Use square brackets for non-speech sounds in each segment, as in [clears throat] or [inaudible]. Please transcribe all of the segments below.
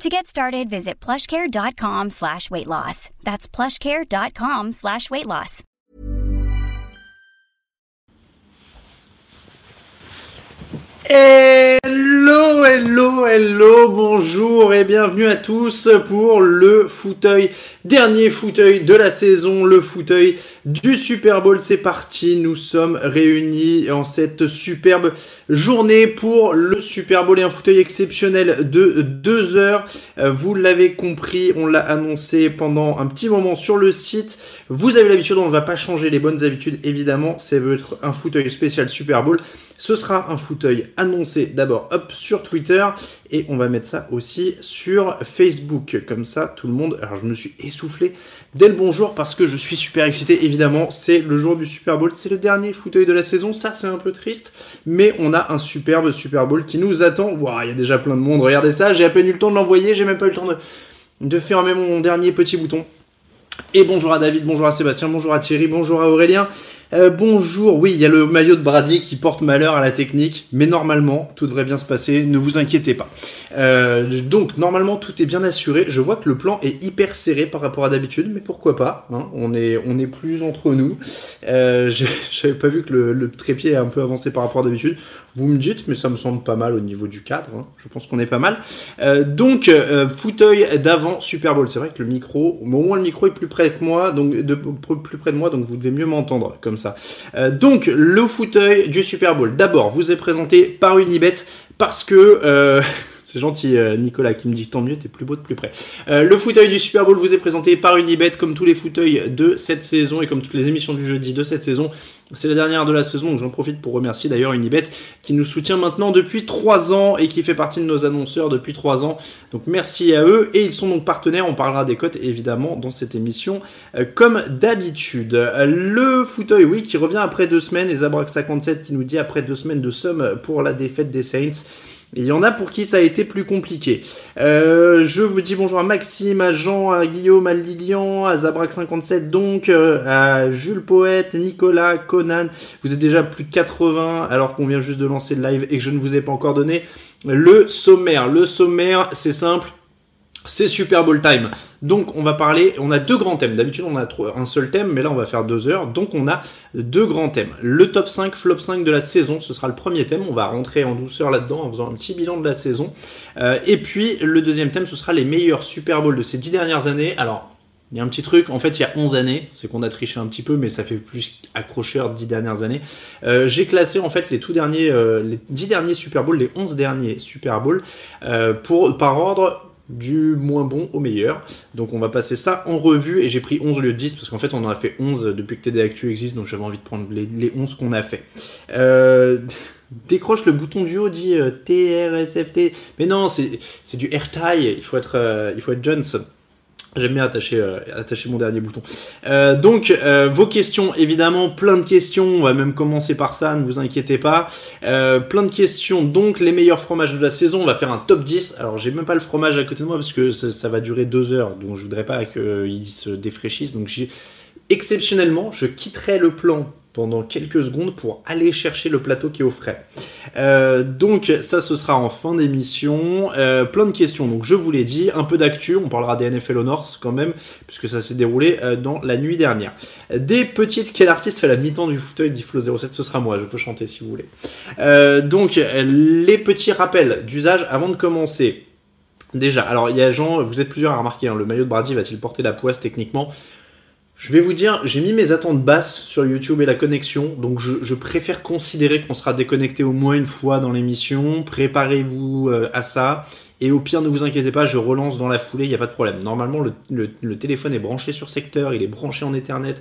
To get started, visit plushcare.com slash weight loss. That's plushcare.com slash weight loss. Hello, hello, hello, bonjour et bienvenue à tous pour le fauteuil, dernier fauteuil de la saison, le fauteuil du Super Bowl. C'est parti, nous sommes réunis en cette superbe journée pour le Super Bowl et un fauteuil exceptionnel de deux heures. Euh, vous l'avez compris, on l'a annoncé pendant un petit moment sur le site. Vous avez l'habitude, on ne va pas changer les bonnes habitudes évidemment, c'est être un fauteuil spécial Super Bowl. Ce sera un fauteuil annoncé d'abord sur Twitter et on va mettre ça aussi sur Facebook. Comme ça, tout le monde. Alors, je me suis essoufflé dès le bonjour parce que je suis super excité. Évidemment, c'est le jour du Super Bowl. C'est le dernier fauteuil de la saison. Ça, c'est un peu triste. Mais on a un superbe Super Bowl qui nous attend. Waouh, il y a déjà plein de monde. Regardez ça. J'ai à peine eu le temps de l'envoyer. J'ai même pas eu le temps de, de fermer mon dernier petit bouton. Et bonjour à David, bonjour à Sébastien, bonjour à Thierry, bonjour à Aurélien. Euh, bonjour, oui, il y a le maillot de Brady qui porte malheur à la technique, mais normalement, tout devrait bien se passer, ne vous inquiétez pas. Euh, donc, normalement, tout est bien assuré. Je vois que le plan est hyper serré par rapport à d'habitude, mais pourquoi pas hein, on, est, on est plus entre nous. Euh, [laughs] J'avais pas vu que le, trépied est un peu avancé par rapport à d'habitude. Vous me dites, mais ça me semble pas mal au niveau du cadre. Hein. Je pense qu'on est pas mal. Euh, donc, fauteuil d'avant Super Bowl. C'est vrai que le micro, au moins le micro est plus près que moi, donc de, plus près de moi, donc vous devez mieux m'entendre ça. Euh, donc, le fauteuil du Super Bowl. D'abord, vous est présenté par Unibet parce que euh, [laughs] C'est gentil, euh, Nicolas, qui me dit tant mieux, t'es plus beau de plus près. Euh, le fauteuil du Super Bowl vous est présenté par Unibet, comme tous les fauteuils de cette saison et comme toutes les émissions du jeudi de cette saison. C'est la dernière de la saison, donc j'en profite pour remercier d'ailleurs Unibet qui nous soutient maintenant depuis 3 ans et qui fait partie de nos annonceurs depuis 3 ans. Donc merci à eux et ils sont donc partenaires. On parlera des cotes évidemment dans cette émission euh, comme d'habitude. Le fauteuil, oui, qui revient après deux semaines et Zabrax 57 qui nous dit après deux semaines de somme pour la défaite des Saints. Il y en a pour qui ça a été plus compliqué. Euh, je vous dis bonjour à Maxime, à Jean, à Guillaume, à Lilian, à Zabrac57, donc euh, à Jules Poète, Nicolas, Conan. Vous êtes déjà plus de 80 alors qu'on vient juste de lancer le live et que je ne vous ai pas encore donné le sommaire. Le sommaire, c'est simple c'est Super Bowl time. Donc on va parler, on a deux grands thèmes. D'habitude on a un seul thème, mais là on va faire deux heures. Donc on a deux grands thèmes. Le top 5, flop 5 de la saison, ce sera le premier thème. On va rentrer en douceur là-dedans en faisant un petit bilan de la saison. Euh, et puis le deuxième thème, ce sera les meilleurs Super Bowl de ces dix dernières années. Alors il y a un petit truc, en fait il y a 11 années, c'est qu'on a triché un petit peu, mais ça fait plus accrocheur 10 dernières années. Euh, j'ai classé en fait les tout derniers, euh, les 10 derniers Super Bowl, les 11 derniers Super Bowl, pour, par ordre du moins bon au meilleur. Donc on va passer ça en revue et j'ai pris 11 au lieu de 10 parce qu'en fait on en a fait 11 depuis que TD Actu existe donc j'avais envie de prendre les, les 11 qu'on a fait. Euh, décroche le bouton du haut, dit euh, TRSFT. Mais non, c'est du AirTie, il faut être, euh, il faut être Jones. J'aime bien attacher, euh, attacher mon dernier bouton. Euh, donc, euh, vos questions, évidemment, plein de questions. On va même commencer par ça, ne vous inquiétez pas. plein de questions. Donc, les meilleurs fromages de la saison. On va faire un top 10. Alors, j'ai même pas le fromage à côté de moi parce que ça, ça va durer deux heures. Donc, je voudrais pas qu'il se défraîchisse. Donc, exceptionnellement, je quitterai le plan pendant quelques secondes pour aller chercher le plateau qui est au frais. Euh, donc ça ce sera en fin d'émission. Euh, plein de questions, donc je vous l'ai dit, un peu d'actu, on parlera des NFL Honors quand même, puisque ça s'est déroulé euh, dans la nuit dernière. Des petites, quel artiste fait la mi-temps du fauteuil d'Iflo 07 Ce sera moi, je peux chanter si vous voulez. donc les petits rappels d'usage avant de commencer. Déjà, alors il y a Jean, vous êtes plusieurs à remarquer, hein, le maillot de Brady va-t-il porter la poisse techniquement? Je vais vous dire, j'ai mis mes attentes basses sur YouTube et la connexion, donc je, préfère considérer qu'on sera déconnecté au moins une fois dans l'émission. Préparez-vous euh, à ça. Et au pire, ne vous inquiétez pas, je relance dans la foulée, il n'y a pas de problème. Normalement, le, téléphone est branché sur secteur, il est branché en Ethernet.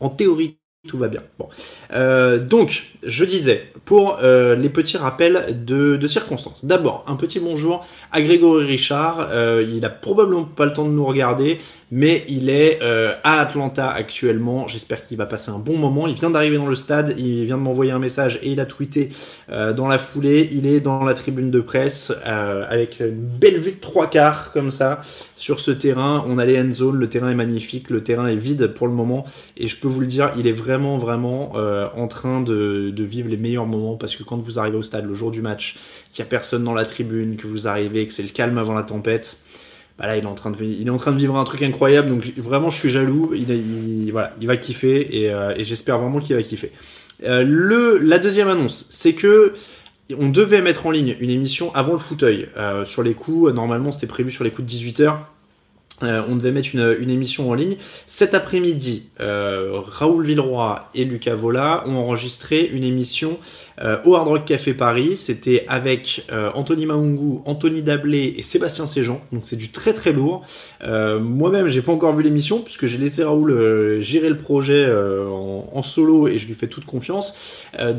En théorie, tout va bien. Bon. Euh, donc, je disais, pour euh, les petits rappels de, circonstances. D'abord, un petit bonjour à Grégory Richard. Euh, il a probablement pas le temps de nous regarder, mais il est à Atlanta actuellement. J'espère qu'il va passer un bon moment. Il vient d'arriver dans le stade, il vient de m'envoyer un message et il a tweeté dans la foulée. Il est dans la tribune de presse avec une belle vue de trois quarts comme ça sur ce terrain. On a les end zones, le terrain est magnifique, le terrain est vide pour le moment et je peux vous le dire, il est vraiment vraiment en train de, vivre les meilleurs moments parce que quand vous arrivez au stade le jour du match, qu'il n'y a personne dans la tribune, que vous arrivez, que c'est le calme avant la tempête, bah là il est, en train de, vivre un truc incroyable. Donc vraiment je suis jaloux. Il, va kiffer et, euh, j'espère vraiment qu'il va kiffer. Euh, la deuxième annonce, c'est que on devait mettre en ligne une émission avant le fauteuil. Euh, sur les coups, normalement c'était prévu sur les coups de 18h. Euh, on devait mettre une, émission en ligne. Cet après-midi, euh, Raoul Villeroy et Lucas Vola ont enregistré une émission euh, au Hard Rock Café Paris. C'était avec Anthony Maungu, Anthony Dablé et Sébastien Séjean. Donc c'est du très très lourd. Moi-même, j'ai pas encore vu l'émission puisque j'ai laissé Raoul gérer le projet en, solo et je lui fais toute confiance.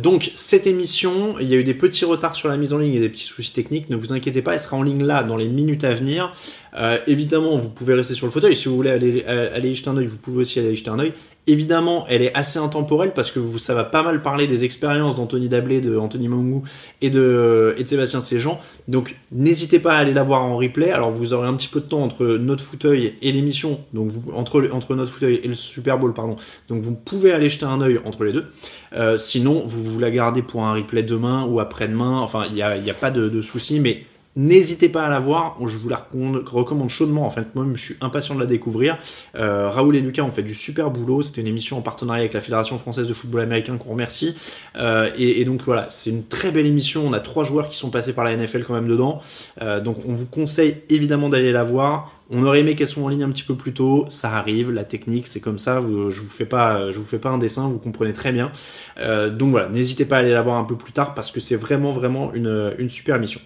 donc cette émission, il y a eu des petits retards sur la mise en ligne et des petits soucis techniques. Ne vous inquiétez pas, elle sera en ligne là dans les minutes à venir. Euh, évidemment, vous pouvez rester sur le fauteuil. Si vous voulez aller, euh, aller y jeter un oeil, vous pouvez aussi aller y jeter un oeil. Évidemment, elle est assez intemporelle parce que ça va pas mal parler des expériences d'Anthony Dablé, de Anthony Mangou et de, et de Sébastien Séjean. Donc, n'hésitez pas à aller la voir en replay. Alors, vous aurez un petit peu de temps entre notre fauteuil et l'émission, donc vous, entre, entre notre fauteuil et le Super Bowl, pardon. Donc, vous pouvez aller jeter un oeil entre les deux. Euh, sinon, vous vous la gardez pour un replay demain ou après-demain. Enfin, il n'y a, y a pas de, de souci, mais N'hésitez pas à la voir, je vous la recommande chaudement. En fait, moi, je suis impatient de la découvrir. Euh, Raoul et Lucas ont fait du super boulot. C'était une émission en partenariat avec la Fédération française de football américain qu'on remercie. Euh, et, donc voilà, c'est une très belle émission. On a trois joueurs qui sont passés par la NFL quand même dedans. Euh, donc on vous conseille évidemment d'aller la voir. On aurait aimé qu'elles soient en ligne un petit peu plus tôt, ça arrive, la technique c'est comme ça, je vous fais pas, je vous fais pas un dessin, vous comprenez très bien. donc voilà, n'hésitez pas à aller la voir un peu plus tard parce que c'est vraiment vraiment une super émission.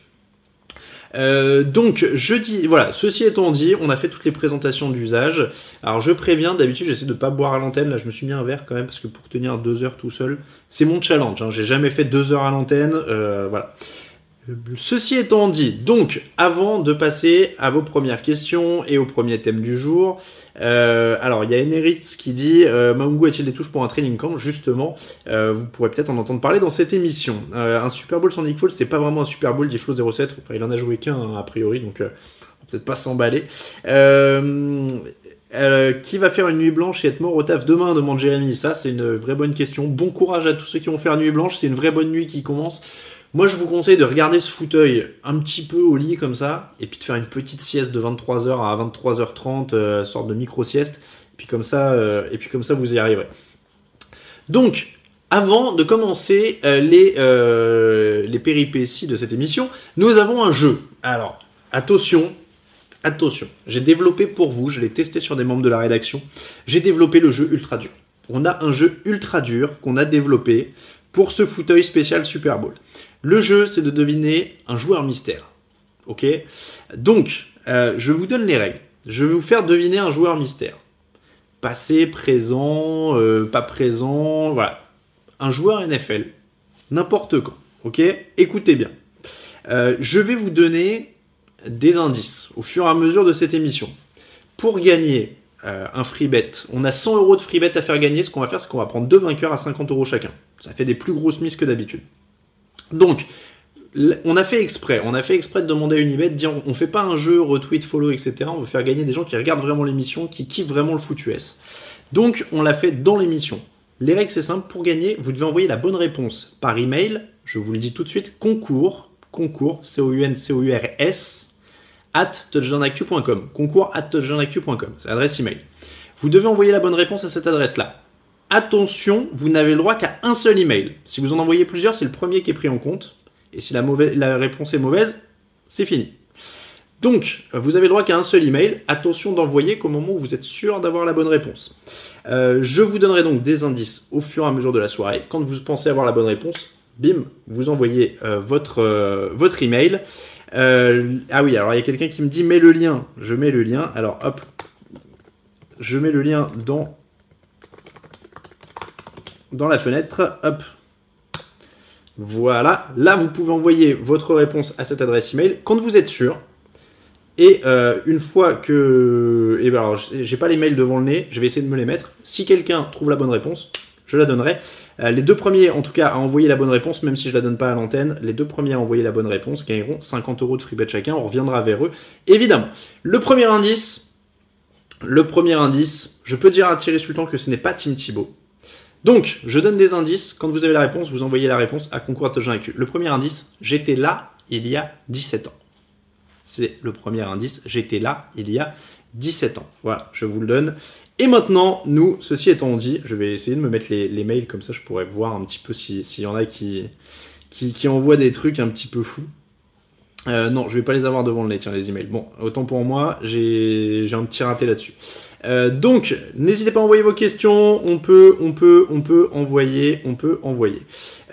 Euh, donc, je dis, voilà, ceci étant dit, on a fait toutes les présentations d'usage. Alors, je préviens, d'habitude, j'essaie de pas boire à l'antenne. Là, je me suis mis un verre quand même, parce que pour tenir deux heures tout seul, c'est mon challenge. Hein. J'ai jamais fait deux heures à l'antenne. Euh, voilà. Ceci étant dit, donc avant de passer à vos premières questions et au premier thème du jour, euh, alors il y a Eneritz qui dit euh, a-t-il des touches pour un training camp? Justement, euh, vous pourrez peut-être en entendre parler dans cette émission. Euh, un Super Bowl sans Nick Foles, c'est pas vraiment un Super Bowl, dit Flo 07. Enfin, il en a joué qu'un a priori, donc peut-être pas s'emballer. qui va faire une nuit blanche et être mort au taf demain? Demande Jérémy. Ça, c'est une vraie bonne question. Bon courage à tous ceux qui vont faire nuit blanche. C'est une vraie bonne nuit qui commence. Moi, je vous conseille de regarder ce fauteuil un petit peu au lit comme ça, et puis de faire une petite sieste de 23h à 23h30, euh, sorte de micro-sieste, et puis comme ça, euh, et puis comme ça, vous y arriverez. Donc, avant de commencer euh, les, les péripéties de cette émission, nous avons un jeu. Alors, attention, attention, j'ai développé pour vous, je l'ai testé sur des membres de la rédaction, j'ai développé le jeu ultra dur. On a un jeu ultra dur qu'on a développé pour ce fauteuil spécial Super Bowl. Le jeu, c'est de deviner un joueur mystère. Ok? Donc, euh, je vous donne les règles. Je vais vous faire deviner un joueur mystère. Passé, présent, euh, pas présent, voilà. Un joueur NFL. N'importe quand. Ok? Écoutez bien. Euh, je vais vous donner des indices au fur et à mesure de cette émission. Pour gagner un free bet, on a 100 euros de free bet à faire gagner. Ce qu'on va faire, c'est qu'on va prendre deux vainqueurs à 50 euros chacun. Ça fait des plus grosses mises que d'habitude. Donc, on a fait exprès, on a fait exprès de demander à Unibet de dire on fait pas un jeu retweet, follow, etc. On veut faire gagner des gens qui regardent vraiment l'émission, qui kiffent vraiment le foot US. Donc on l'a fait dans l'émission. Les règles c'est simple, pour gagner, vous devez envoyer la bonne réponse par email, je vous le dis tout de suite, concours, concours, C-O-U-N-C-O-U-R-S, at touchdownactu.com, concours at touchdownactu.com, c'est l'adresse email. Vous devez envoyer la bonne réponse à cette adresse-là. Attention, vous n'avez le droit qu'à un seul email. Si vous en envoyez plusieurs, c'est le premier qui est pris en compte. Et si la, réponse est mauvaise, c'est fini. Donc, vous avez le droit qu'à un seul email. Attention d'envoyer qu'au moment où vous êtes sûr d'avoir la bonne réponse. je vous donnerai donc des indices au fur et à mesure de la soirée. Quand vous pensez avoir la bonne réponse, bim, vous envoyez votre, votre email. ah oui, alors il y a quelqu'un qui me dit mets le lien. Je mets le lien. Alors hop, je mets le lien dans, dans la fenêtre. Hop. Voilà. Là, vous pouvez envoyer votre réponse à cette adresse email quand vous êtes sûr. Et euh, une fois que. Et ben alors, j'ai pas les mails devant le nez, je vais essayer de me les mettre. Si quelqu'un trouve la bonne réponse, je la donnerai. Euh, les deux premiers, en tout cas, à envoyer la bonne réponse, même si je la donne pas à l'antenne, les deux premiers à envoyer la bonne réponse gagneront 50 euros de free bet chacun. On reviendra vers eux, évidemment. Le premier indice, le premier indice, je peux dire à Thierry Sultan que ce n'est pas Tim Thibault. Donc, je donne des indices. Quand vous avez la réponse, vous envoyez la réponse à concours Actu. Le premier indice, j'étais là il y a 17 ans. C'est le premier indice, j'étais là il y a 17 ans. Voilà, je vous le donne. Et maintenant, nous, ceci étant dit, je vais essayer de me mettre les, mails comme ça, je pourrais voir un petit peu s'il y en a qui, qui, qui envoient des trucs un petit peu fous. Euh, non, je vais pas les avoir devant le nez, tiens, les emails. Bon, autant pour moi, j'ai un petit raté là-dessus. Euh, donc, n'hésitez pas à envoyer vos questions. On peut, on peut, on peut envoyer, on peut envoyer.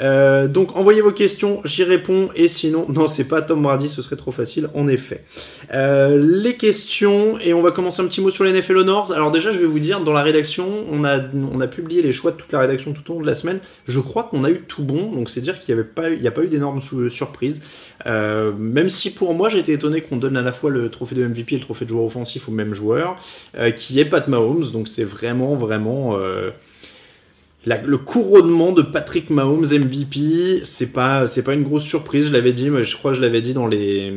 Euh, donc, envoyez vos questions, j'y réponds. Et sinon, [laughs] non, c'est pas Tom Brady, ce serait trop facile, en effet. Euh, les questions, et on va commencer un petit mot sur les NFL Honors. Alors déjà, je vais vous dire, dans la rédaction, on a, publié les choix de toute la rédaction tout au long de la semaine. Je crois qu'on a eu tout bon, donc c'est dire qu'il n'y avait pas, a pas eu d'énormes surprises. même si pour moi, j'ai été étonné qu'on donne à la fois le trophée de MVP et le trophée de joueur offensif au même joueur, Pat Mahomes, donc c'est vraiment, vraiment euh, le couronnement de Patrick Mahomes MVP. C'est pas, c'est pas une grosse surprise. Je l'avais dit, mais je crois que je l'avais dit dans les,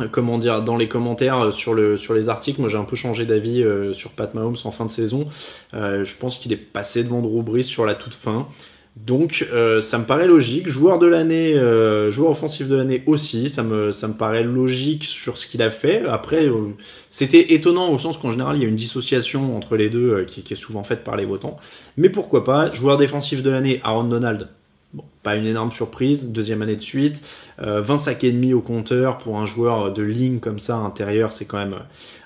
euh, comment dire, dans les commentaires sur le, sur les articles. Moi, j'ai un peu changé d'avis euh, sur Pat Mahomes en fin de saison. je pense qu'il est passé devant Drew Brees sur la toute fin. Donc euh, ça me paraît logique. Joueur de l'année, euh, joueur offensif de l'année aussi, ça me, ça me paraît logique sur ce qu'il a fait. Après, euh, c'était étonnant au sens qu'en général il y a une dissociation entre les deux qui, qui, est souvent faite par les votants. Mais pourquoi pas Joueur défensif de l'année, Aaron Donald, Bon, pas une énorme surprise, deuxième année de suite. 20 euh, sacs et demi au compteur pour un joueur de ligne comme ça intérieur, c'est quand même,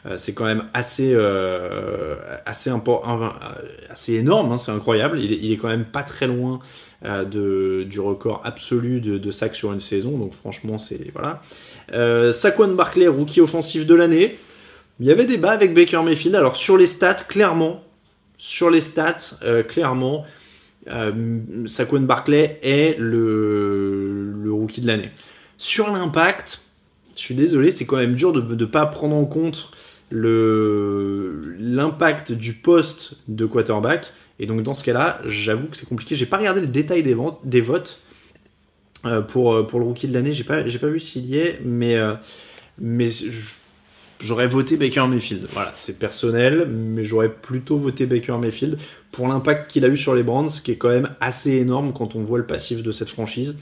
euh, quand même assez, euh, assez énorme, hein, c'est incroyable. Il est, quand même pas très loin de, du record absolu de, sacs sur une saison, donc franchement, c'est voilà. Saquon Barclay, rookie offensif de l'année. Il y avait débat avec Baker Mayfield. Alors sur les stats, clairement, sur les stats, clairement, euh, Saquon Barclay est le, rookie de l'année. Sur l'impact, je suis désolé, c'est quand même dur de ne pas prendre en compte l'impact du poste de quarterback. Et donc dans ce cas-là, j'avoue que c'est compliqué. J'ai pas regardé le détail des, votes euh, pour, pour le rookie de l'année. J'ai pas, pas vu s'il y est, mais, euh, mais j'aurais voté Baker Mayfield. Voilà, c'est personnel, mais j'aurais plutôt voté Baker Mayfield pour l'impact qu'il a eu sur les Brands, qui est quand même assez énorme quand on voit le passif de cette franchise.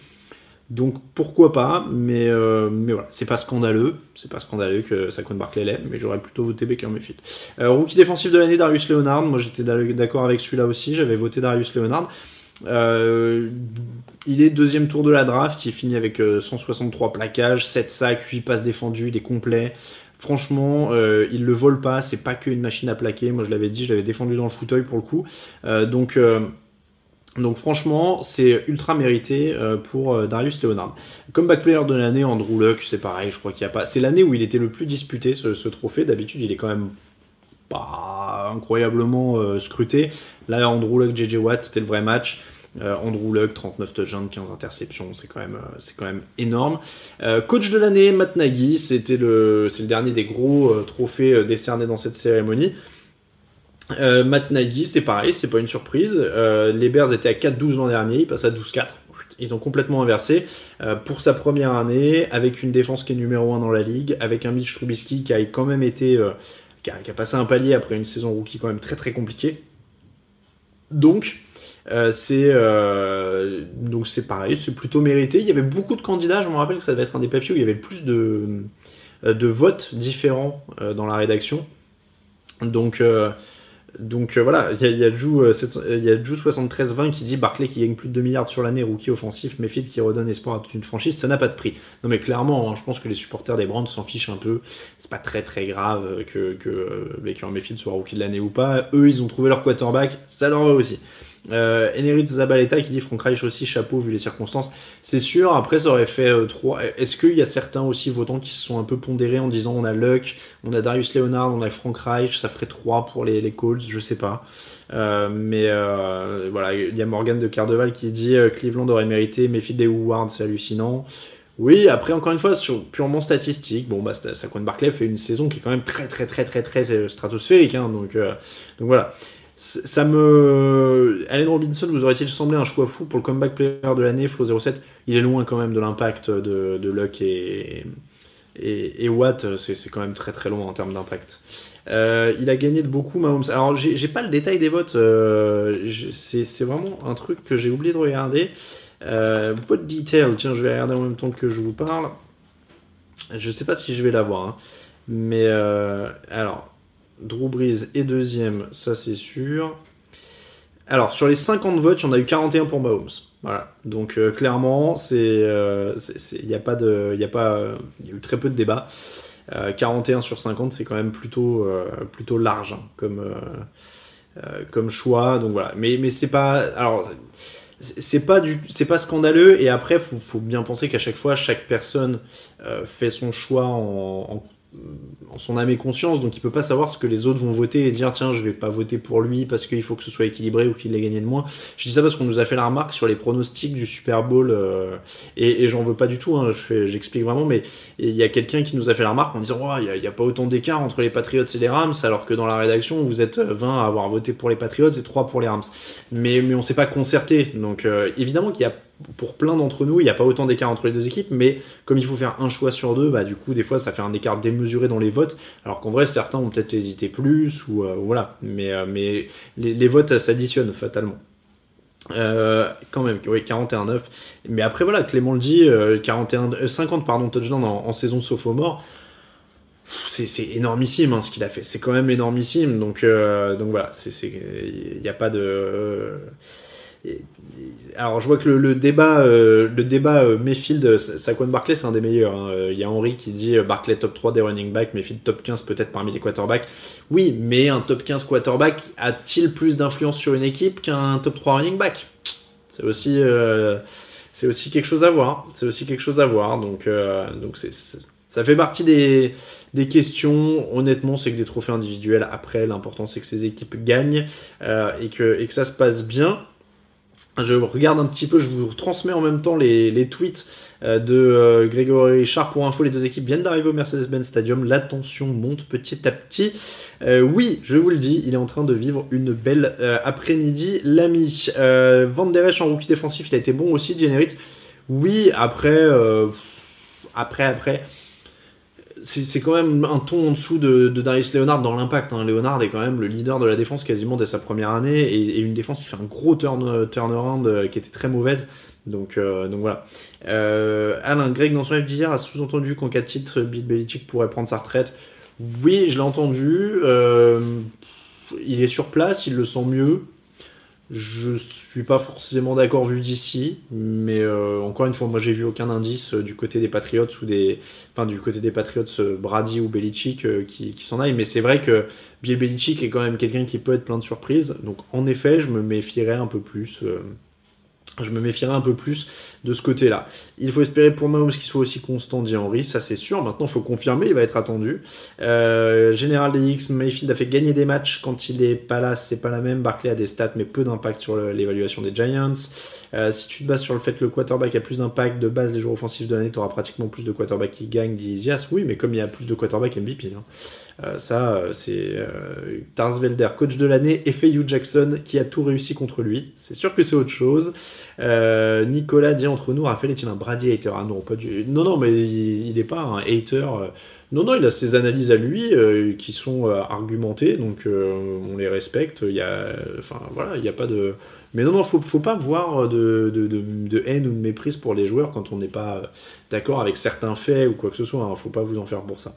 Donc pourquoi pas, mais, euh, voilà, c'est pas scandaleux, c'est pas scandaleux que ça compte Barclay l'ait, mais j'aurais plutôt voté Baker Mayfield. Euh, rookie défensif de l'année, Darius Leonard, moi j'étais d'accord avec celui-là aussi, j'avais voté Darius Leonard. Euh, il est deuxième tour de la draft, il finit avec 163 plaquages, 7 sacs, 8 passes défendues, des complets. Franchement, euh, il le vole pas, c'est pas qu'une machine à plaquer. Moi, je l'avais dit, je l'avais défendu dans le fauteuil pour le coup. Euh, donc, euh, donc, franchement, c'est ultra mérité pour Darius Leonard. Comme back player de l'année, Andrew Luck, c'est pareil, je crois qu'il n'y a pas. C'est l'année où il était le plus disputé, ce, trophée. D'habitude, il est quand même pas incroyablement scruté. Là, Andrew Luck, JJ Watt, c'était le vrai match. Euh, Andrew Luck, 39 touchdowns, 15 interceptions, c'est quand même, euh, quand même énorme. Euh, coach de l'année, Matt Nagy, le, c'est le dernier des gros trophées décernés dans cette cérémonie. Matt Nagy, c'est pareil, c'est pas une surprise. les Bears étaient à 4-12 l'an dernier, ils passent à 12-4. Ils ont complètement inversé pour sa première année, avec une défense qui est numéro 1 dans la ligue, avec un Mitch Trubisky qui a quand même été, qui a, passé un palier après une saison rookie quand même très très compliquée. Donc, euh, c'est euh, donc c'est pareil, c'est plutôt mérité. Il y avait beaucoup de candidats. Je me rappelle que ça devait être un des papiers où il y avait le plus de, euh, de votes différents dans la rédaction. Donc Donc voilà, il y a, y a Jou, euh, 700 il y a Jou 7320 qui dit Barclay qui gagne plus de 2 milliards sur l'année, rookie offensif, Mayfield qui redonne espoir à toute une franchise, ça n'a pas de prix. Non mais clairement, hein, je pense que les supporters des Brands s'en fichent un peu. C'est pas très très grave que, que Baker Mayfield soit rookie de l'année ou pas. Eux, ils ont trouvé leur quarterback, ça leur va aussi. Euh, Zabaleta qui dit Frank Reich aussi, chapeau vu les circonstances. C'est sûr, après ça aurait fait euh, trois. Est-ce qu'il y a certains aussi votants qui se sont un peu pondérés en disant on a Luck, on a Darius Leonard, on a Frank Reich, ça ferait 3 pour les, les Colts, je sais pas. Euh, mais euh, voilà, il y a Morgan de Cardeval qui dit euh, Cleveland aurait mérité Mayfield et Howard, c'est hallucinant. Oui, après encore une fois sur purement statistique, bon bah Saquon Barclay fait une saison qui est quand même très très très très très, stratosphérique, hein, donc donc voilà. Ça me. Allen Robinson vous aurait-il semblé un choix fou pour le comeback player de l'année, Flo 07 Il est loin quand même de l'impact de, de Luck et, et, Watt, c'est quand même très très loin en termes d'impact. Euh, il a gagné de beaucoup, Mahomes. Alors, j'ai pas le détail des votes. euh, c'est vraiment un truc que j'ai oublié de regarder. Euh, vote detail, tiens, je vais regarder en même temps que je vous parle. Je sais pas si je vais l'avoir. hein. Mais euh, alors, Drew Brees est deuxième, ça c'est sûr. Alors, sur les 50 votes, il y en a eu 41 pour Mahomes. Voilà. Donc, euh, clairement, c'est, euh, il a pas y a euh, eu très peu de débats. Euh, 41 sur 50, c'est quand même plutôt, euh, plutôt large hein, comme, euh, euh, comme choix. Donc voilà. Mais, mais c'est pas, alors, c'est pas du, c'est pas scandaleux. Et après, faut, faut bien penser qu'à chaque fois, chaque personne euh, fait son choix en en son âme et conscience, donc il peut pas savoir ce que les autres vont voter et dire tiens je vais pas voter pour lui parce qu'il faut que ce soit équilibré ou qu'il ait gagné de moins. Je dis ça parce qu'on nous a fait la remarque sur les pronostics du Super Bowl euh, et, j'en veux pas du tout, hein, j'explique vraiment, mais il y a quelqu'un qui nous a fait la remarque en disant il y a- il y, a pas autant d'écart entre les Patriots et les Rams alors que dans la rédaction vous êtes 20 à avoir voté pour les Patriots et 3 pour les Rams. Mais, mais on s'est pas concerté, donc euh, évidemment qu'il y a pour plein d'entre nous, il n'y a pas autant d'écart entre les deux équipes, mais comme il faut faire un choix sur deux, bah du coup des fois ça fait un écart démesuré dans les votes, alors qu'en vrai certains ont peut-être hésité plus ou euh, voilà, mais euh, mais les, votes s'additionnent fatalement. Euh, quand même, oui, 41-9. Mais après, voilà, Clément le dit, euh, 41, euh, 50 pardon, touchdowns en, en saison sophomore. C'est, c'est énormissime hein, ce qu'il a fait. C'est quand même énormissime. Donc, donc voilà, il n'y a pas de. Euh, alors, je vois que le, débat, euh, le débat euh, Mayfield, Saquon Barclay, c'est un des meilleurs. hein. Euh, Il y a Henry qui dit euh, Barclay top 3 des running backs, Mayfield top 15 peut-être parmi les quarterbacks. Oui, mais un top 15 quarterback a-t-il plus d'influence sur une équipe qu'un top 3 running back? C'est aussi, euh, c'est aussi quelque chose à voir. C'est aussi quelque chose à voir. Donc, euh, donc c'est, ça fait partie des, des questions. Honnêtement, c'est que des trophées individuels. Après, l'important c'est que ces équipes gagnent euh, et, que, et que ça se passe bien. Je regarde un petit peu, je vous transmets en même temps les, tweets euh, de euh, Grégory Richard. Pour info, les deux équipes viennent d'arriver au Mercedes-Benz Stadium. La tension monte petit à petit. Euh, oui, je vous le dis, il est en train de vivre une belle après-midi, l'ami. Euh, Van Der en rookie défensif, il a été bon aussi, Generit. Oui, après, après, après, c'est quand même un ton en dessous de, Darius Leonard dans l'impact. Hein. Leonard est quand même le leader de la défense quasiment dès sa première année et, une défense qui fait un gros turn, turnaround euh, qui était très mauvaise. Donc, euh, voilà. Euh, Alain, Greg dans son live a sous-entendu qu'en cas de titre, Bill pourrait prendre sa retraite. Oui, je l'ai entendu. Il est sur place, il le sent mieux. Je suis pas forcément d'accord vu d'ici, mais euh, encore une fois, moi j'ai vu aucun indice euh, du côté des Patriots ou des, enfin du côté des Patriots, euh, Brady ou Belichick qui, qui s'en aille. Mais c'est vrai que Bill Belichick est quand même quelqu'un qui peut être plein de surprises. Donc en effet, je me méfierais un peu plus. Je me méfierais un peu plus de ce côté-là. Il faut espérer pour Mahomes qu'il soit aussi constant, dit Henry, ça c'est sûr. Maintenant, il faut confirmer, il va être attendu. Euh, Général DX, Mayfield a fait gagner des matchs quand il est pas là, c'est pas la même. Barclay a des stats, mais peu d'impact sur l'évaluation des Giants. Euh, si tu te bases sur le fait que le quarterback a plus d'impact de base les joueurs offensifs de l'année, tu auras pratiquement plus de quarterbacks qui gagnent, dit. Oui, mais comme il y a plus de quarterbacks MVP, hein. Euh, ça, euh, c'est euh, coach de l'année, et Hugh Jackson qui a tout réussi contre lui. C'est sûr que c'est autre chose. Euh, Nicolas dit entre nous, Raphaël est-il un Brady hater? Ah non, pas du. Non, non, mais il n'est pas un hater. Non, non, il a ses analyses à lui qui sont argumentées, donc on les respecte. Il y a, enfin voilà, il n'y a pas de. Mais non, non, faut, faut pas voir de haine ou de méprise pour les joueurs quand on n'est pas d'accord avec certains faits ou quoi que ce soit. Hein, faut pas vous en faire pour ça.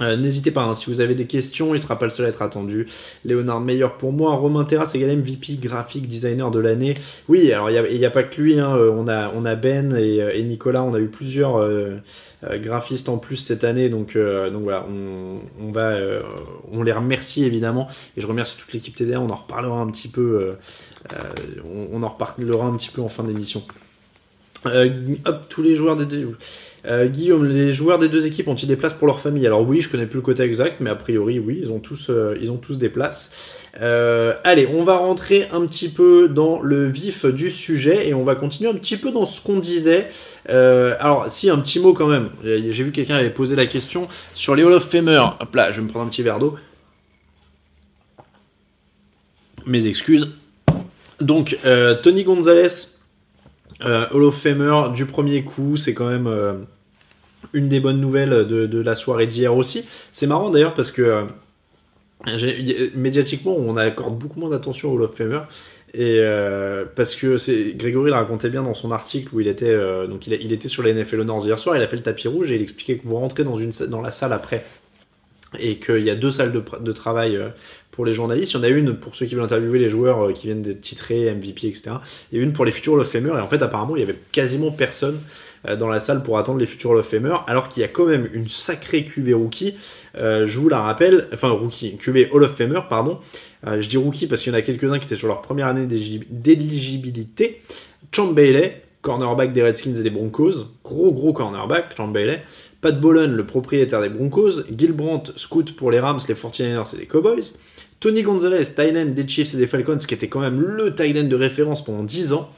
Euh, n'hésitez pas, hein, si vous avez des questions, il ne sera pas le seul à être attendu. Léonard Meilleur pour moi, Romain Terrasse égale MVP graphique designer de l'année. Oui, alors il n'y a, pas que lui, hein, euh, on, a, Ben et, Nicolas, on a eu plusieurs graphistes en plus cette année, donc, donc voilà, on, va, on les remercie évidemment, et je remercie toute l'équipe TDA, on en reparlera un petit peu, on, en reparlera un petit peu en fin d'émission. hop, tous les joueurs des euh, Guillaume, les joueurs des deux équipes ont-ils des places pour leur famille? Alors oui, je connais plus le côté exact, mais a priori oui, ils ont tous, euh, des places. Euh, allez, on va rentrer un petit peu dans le vif du sujet et on va continuer un petit peu dans ce qu'on disait. alors, si un petit mot quand même. J'ai vu quelqu'un avait posé la question sur les Hall of Famer. Hop là, je vais me prendre un petit verre d'eau. Mes excuses. Donc, Tony Gonzalez euh, Hall of Famer du premier coup, c'est quand même euh, une des bonnes nouvelles de, la soirée d'hier aussi. C'est marrant d'ailleurs parce que euh, médiatiquement, on accorde beaucoup moins d'attention au Hall of Famer. Et parce que Grégory le racontait bien dans son article où il était sur les NFL Honors hier soir, il a fait le tapis rouge et il expliquait que vous rentrez dans la salle après et qu'il y a deux salles de travail pour les journalistes. Il y en a une pour ceux qui veulent interviewer les joueurs euh, qui viennent d'être titrés, MVP, etc. A une pour les futurs of Famer. Et en fait, apparemment, il y avait quasiment personne euh, dans la salle pour attendre les futurs of Famer, alors qu'il y a quand même une sacrée QV rookie. Euh, je vous la rappelle, enfin rookie, QV Hall of Famer, pardon. je dis rookie parce qu'il y en a quelques-uns qui étaient sur leur première année d'éligibilité. Champ Bailey, cornerback des Redskins et des Broncos, gros gros cornerback, Champ Bailey. Pat Bollen, le propriétaire des Broncos. Gil Brandt, scout pour les Rams, les 49ers et les Cowboys. Tony Gonzalez, tight des Chiefs et des Falcons, qui était quand même le tight de référence pendant 10 ans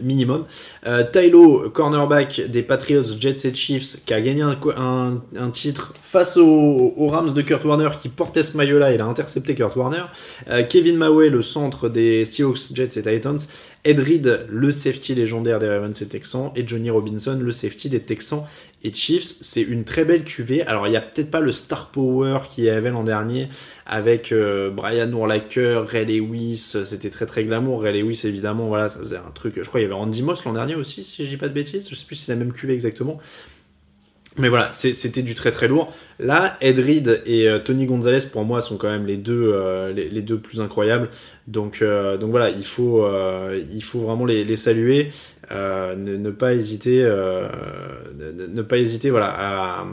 minimum. Euh, Tylo, cornerback des Patriots, Jets et Chiefs, qui a gagné un, titre face aux, Rams de Kurt Warner, qui portait ce maillot-là, il a intercepté Kurt Warner. Euh, Kevin Maui, le centre des Seahawks, Jets et Titans. Ed Reed, le safety légendaire des Ravens et Texans. Et Johnny Robinson, le safety des Texans et Chiefs. C'est une très belle cuvée. Alors, il n'y a peut-être pas le star power qu'il y avait l'an dernier avec euh, Brian Urlacher, Ray Lewis. C'était très très glamour. Ray Lewis, évidemment, voilà, ça faisait un truc. Je crois qu'il y avait Randy Moss l'an dernier aussi, si je dis pas de bêtises. Je sais plus si c'est la même cuvée exactement. Mais voilà, c'était du très très lourd. Là, Ed Reed et euh, Tony Gonzalez, pour moi, sont quand même les deux, euh, plus incroyables. Donc, voilà, il faut, vraiment les saluer. Euh, ne, pas hésiter, euh, ne, pas hésiter voilà,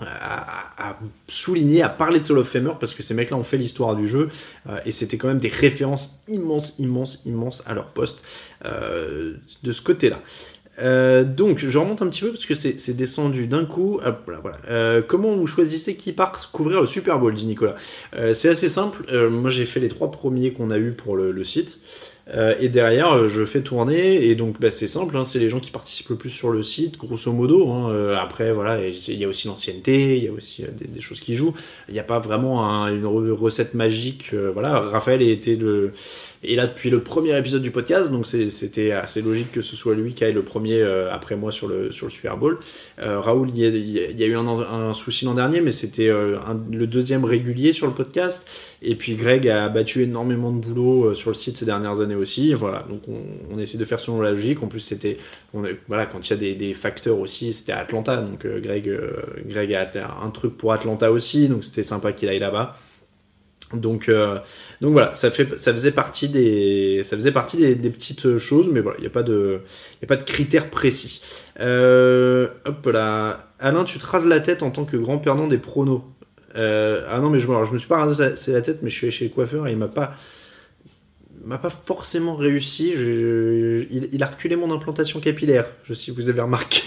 à, souligner, à parler de Hall of Famer parce que ces mecs-là ont fait l'histoire du jeu euh, et c'était quand même des références immenses, immenses, immenses à leur poste de ce côté-là. donc, je remonte un petit peu parce que c'est descendu d'un coup. comment vous choisissez qui part couvrir le Super Bowl, dit Nicolas? C'est assez simple. moi, j'ai fait les trois premiers qu'on a eu pour le site. Euh, et derrière, euh, je fais tourner, et donc bah, c'est simple, hein, c'est les gens qui participent le plus sur le site, grosso modo. Hein. Euh, après, voilà, il y a aussi l'ancienneté, il y a aussi des, choses qui jouent. Il n'y a pas vraiment une recette magique. voilà, Raphaël était le, est là depuis le premier épisode du podcast, donc c'était assez logique que ce soit lui qui aille le premier après moi sur le, sur le Super Bowl. Raoul, il y, a, eu un, souci l'an dernier, mais c'était le deuxième régulier sur le podcast. Et puis Greg a battu énormément de boulot sur le site ces dernières années aussi. Voilà, donc on, essaie de faire selon la logique. En plus, c'était, voilà, quand il y a des, facteurs aussi, c'était Atlanta. Donc euh, Greg, euh, Greg a un truc pour Atlanta aussi, donc c'était sympa qu'il aille là-bas. Donc, euh, donc voilà, ça, faisait partie des, ça faisait partie des, petites choses, mais voilà, il n'y a pas de, a pas de critères précis. hop là, Alain, tu te rases la tête en tant que grand perdant des pronos. ah non, mais je, je me suis pas rasé la tête, mais je suis allé chez le coiffeur et il m'a pas, m'a pas forcément réussi. il, a reculé mon implantation capillaire, je sais si vous avez remarqué.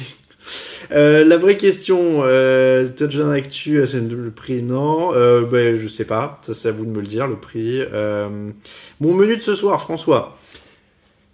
Euh, la vraie question, euh, Touchdown Actu, euh, c'est le prix, non? Euh, ben, Je sais pas, ça c'est à vous de me le dire, le prix. Euh, mon menu de ce soir, François,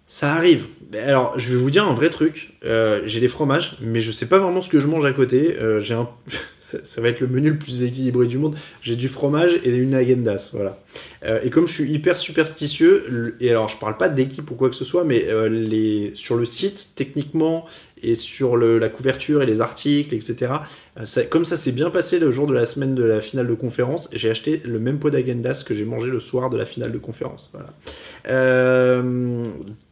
ça arrive. Alors, je vais vous dire un vrai truc. j'ai des fromages, mais je sais pas vraiment ce que je mange à côté. j'ai un... [laughs] ça, va être le menu le plus équilibré du monde. J'ai du fromage et une agendas, voilà. Euh, et comme je suis hyper superstitieux, et alors je parle pas d'équipe ou quoi que ce soit, mais euh, les, sur le site, techniquement, et sur la couverture et les articles, etc. Euh, comme ça s'est bien passé le jour de la semaine de la finale de conférence, j'ai acheté le même pot d'agendas que j'ai mangé le soir de la finale de conférence. Voilà.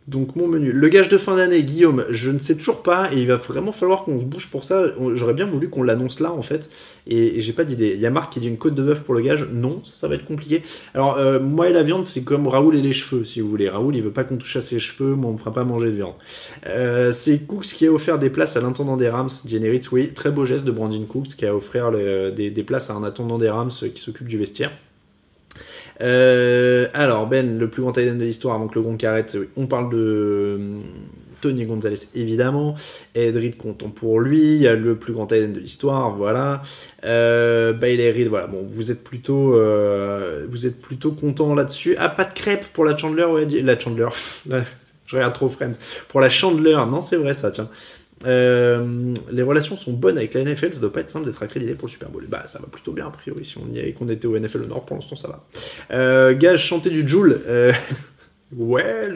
Donc mon menu. Le gage de fin d'année, Guillaume, je ne sais toujours pas et il va vraiment falloir qu'on se bouge pour ça. J'aurais bien voulu qu'on l'annonce là en fait et, j'ai pas d'idée. Il y a Marc qui dit une côte de bœuf pour le gage. Non, ça, va être compliqué. Alors euh, moi et la viande, c'est comme Raoul et les cheveux si vous voulez. Raoul il veut pas qu'on touche à ses cheveux, moi on me fera pas manger de viande. Euh, c'est Cooks qui a offert des places à l'intendant des Rams, Generitz. Oui, très beau geste de Brandon Cooks qui a offert des, des places à un intendant des Rams qui s'occupe du vestiaire. Euh, alors, Ben, le plus grand tight de l'histoire avant que le Gronk arrête, on parle de euh, Tony Gonzalez, évidemment. Edrid, content pour lui. Le plus grand tight de l'histoire, voilà. Euh, Bailey Reed, voilà. Bon, vous êtes plutôt, euh, vous êtes plutôt content là-dessus. Ah, pas de crêpes pour la Chandler, ouais, la Chandler. [laughs] je regarde trop Friends. Pour la Chandler, non, c'est vrai ça, tiens. Euh, les relations sont bonnes avec la NFL, ça doit pas être simple d'être accrédité pour le Super Bowl. Bah, ça va plutôt bien a priori. Si on y est, qu'on était au NFL Nord, pour l'instant, ça va. Euh, gage chanter du Joule. Euh, [laughs] ouais,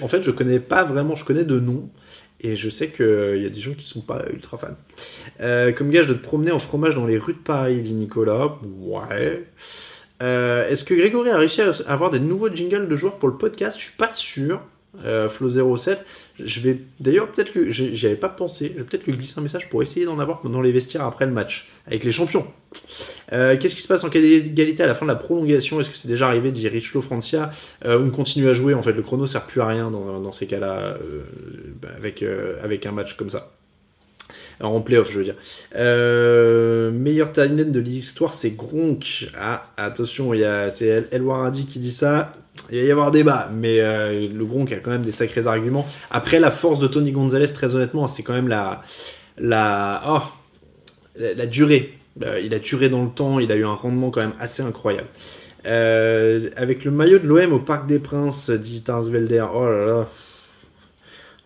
en fait, je connais pas vraiment, je connais de nom. Et je sais qu'il y a des gens qui sont pas ultra fans. comme gage de te promener en fromage dans les rues de Paris, dit Nicolas. Ouais. Est-ce que Grégory a réussi à avoir des nouveaux jingles de joueurs pour le podcast? Je suis pas sûr. Flo 07. Je vais d'ailleurs peut-être que j'y avais pas pensé. Je vais peut-être lui glisser un message pour essayer d'en avoir dans les vestiaires après le match avec les champions. Euh, qu'est-ce qui se passe en cas d'égalité à la fin de la prolongation? Est-ce que c'est déjà arrivé dit Richlo Francia? Euh, On continue à jouer. En fait, le chrono sert plus à rien dans, ces cas-là euh, bah, avec avec un match comme ça. Alors, en playoff, je veux dire. meilleur talent de l'histoire, c'est Gronk. Ah, attention, c'est El Waradi qui dit ça. Il va y avoir débat, mais euh, le Gronk a quand même des sacrés arguments. Après, la force de Tony Gonzalez, très honnêtement, c'est quand même la, la, oh, la, durée. Euh, il a duré dans le temps, il a eu un rendement quand même assez incroyable. Euh, avec le maillot de l'OM au Parc des Princes, dit Tarsvelder. Oh là là.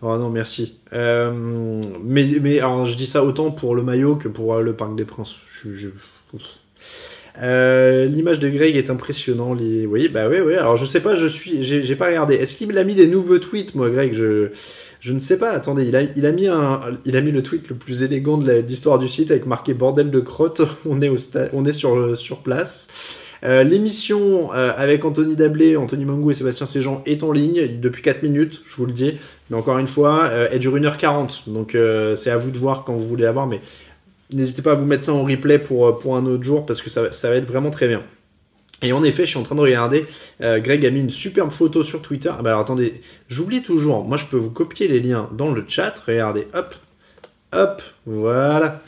Oh non, merci. mais, mais alors, je dis ça autant pour le maillot que pour le Parc des Princes. Je, euh, l'image de Greg est impressionnante. Oui, bah oui, oui. Alors je sais pas, je suis, j'ai pas regardé. Est-ce qu'il a mis des nouveaux tweets, moi, Greg? Je, je ne sais pas. Attendez, il a, il a mis un, il a mis le tweet le plus élégant de l'histoire du site avec marqué bordel de crotte. [laughs] On est au on est sur sur place. Euh, l'émission euh, avec Anthony Dablé, Anthony Mangou et Sébastien Séjean est en ligne depuis 4 minutes, je vous le dis. Mais encore une fois, elle dure 1h40. Donc c'est à vous de voir quand vous voulez la voir. Mais N'hésitez pas à vous mettre ça en replay pour, euh, pour un autre jour parce que ça, va être vraiment très bien. Et en effet, je suis en train de regarder. Euh, Greg a mis une superbe photo sur Twitter. Ah bah alors attendez, j'oublie toujours. Moi, je peux vous copier les liens dans le chat. Regardez, hop, hop, voilà.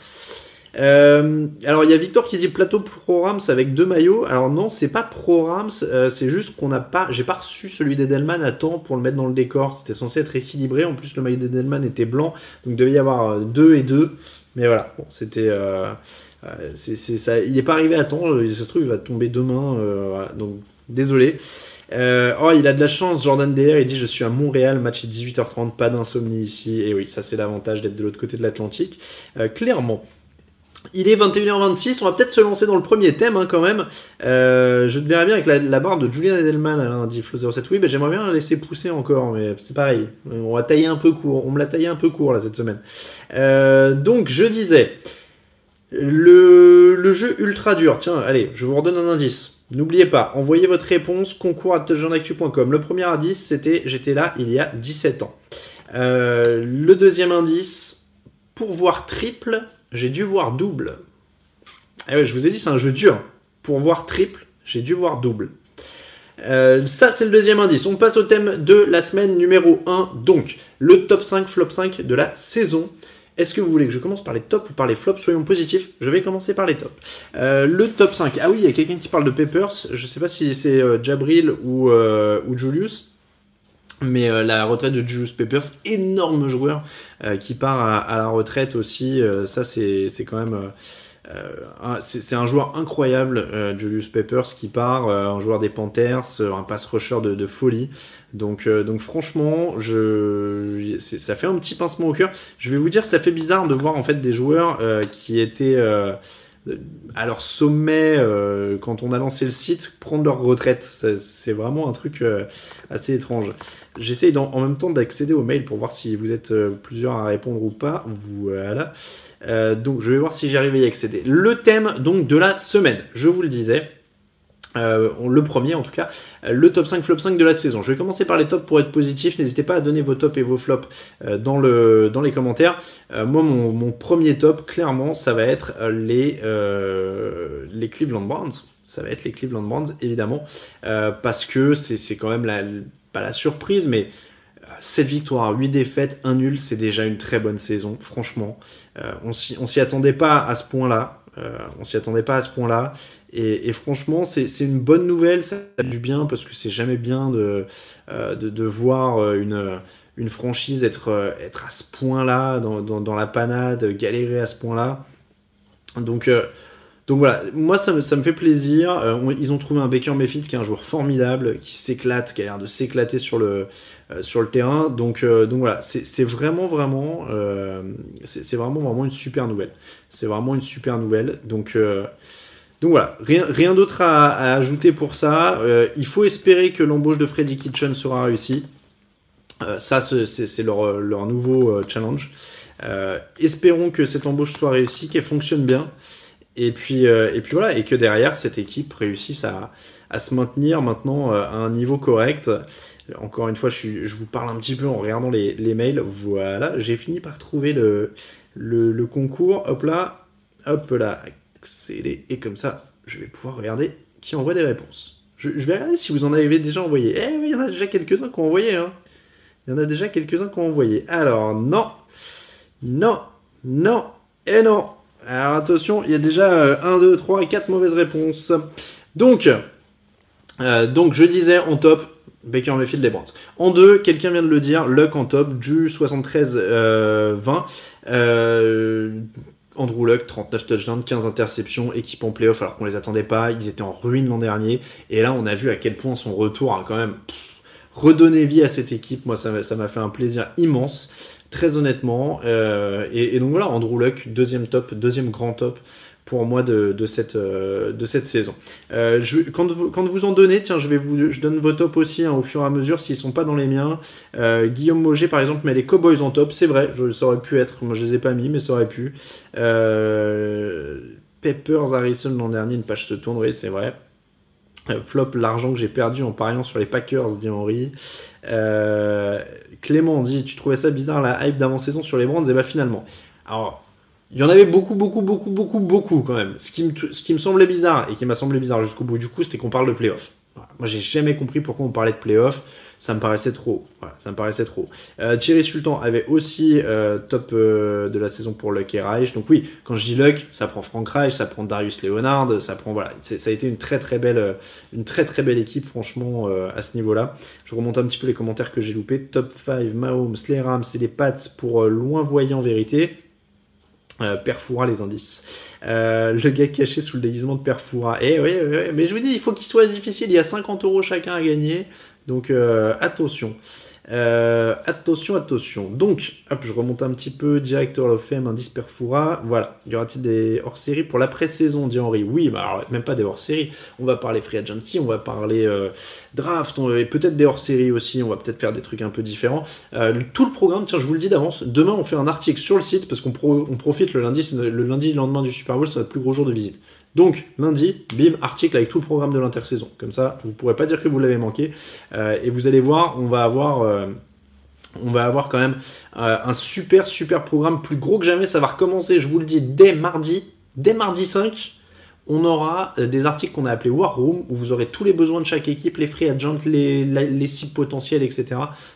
Euh, alors il y a Victor qui dit plateau Pro Rams avec deux maillots. Alors non, c'est pas Pro Rams, c'est juste qu'on n'a pas, j'ai pas reçu celui d'Edelman à temps pour le mettre dans le décor. C'était censé être équilibré. En plus le maillot d'Edelman était blanc, donc il devait y avoir deux et deux. Mais voilà, bon, c'était. Euh, euh, ça, il n'est pas arrivé à temps, ça se trouve, il va tomber demain. Euh, donc, désolé. oh, il a de la chance, Jordan DR, il dit Je suis à Montréal, match est 18h30, pas d'insomnie ici. Et oui, ça, c'est l'avantage d'être de l'autre côté de l'Atlantique. clairement. Il est 21h26, on va peut-être se lancer dans le premier thème hein, quand même. je te bien avec la, barre de Julian Edelman, Alain dit Flo07. Oui, j'aimerais bien la laisser pousser encore, mais c'est pareil. On va tailler un peu court. On me l'a taillé un peu court là cette semaine. Euh, donc je disais, le, jeu ultra dur, tiens, allez, je vous redonne un indice. N'oubliez pas, envoyez votre réponse concours à Le premier indice, c'était j'étais là il y a 17 ans. Euh, le deuxième indice, pour voir triple, j'ai dû voir double. Ah ouais, je vous ai dit, c'est un jeu dur. Pour voir triple, j'ai dû voir double. Euh, ça, c'est le deuxième indice. On passe au thème de la semaine numéro 1. Donc, le top 5, flop 5 de la saison. Est-ce que vous voulez que je commence par les tops ou par les flops? Soyons positifs, je vais commencer par les tops. Euh, le top 5. Ah oui, il y a quelqu'un qui parle de Peppers. Je ne sais pas si c'est euh, Jabril ou, ou, Julius. Mais la retraite de Julius Peppers, énorme joueur qui part à, la retraite aussi. ça, c'est quand même. c'est un joueur incroyable, Julius Peppers, qui part, un joueur des Panthers, un pass rusher de, de folie. Donc, euh, donc franchement, je, ça fait un petit pincement au cœur. Je vais vous dire, ça fait bizarre de voir en fait des joueurs euh, qui étaient euh, à leur sommet quand on a lancé le site prendre leur retraite. C'est vraiment un truc assez étrange. J'essaye en même temps d'accéder au mail pour voir si vous êtes plusieurs à répondre ou pas. Voilà. donc je vais voir si j'arrive à y accéder. Le thème donc de la semaine, je vous le disais. Euh, le premier en tout cas, le top 5 flop 5 de la saison. Je vais commencer par les tops pour être positif. N'hésitez pas à donner vos tops et vos flops dans, le, dans les commentaires. moi, mon, premier top, clairement, ça va être les, les Cleveland Browns. Ça va être les Cleveland Browns, évidemment, parce que c'est quand même pas la surprise, mais 7 victoires, 8 défaites, 1 nul, c'est déjà une très bonne saison, franchement. Euh, on s'y attendait pas à ce point-là. Euh, on s'y attendait pas à ce point-là. Et, franchement, c'est une bonne nouvelle, ça fait du bien parce que c'est jamais bien de, euh, de, voir une, une franchise être, être à ce point-là, dans, dans, la panade, galérer à ce point-là. Donc, donc voilà, moi ça me, ça me fait plaisir. ils ont trouvé un Baker Mayfield qui est un joueur formidable, qui s'éclate, qui a l'air de s'éclater sur le, euh, sur le terrain. Donc, euh, donc voilà, c'est vraiment, vraiment, euh, c'est vraiment, vraiment une super nouvelle. C'est vraiment une super nouvelle. Donc, donc voilà, rien, d'autre à, ajouter pour ça. il faut espérer que l'embauche de Freddy Kitchen sera réussie. ça, c'est leur, nouveau challenge. espérons que cette embauche soit réussie, qu'elle fonctionne bien. Et puis, voilà, et que derrière, cette équipe réussisse à, se maintenir maintenant à un niveau correct. Encore une fois, je, vous parle un petit peu en regardant les, mails. Voilà, j'ai fini par trouver le, le, concours. Hop là, hop là, Et comme ça, je vais pouvoir regarder qui envoie des réponses. Je, vais regarder si vous en avez déjà envoyé. Eh oui, il y en a déjà quelques-uns qui ont envoyé. Hein. Il y en a déjà quelques-uns qui ont envoyé. Alors, non, non, non et non. Alors attention, il y a déjà 1, 2, 3, 4 mauvaises réponses. Donc, euh, donc je disais en top, Baker Mayfield les Browns. En deux, quelqu'un vient de le dire, Luck en top, du 73-20. Euh, Andrew Luck, 39 touchdowns, 15 interceptions, équipe en playoff alors qu'on les attendait pas, ils étaient en ruine l'an dernier. Et là, on a vu à quel point son retour a quand même redonné vie à cette équipe. Moi, ça m'a fait un plaisir immense, très honnêtement. Euh, et, et, donc voilà, Andrew Luck, deuxième top, deuxième grand top pour moi de, cette, euh, de cette saison. Euh, quand, vous, quand vous en donnez, tiens, je, vais vous, je donne vos tops aussi hein, au fur et à mesure s'ils ne sont pas dans les miens. Euh, Guillaume Moget, par exemple, met les Cowboys en top, c'est vrai, je, ça aurait pu être, moi je les ai pas mis, mais ça aurait pu. Peppers Harrison l'an dernier, une page se tourne, oui, c'est vrai. Flop, l'argent que j'ai perdu en pariant sur les Packers, dit Henri. Clément dit Tu trouvais ça bizarre la hype d'avant-saison sur les Brands Et bah finalement. Alors, il y en avait beaucoup, beaucoup, beaucoup, beaucoup, beaucoup quand même. Ce qui me, ce qui me semblait bizarre et qui m'a semblé bizarre jusqu'au bout du coup, c'était qu'on parle de playoff. Moi, j'ai jamais compris pourquoi on parlait de playoff. Ça me paraissait trop. Voilà, ça me paraissait trop. Euh, Thierry Sultan avait aussi euh, top euh, de la saison pour Luck et Reich. Donc oui, quand je dis Luck, ça prend Frank Reich, ça prend Darius Leonard, ça prend voilà, ça a été une très très belle, une très très belle équipe franchement à ce niveau-là. Je remonte un petit peu les commentaires que j'ai loupés. Top 5, Mahomes, les Rams et les Pats pour loin voyant vérité. Euh, Perfura les indices. Euh, le gars caché sous le déguisement de Perfura. Eh oui, mais je vous dis, il faut qu'il soit difficile. Il y a 50 euros chacun à gagner. Donc euh, attention. Euh, attention, attention. Donc, hop, je remonte un petit peu. Director of Fame, indice Perfura. Voilà. Y aura-t-il des hors-série pour la pré-saison, dit Henri? Oui, bah, même pas des hors-série. On va parler free agency, on va parler euh, draft, et peut-être des hors-série aussi. On va peut-être faire des trucs un peu différents. Euh, tout le programme, tiens, je vous le dis d'avance. Demain, on fait un article sur le site parce qu'on profite le lundi, le lundi, le lendemain du Super Bowl, c'est notre plus gros jour de visite. Donc, lundi, bim, article avec tout le programme de l'intersaison. Comme ça, vous ne pourrez pas dire que vous l'avez manqué. Euh, et vous allez voir, on va avoir. Euh, quand même euh, un super super programme plus gros que jamais. Ça va recommencer, je vous le dis, dès mardi, dès mardi 5 on aura euh, des articles qu'on a appelés War Room, où vous aurez tous les besoins de chaque équipe, les free agents, les, les cibles potentielles, etc.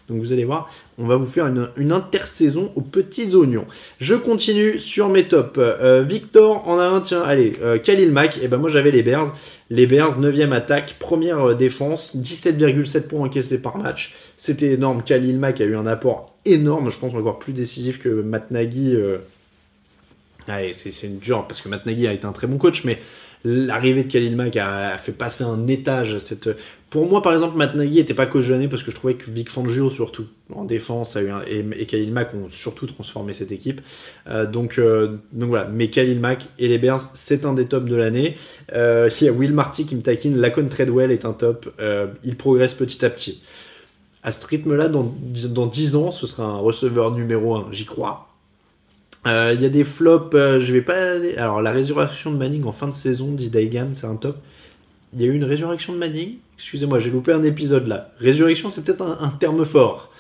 Donc vous allez voir, on va vous faire une, intersaison aux petits oignons. Je continue sur mes tops. Euh, Victor en a un, tiens, allez, euh, Khalil Mack, et eh ben moi j'avais les Bears. Les Bears, 9ème attaque, première défense, 17,7 points encaissés par match. C'était énorme. Khalil Mack a eu un apport énorme, je pense encore plus décisif que Matt Nagy. C'est dur parce que Matt Nagy a été un très bon coach, mais l'arrivée de Khalil Mack a, fait passer un étage. Pour moi, par exemple, Matt Nagy n'était pas coach de l'année parce que je trouvais que Vic Fangio, surtout en défense, et, et, Khalil Mack ont surtout transformé cette équipe. Euh, donc, euh, donc voilà, mais Khalil Mack et les Bears, c'est un des tops de l'année. Euh, il y a Will Marty qui me taquine. Lacon Treadwell est un top. il progresse petit à petit. À ce rythme-là, dans, dans 10 ans, ce sera un receveur numéro 1, j'y crois. Euh, il y a des flops, euh, je vais pas aller. Alors, la résurrection de Manning en fin de saison, dit Daigan, c'est un top. il y a eu une résurrection de Manning. Excusez-moi, j'ai loupé un épisode là. Résurrection, c'est peut-être un, terme fort.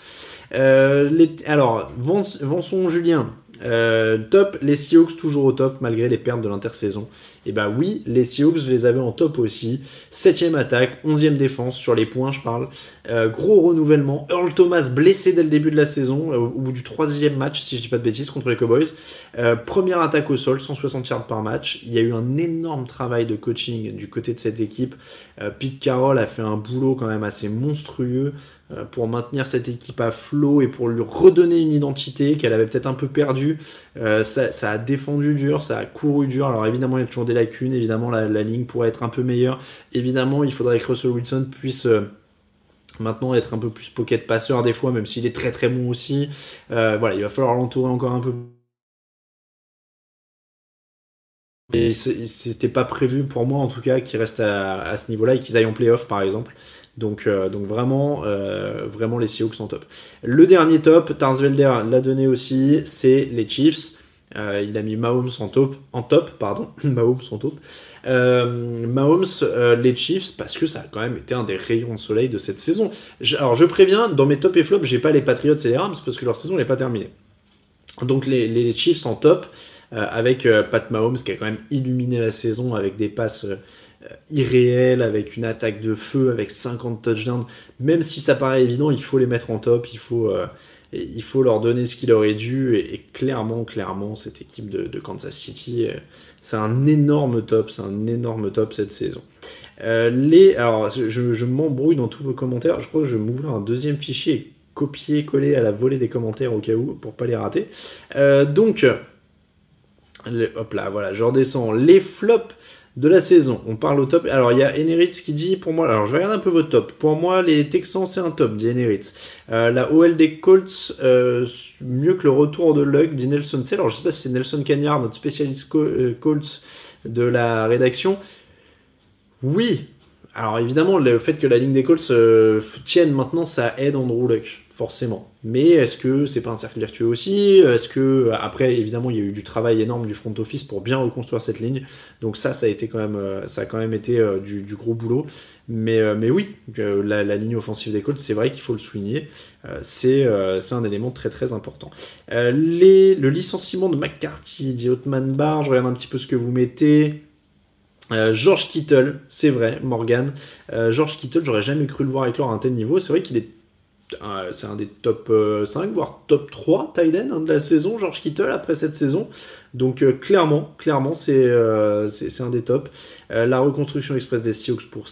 Euh, alors, Vanson Julien, euh, top, les Seahawks toujours au top malgré les pertes de l'intersaison. Et eh bah ben oui, les Seahawks, les avais en top aussi. Septième attaque, onzième défense, sur les points je parle. Euh, gros renouvellement. Earl Thomas blessé dès le début de la saison, euh, au bout du troisième match, si je dis pas de bêtises, contre les Cowboys. première attaque au sol, 160 yards par match. Il y a eu un énorme travail de coaching du côté de cette équipe. Pete Carroll a fait un boulot quand même assez monstrueux. Euh, pour maintenir cette équipe à flot et pour lui redonner une identité qu'elle avait peut-être un peu perdue. Euh, ça, a défendu dur, ça a couru dur. Alors évidemment, il y a toujours des lacunes. Évidemment, la, ligne pourrait être un peu meilleure. Évidemment, il faudrait que Russell Wilson puisse euh, maintenant être un peu plus pocket passeur des fois, même s'il est très très bon aussi. voilà, il va falloir l'entourer encore un peu. Et c'était pas prévu pour moi en tout cas qu'il reste à, ce niveau-là et qu'ils aillent en playoff par exemple. Donc, euh, donc vraiment, euh, vraiment les Seahawks sont top. Le dernier top, Tarsvelder l'a donné aussi, c'est les Chiefs. Euh, il a mis Mahomes en top, en top pardon, [laughs] Mahomes en top. Mahomes, les Chiefs, parce que ça a quand même été un des rayons de soleil de cette saison. alors je préviens, dans mes top et flops, j'ai pas les Patriots et les Rams parce que leur saison n'est pas terminée. Donc les, Chiefs en top, avec Pat Mahomes qui a quand même illuminé la saison avec des passes euh, irréel, avec une attaque de feu, avec 50 touchdowns. Même si ça paraît évident, il faut les mettre en top, il faut, euh, il faut leur donner ce qu'il aurait dû. Et, clairement, clairement, cette équipe de, Kansas City, euh, c'est un énorme top, c'est un énorme top cette saison. les, alors, je, m'embrouille dans tous vos commentaires. Je crois que je vais m'ouvrir un deuxième fichier et copier-coller à la volée des commentaires au cas où, pour pas les rater. donc, hop là, voilà, je redescends. Les flops de la saison. On parle au top. Alors, il y a Eneritz qui dit, pour moi, alors je vais regarder un peu votre top. Pour moi, les Texans, c'est un top, dit Eneritz. Euh, la OL des Colts, euh, mieux que le retour de Luck, dit Nelson C. Alors, je sais pas si c'est Nelson Cagnard, notre spécialiste euh, Colts de la rédaction. Oui. Alors, évidemment, le fait que la ligne des Colts tienne maintenant, ça aide Andrew Luck forcément. Mais est-ce que c'est pas un cercle vertueux aussi? Est-ce que après évidemment il y a eu du travail énorme du front office pour bien reconstruire cette ligne. Donc ça ça a été quand même euh, été euh, du, gros boulot. Mais, euh, oui, la, ligne offensive des Colts, c'est vrai qu'il faut le souligner. c'est un élément très très important. Le licenciement de McCarthy, dit Otman Bar, je regarde un petit peu ce que vous mettez. George Kittle, c'est vrai, Morgan. George Kittle, j'aurais jamais cru le voir éclore à un tel niveau. C'est vrai qu'il est c'est un des top 5, euh, voire top 3 tight end hein, de la saison, George Kittle, après cette saison. Donc euh, clairement, clairement, c'est euh, un des tops. la reconstruction express des Sioux pour,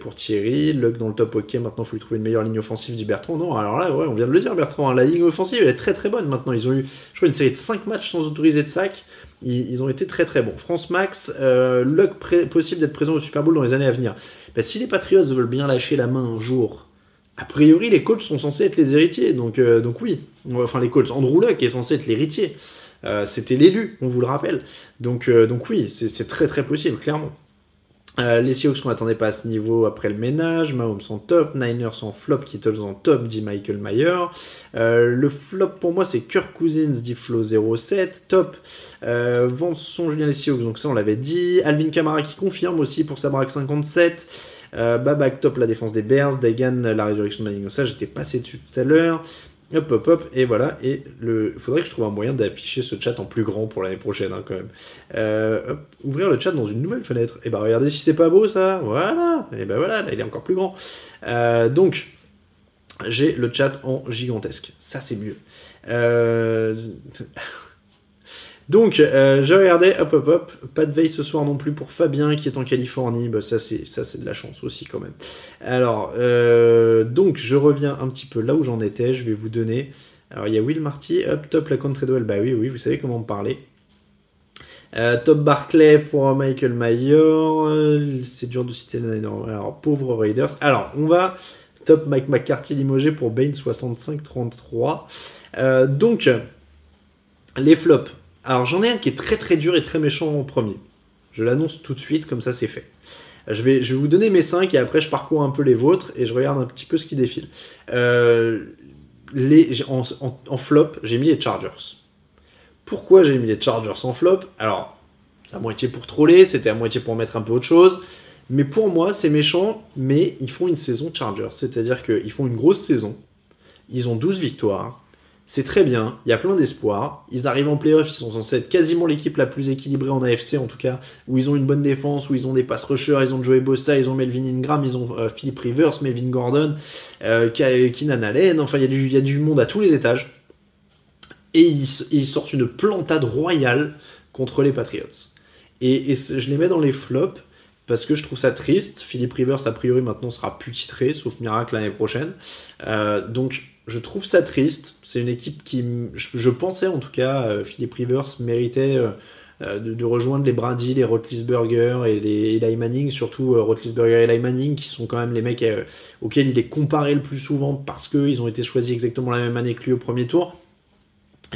pour Thierry, Luck dans le top, ok, maintenant il faut lui trouver une meilleure ligne offensive, dit Bertrand. Non, alors là, on vient de le dire, Bertrand, hein, la ligne offensive, elle est très très bonne maintenant. Ils ont eu, je crois, une série de 5 matchs sans autoriser de sac. Ils, ont été très très bons. France Max, Luck possible d'être présent au Super Bowl dans les années à venir. Bah, si les Patriots veulent bien lâcher la main un jour a priori, les Colts sont censés être les héritiers. Donc, euh, donc oui. Enfin, les Colts. Andrew Luck est censé être l'héritier. Euh, c'était l'élu, on vous le rappelle. Donc, euh, oui, c'est très très possible, clairement. les Seahawks qu'on n'attendait pas à ce niveau après le ménage. Mahomes en top. Niners en flop. Kittles en top, dit Michael Mayer. le flop pour moi, c'est Kirk Cousins, dit Flo 07. Top. son Julien les Seahawks, donc ça on l'avait dit. Alvin Kamara qui confirme aussi pour sa braque 57. Euh, top la défense des Bears, Dagan la résurrection de Manning. Ça, j'étais passé dessus tout à l'heure. Hop, hop, hop, et voilà. Et le, faudrait que je trouve un moyen d'afficher ce chat en plus grand pour l'année prochaine, hein, quand même. Euh, ouvrir le chat dans une nouvelle fenêtre. Et bah, regardez si c'est pas beau, ça. Voilà. Et bah, voilà, là, il est encore plus grand. Euh, donc, j'ai le chat en gigantesque. Ça, c'est mieux. Euh. Donc, euh, je regardais, hop, hop, hop, pas de veille ce soir non plus pour Fabien qui est en Californie. Bah, ça, c'est, ça, c'est de la chance aussi quand même. Alors, euh, donc, je reviens un petit peu là où j'en étais. Je vais vous donner. Alors, il y a Will Marty, hop, top la contre Bah oui, oui, vous savez comment me parler. Euh, top Barclay pour Michael Mayer. c'est dur de citer Alors, pauvre Raiders. Alors, on va. Top Mike McCarthy limogé pour Bane 65-33. donc, les flops. Alors j'en ai un qui est très très dur et très méchant en premier. Je l'annonce tout de suite, comme ça c'est fait. Je vais, je vais vous donner mes 5 et après je parcours un peu les vôtres et je regarde un petit peu ce qui défile. Euh, les, en, flop, j'ai mis les Chargers. Pourquoi j'ai mis les Chargers en flop? Alors, à moitié pour troller, c'était à moitié pour mettre un peu autre chose. Mais pour moi, c'est méchant, mais ils font une saison Chargers. C'est-à-dire qu'ils font une grosse saison. Ils ont 12 victoires. C'est très bien, il y a plein d'espoir. Ils arrivent en playoff, ils sont censés être quasiment l'équipe la plus équilibrée en AFC en tout cas, où ils ont une bonne défense, où ils ont des pass rushers, ils ont Joey Bossa, ils ont Melvin Ingram, ils ont euh, Philip Rivers, Melvin Gordon, euh, Keenan Allen, enfin il y, a du monde à tous les étages. Et ils, sortent une plantade royale contre les Patriots. Et, je les mets dans les flops parce que je trouve ça triste. Philip Rivers, a priori, maintenant sera plus titré, sauf miracle l'année prochaine. Euh, donc je trouve ça triste. C'est une équipe qui, je, pensais en tout cas, euh, Philippe Rivers méritait euh, euh, de, rejoindre les Brady, les Rotlisberger et les Eli Manning, surtout Rotlisberger et Eli Manning, qui sont quand même les mecs auxquels il est comparé le plus souvent parce qu'ils ont été choisis exactement la même année que lui au premier tour.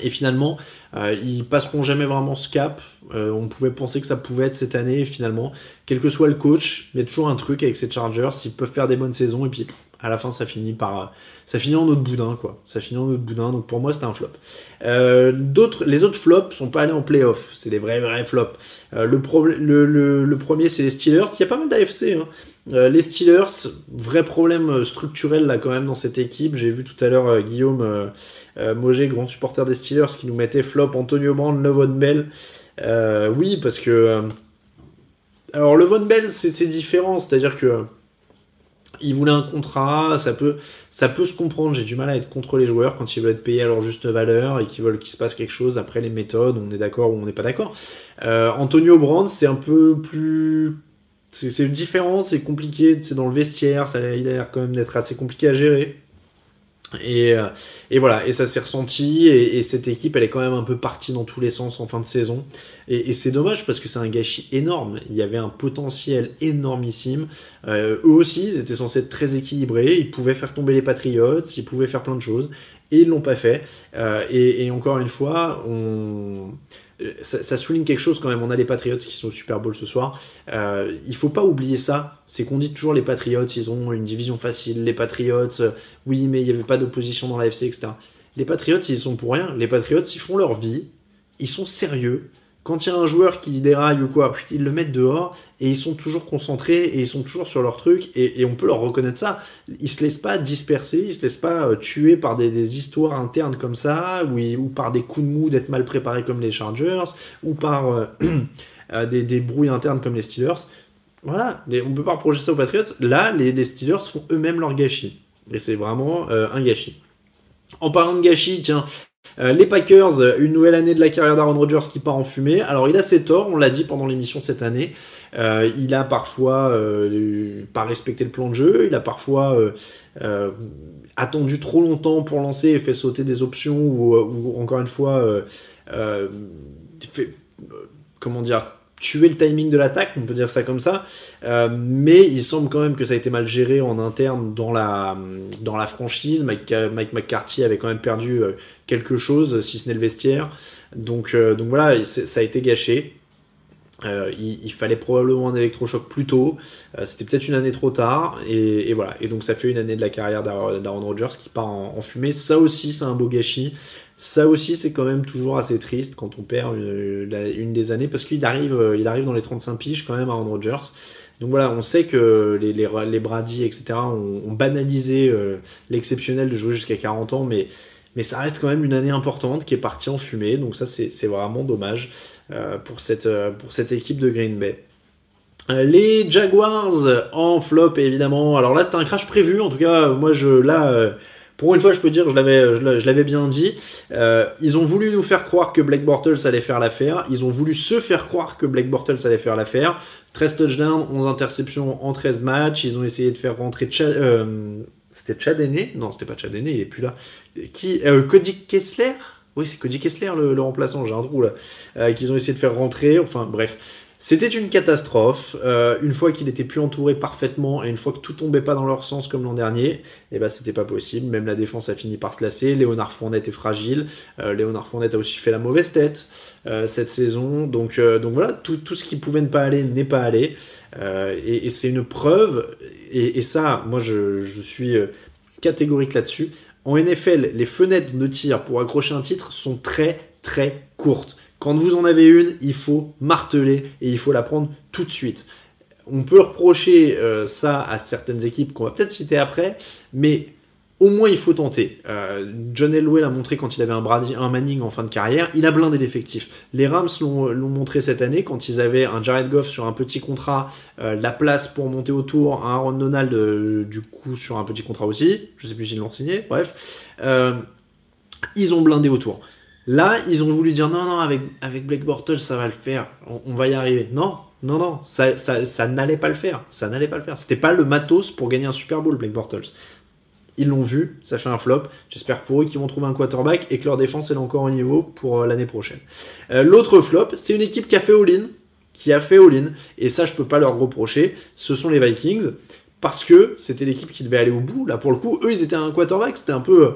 Et finalement, ils passeront jamais vraiment ce cap. on pouvait penser que ça pouvait être cette année. Finalement, quel que soit le coach, il y a toujours un truc avec ces Chargers. Ils peuvent faire des bonnes saisons et puis à la fin, ça finit par ça finit en autre boudin, quoi. Ça finit en autre boudin, donc pour moi, c'était un flop. Euh, d'autres, les autres flops sont pas allés en playoff, c'est des vrais, vrais flops. Euh, le, premier, c'est les Steelers. Il y a pas mal d'AFC. Hein. Euh, les Steelers, vrai problème structurel là quand même dans cette équipe. J'ai vu tout à l'heure Guillaume Moget, grand supporter des Steelers, qui nous mettait flop Antonio Brand, Levon Bell. oui, parce que. alors, Levon Bell, c'est différent, c'est-à-dire que il voulait un contrat, ça peut, ça peut se comprendre. J'ai du mal à être contre les joueurs quand ils veulent être payés à leur juste valeur et qu'ils veulent qu'il se passe quelque chose après les méthodes. On est d'accord ou on n'est pas d'accord. Euh, Antonio Brand, c'est un peu plus, c'est différent, c'est compliqué. C'est dans le vestiaire, ça, il a l'air quand même d'être assez compliqué à gérer. Et, euh, et, voilà, et ça s'est ressenti, et, cette équipe, elle est quand même un peu partie dans tous les sens en fin de saison. Et, c'est dommage parce que c'est un gâchis énorme. Il y avait un potentiel énormissime. Euh, eux aussi, ils étaient censés être très équilibrés. Ils pouvaient faire tomber les Patriots, ils pouvaient faire plein de choses, et ils l'ont pas fait. Euh, et, encore une fois, on ça, souligne quelque chose quand même. On a les Patriots qui sont au Super Bowl ce soir. Euh, il faut pas oublier ça. C'est qu'on dit toujours les Patriots, ils ont une division facile. Les Patriots, euh, oui, mais il n'y avait pas d'opposition dans la FC, etc. Les Patriots, ils sont pour rien. Les Patriots, ils font leur vie. Ils sont sérieux quand il y a un joueur qui déraille ou quoi, ils le mettent dehors et ils sont toujours concentrés et ils sont toujours sur leur truc et, on peut leur reconnaître ça. Ils se laissent pas disperser, ils se laissent pas euh, tuer par des, histoires internes comme ça ou, par des coups de mou d'être mal préparés comme les Chargers ou par euh, [clears throat] euh, des, des, brouilles internes comme les Steelers. Voilà, on peut pas reprocher ça aux Patriots. Là, les Steelers font eux-mêmes leur gâchis et c'est vraiment un gâchis. En parlant de gâchis, tiens, euh, les Packers, une nouvelle année de la carrière d'Aaron Rodgers qui part en fumée. Alors il a ses torts, on l'a dit pendant l'émission cette année. Euh, il a parfois euh, pas respecté le plan de jeu, il a parfois attendu trop longtemps pour lancer et fait sauter des options ou, encore une fois fait, comment dire tuer le timing de l'attaque, on peut dire ça comme ça. Euh, mais il semble quand même que ça a été mal géré en interne dans la, franchise. Mike, McCarthy avait quand même perdu euh, quelque chose, si ce n'est le vestiaire. Donc, euh, voilà, ça a été gâché. il, fallait probablement un électrochoc plus tôt. C'était peut-être une année trop tard. Et, voilà. Et donc ça fait une année de la carrière d'Aaron Rodgers qui part en fumée. Ça aussi, c'est un beau gâchis. Ça aussi, c'est quand même toujours assez triste quand on perd une, des années parce qu'il arrive, euh, il arrive dans les 35 piges quand même à Rodgers. Donc voilà, on sait que les, les, Brady, etc., ont, banalisé euh, l'exceptionnel de jouer jusqu'à 40 ans, mais, mais ça reste quand même une année importante qui est partie en fumée. Donc ça, c'est vraiment dommage euh, pour, cette, pour cette équipe de Green Bay. Les Jaguars en flop évidemment. Alors là c'était un crash prévu. En tout cas moi je là pour une fois, je peux dire, je l'avais, je l'avais bien dit. Euh, ils ont voulu nous faire croire que Black Bortles allait faire l'affaire. Ils ont voulu se faire croire que Black Bortles allait faire l'affaire. 13 touchdowns, 11 interceptions en 13 matchs. Ils ont essayé de faire rentrer Chad, euh, c'était Chad Non, c'était pas Chad il est plus là. Qui, euh, Cody Kessler? Oui, c'est Cody Kessler le, le remplaçant, j'ai un trou là. qu'ils ont essayé de faire rentrer. Enfin, bref. C'était une catastrophe. Euh, une fois qu'il était plus entouré parfaitement et une fois que tout tombait pas dans leur sens comme l'an dernier, eh ben c'était pas possible. Même la défense a fini par se lasser. Léonard Fournette est fragile. Euh, Léonard Fournette a aussi fait la mauvaise tête euh, cette saison. Donc, voilà, tout, ce qui pouvait ne pas aller n'est pas allé. et, c'est une preuve. Et, et ça, moi je, je suis catégorique là-dessus. En NFL, les fenêtres de tir pour accrocher un titre sont très très courtes. Quand vous en avez une, il faut marteler et il faut la prendre tout de suite. on peut reprocher ça à certaines équipes qu'on va peut-être citer après, mais au moins il faut tenter. Euh, John Elway l'a montré quand il avait un, Brady, un Manning en fin de carrière, il a blindé l'effectif. Les Rams l'ont montré cette année quand ils avaient un Jared Goff sur un petit contrat, euh, la place pour monter autour, un Aaron Donald euh, du coup sur un petit contrat aussi, je sais plus s'ils l'ont signé, bref. ils ont blindé autour. Là, ils ont voulu dire non, non, avec, avec Blake Bortles, ça va le faire, on, va y arriver. Non, non, non, ça, ça, ça n'allait pas le faire. Ça n'allait pas le faire. C'était pas le matos pour gagner un Super Bowl, Blake Bortles. Ils l'ont vu, ça fait un flop. J'espère pour eux qu'ils vont trouver un quarterback et que leur défense est encore au niveau pour euh, l'année prochaine. Euh, l'autre flop, c'est une équipe qui a fait all-in, qui a fait all-in, et ça je peux pas leur reprocher. Ce sont les Vikings parce que c'était l'équipe qui devait aller au bout. Là pour le coup, eux ils étaient un quarterback, c'était un peu,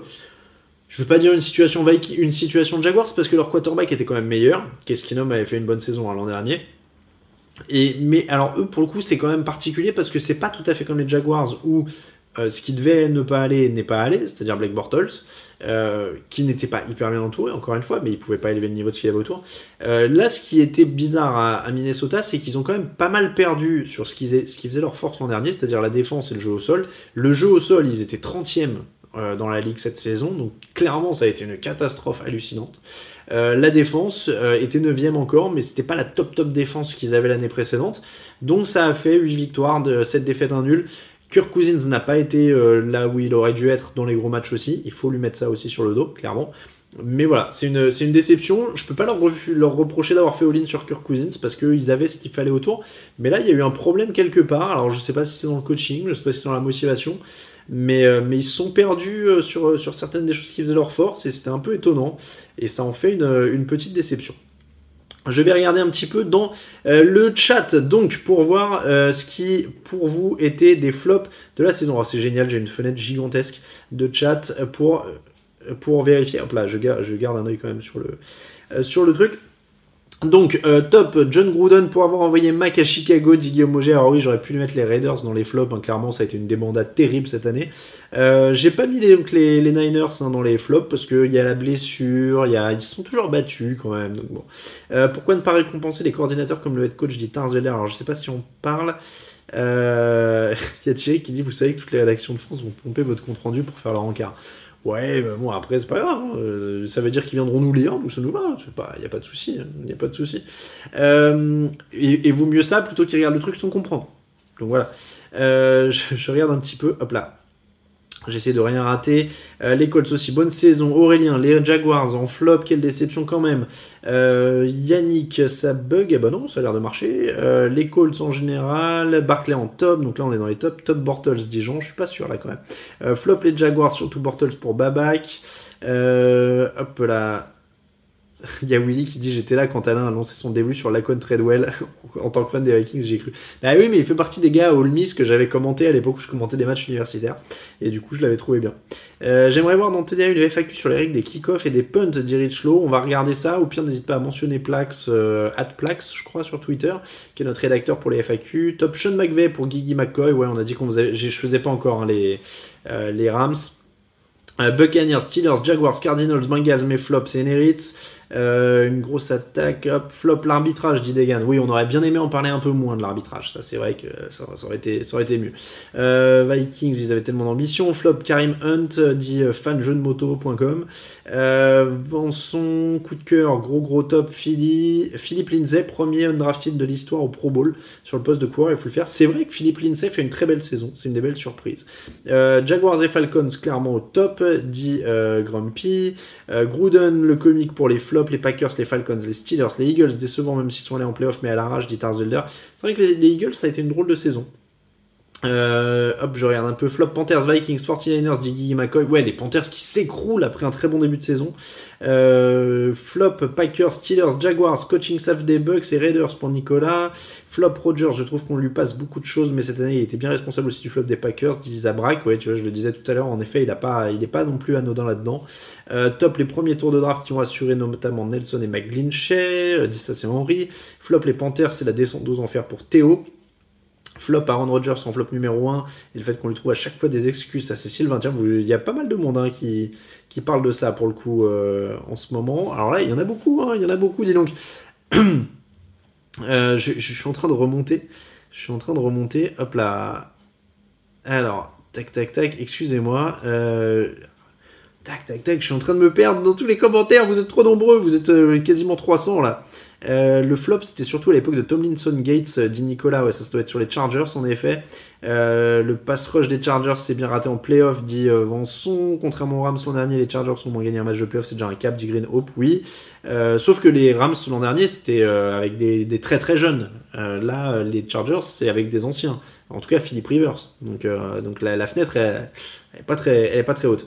je veux pas dire une situation une situation de Jaguars parce que leur quarterback était quand même meilleur. Keskinum avait fait une bonne saison hein, l'an dernier. Et, mais alors eux pour le coup c'est quand même particulier parce que c'est pas tout à fait comme les Jaguars où euh, ce qui devait ne pas aller n'est pas allé, c'est-à-dire Blake Bortles, euh, qui n'était pas hyper bien entouré, encore une fois, mais il pouvait pas élever le niveau de ce qu'il avait autour. Euh, là, ce qui était bizarre à, Minnesota, c'est qu'ils ont quand même pas mal perdu sur ce, qui faisait leur force l'an dernier, c'est-à-dire la défense et le jeu au sol. Le jeu au sol, ils étaient 30e dans la ligue cette saison, donc clairement, ça a été une catastrophe hallucinante. la défense était 9 encore, mais c'était pas la top top défense qu'ils avaient l'année précédente. Donc ça a fait 8 victoires, de 7 défaites, 1 nul. Kirk Cousins n'a pas été euh, là où il aurait dû être dans les gros matchs aussi. Il faut lui mettre ça aussi sur le dos, clairement. Mais voilà, c'est une, une, déception. Je peux pas leur, leur reprocher d'avoir fait all-in sur Kirk Cousins parce qu'ils avaient ce qu'il fallait autour. Mais là, il y a eu un problème quelque part. Alors, je sais pas si c'est dans le coaching, je sais pas si c'est dans la motivation. Mais, euh, mais ils se sont perdus euh, sur, sur certaines des choses qui faisaient leur force et c'était un peu étonnant. Et ça en fait une, petite déception. Je vais regarder un petit peu dans euh, le chat, donc pour voir euh, ce qui pour vous était des flops de la saison. Oh, c'est génial, j'ai une fenêtre gigantesque de chat pour, euh, pour vérifier. Hop là, je garde, je garde un oeil quand même sur le, sur le truc. Donc, euh, top, John Gruden pour avoir envoyé Mac à Chicago, dit Guillaume Alors oui, j'aurais pu lui mettre les Raiders dans les flops, hein. clairement, ça a été une débandade terrible cette année. Euh, j'ai pas mis les, Niners hein, dans les flops, parce qu'il y a la blessure, ils sont toujours battus quand même. Euh, pourquoi ne pas récompenser les coordinateurs comme le head coach dit Tarzweller Alors je sais pas si on parle. [laughs] Il y a Thierry qui dit, vous savez que toutes les rédactions de France vont pomper votre compte rendu pour faire leur encart. Ouais, bon, après, c'est pas grave. Hein. Euh, ça veut dire qu'ils viendront nous lire, nous, ça nous va. Il n'y a pas de souci. Il a pas de souci. Euh, et, vaut mieux ça plutôt qu'ils regardent le truc sans comprendre. Donc voilà. Euh, [laughs] je, regarde un petit peu. Hop là. J'essaie de rien rater. Euh, les Colts aussi, bonne saison. Aurélien, les Jaguars en flop, quelle déception quand même. Euh, Yannick, ça bug? Eh ben non, ça a l'air de marcher. Euh, les Colts en général. Barclay en top. Donc là, on est dans les top. Top Bortles, Dijon. Je suis pas sûr là quand même. flop les Jaguars, surtout Bortles pour Babac. hop là. [laughs] Il y a Willy qui dit J'étais là quand Alain a lancé son début sur Lacon Treadwell. [laughs] en tant que fan des Vikings, j'ai cru. Bah oui, mais il fait partie des gars à All Miss que j'avais commenté à l'époque où je commentais des matchs universitaires. Et du coup, je l'avais trouvé bien. Euh, j'aimerais voir dans TDA une FAQ sur les règles des kick-off et des punts d'Irich Low. On va regarder ça. Au pire, n'hésite pas à mentionner Plax, euh, Plax, je crois, sur Twitter, qui est notre rédacteur pour les FAQ. Top Sean McVeigh pour Gigi McCoy. Ouais, on a dit qu'on faisait. Je faisais pas encore hein, les, euh, les Rams. Buccaneers, Steelers, Jaguars, Cardinals, Bengals, mes flops et Nerits. Euh, une grosse attaque, hop, flop l'arbitrage, dit Degan. Oui, on aurait bien aimé en parler un peu moins de l'arbitrage, ça c'est vrai que ça, aurait été, ça aurait été mieux. Euh, Vikings, ils avaient tellement d'ambition. Flop Karim Hunt, dit euh, fanjeunemoto.com. Euh, Vanson, coup de cœur, gros gros top, Philly, Philippe Lindsay, premier undrafted de l'histoire au Pro Bowl sur le poste de coureur, il faut le faire. C'est vrai que Philippe Lindsay fait une très belle saison, c'est une des belles surprises. Jaguars et Falcons, clairement au top, dit Grumpy. Gruden, le comique pour les flops les Packers, les Falcons, les Steelers, les Eagles, décevant même s'ils sont allés en playoff, mais à l'arrache, dit Tarzolder. C'est vrai que les, Eagles, ça a été une drôle de saison. Euh, hop, je regarde un peu. Flop Panthers, Vikings, 49ers, Diggy McCoy. Ouais, les Panthers qui s'écroulent après un très bon début de saison. Euh, flop Packers, Steelers, Jaguars, coaching staff des Bucks et Raiders pour Nicolas. Flop Rogers, je trouve qu'on lui passe beaucoup de choses, mais cette année il était bien responsable aussi du flop des Packers, dit Zabrak. Ouais, tu vois, je le disais tout à l'heure, en effet, il n'est pas, il pas non plus anodin là-dedans. Euh, top les premiers tours de draft qui ont assuré notamment Nelson et McGlinchey, dit ça c'est Henry. Flop les Panthers, c'est la descente aux enfers pour Théo. Flop Aaron Rodgers en flop numéro 1, et le fait qu'on lui trouve à chaque fois des excuses, c'est Sylvain. Tiens, il y a pas mal de monde hein, qui, qui parle de ça pour le coup euh, en ce moment. Alors là, il y en a beaucoup, hein, il y en a beaucoup, dis donc. [clears throat] Euh, je, suis en train de remonter. Je suis en train de remonter. Hop là. Alors, tac, tac, tac. Excusez-moi. Euh, tac, tac, tac. Je suis en train de me perdre dans tous les commentaires. Vous êtes trop nombreux. Vous êtes quasiment 300 là. Euh, le flop, c'était surtout à l'époque de Tomlinson Gates, dit Nicolas. Ouais, ça, doit être sur les Chargers en effet. le pass rush des Chargers s'est bien raté en playoff, dit Vanson. Contrairement aux Rams l'an dernier, les Chargers ont moins gagné un match de playoff, c'est déjà un cap, dit Green Hope, oui. sauf que les Rams l'an dernier, c'était avec des, très très jeunes. là, les Chargers, c'est avec des anciens. En tout cas, Philippe Rivers. Donc, donc la, fenêtre, elle, pas très haute.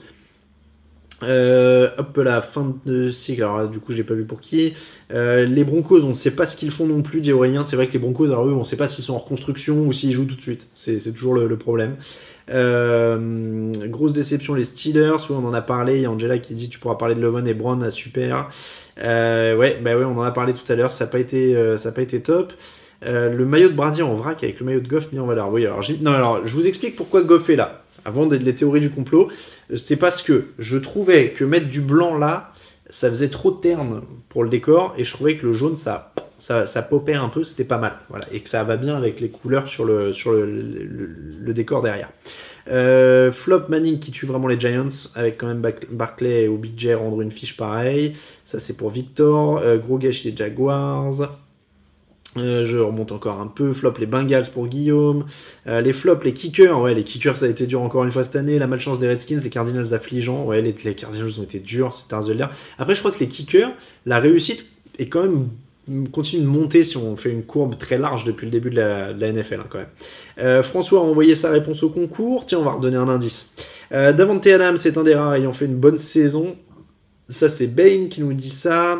Euh, hop la fin de cycle, alors du coup j'ai pas vu pour qui. Euh, les Broncos, on ne sait pas ce qu'ils font non plus, dit Aurélien. C'est vrai que les Broncos, alors eux, on ne sait pas s'ils sont en reconstruction ou s'ils jouent tout de suite. C'est toujours le, problème. Euh, grosse déception, les Steelers, oui, on en a parlé. Il y a Angela qui dit tu pourras parler de Lovon et Brown, super. ouais, bah ouais, on en a parlé tout à l'heure. Ça n'a pas été, ça a pas été top. le maillot de Brady en vrac avec le maillot de Goff mis en valeur. Oui, alors, non, alors je vous explique pourquoi Goff est là avant les théories du complot, c'est parce que je trouvais que mettre du blanc là, ça faisait trop terne pour le décor, et je trouvais que le jaune, ça, ça, ça popait un peu, c'était pas mal. Voilà, et que ça va bien avec les couleurs sur le, sur le, décor derrière. Euh, Flop Manning qui tue vraiment les Giants, avec quand même Barclay et OBJ rendre une fiche pareille. Ça, c'est pour Victor. Euh, gros gâchis des Jaguars. Euh, je remonte encore un peu. Flop les Bengals pour Guillaume. Euh, les flops, les kickers. Ouais, les kickers, ça a été dur encore une fois cette année. La malchance des Redskins, les Cardinals affligeants. Ouais, les, Cardinals ont été durs, c'est un de Après, je crois que les kickers, la réussite est quand même continue de monter si on fait une courbe très large depuis le début de la, NFL hein, quand même. Euh, François a envoyé sa réponse au concours. Tiens, on va redonner un indice. Davante Adams c'est un des rares ayant fait une bonne saison. Ça, c'est Bane qui nous dit ça.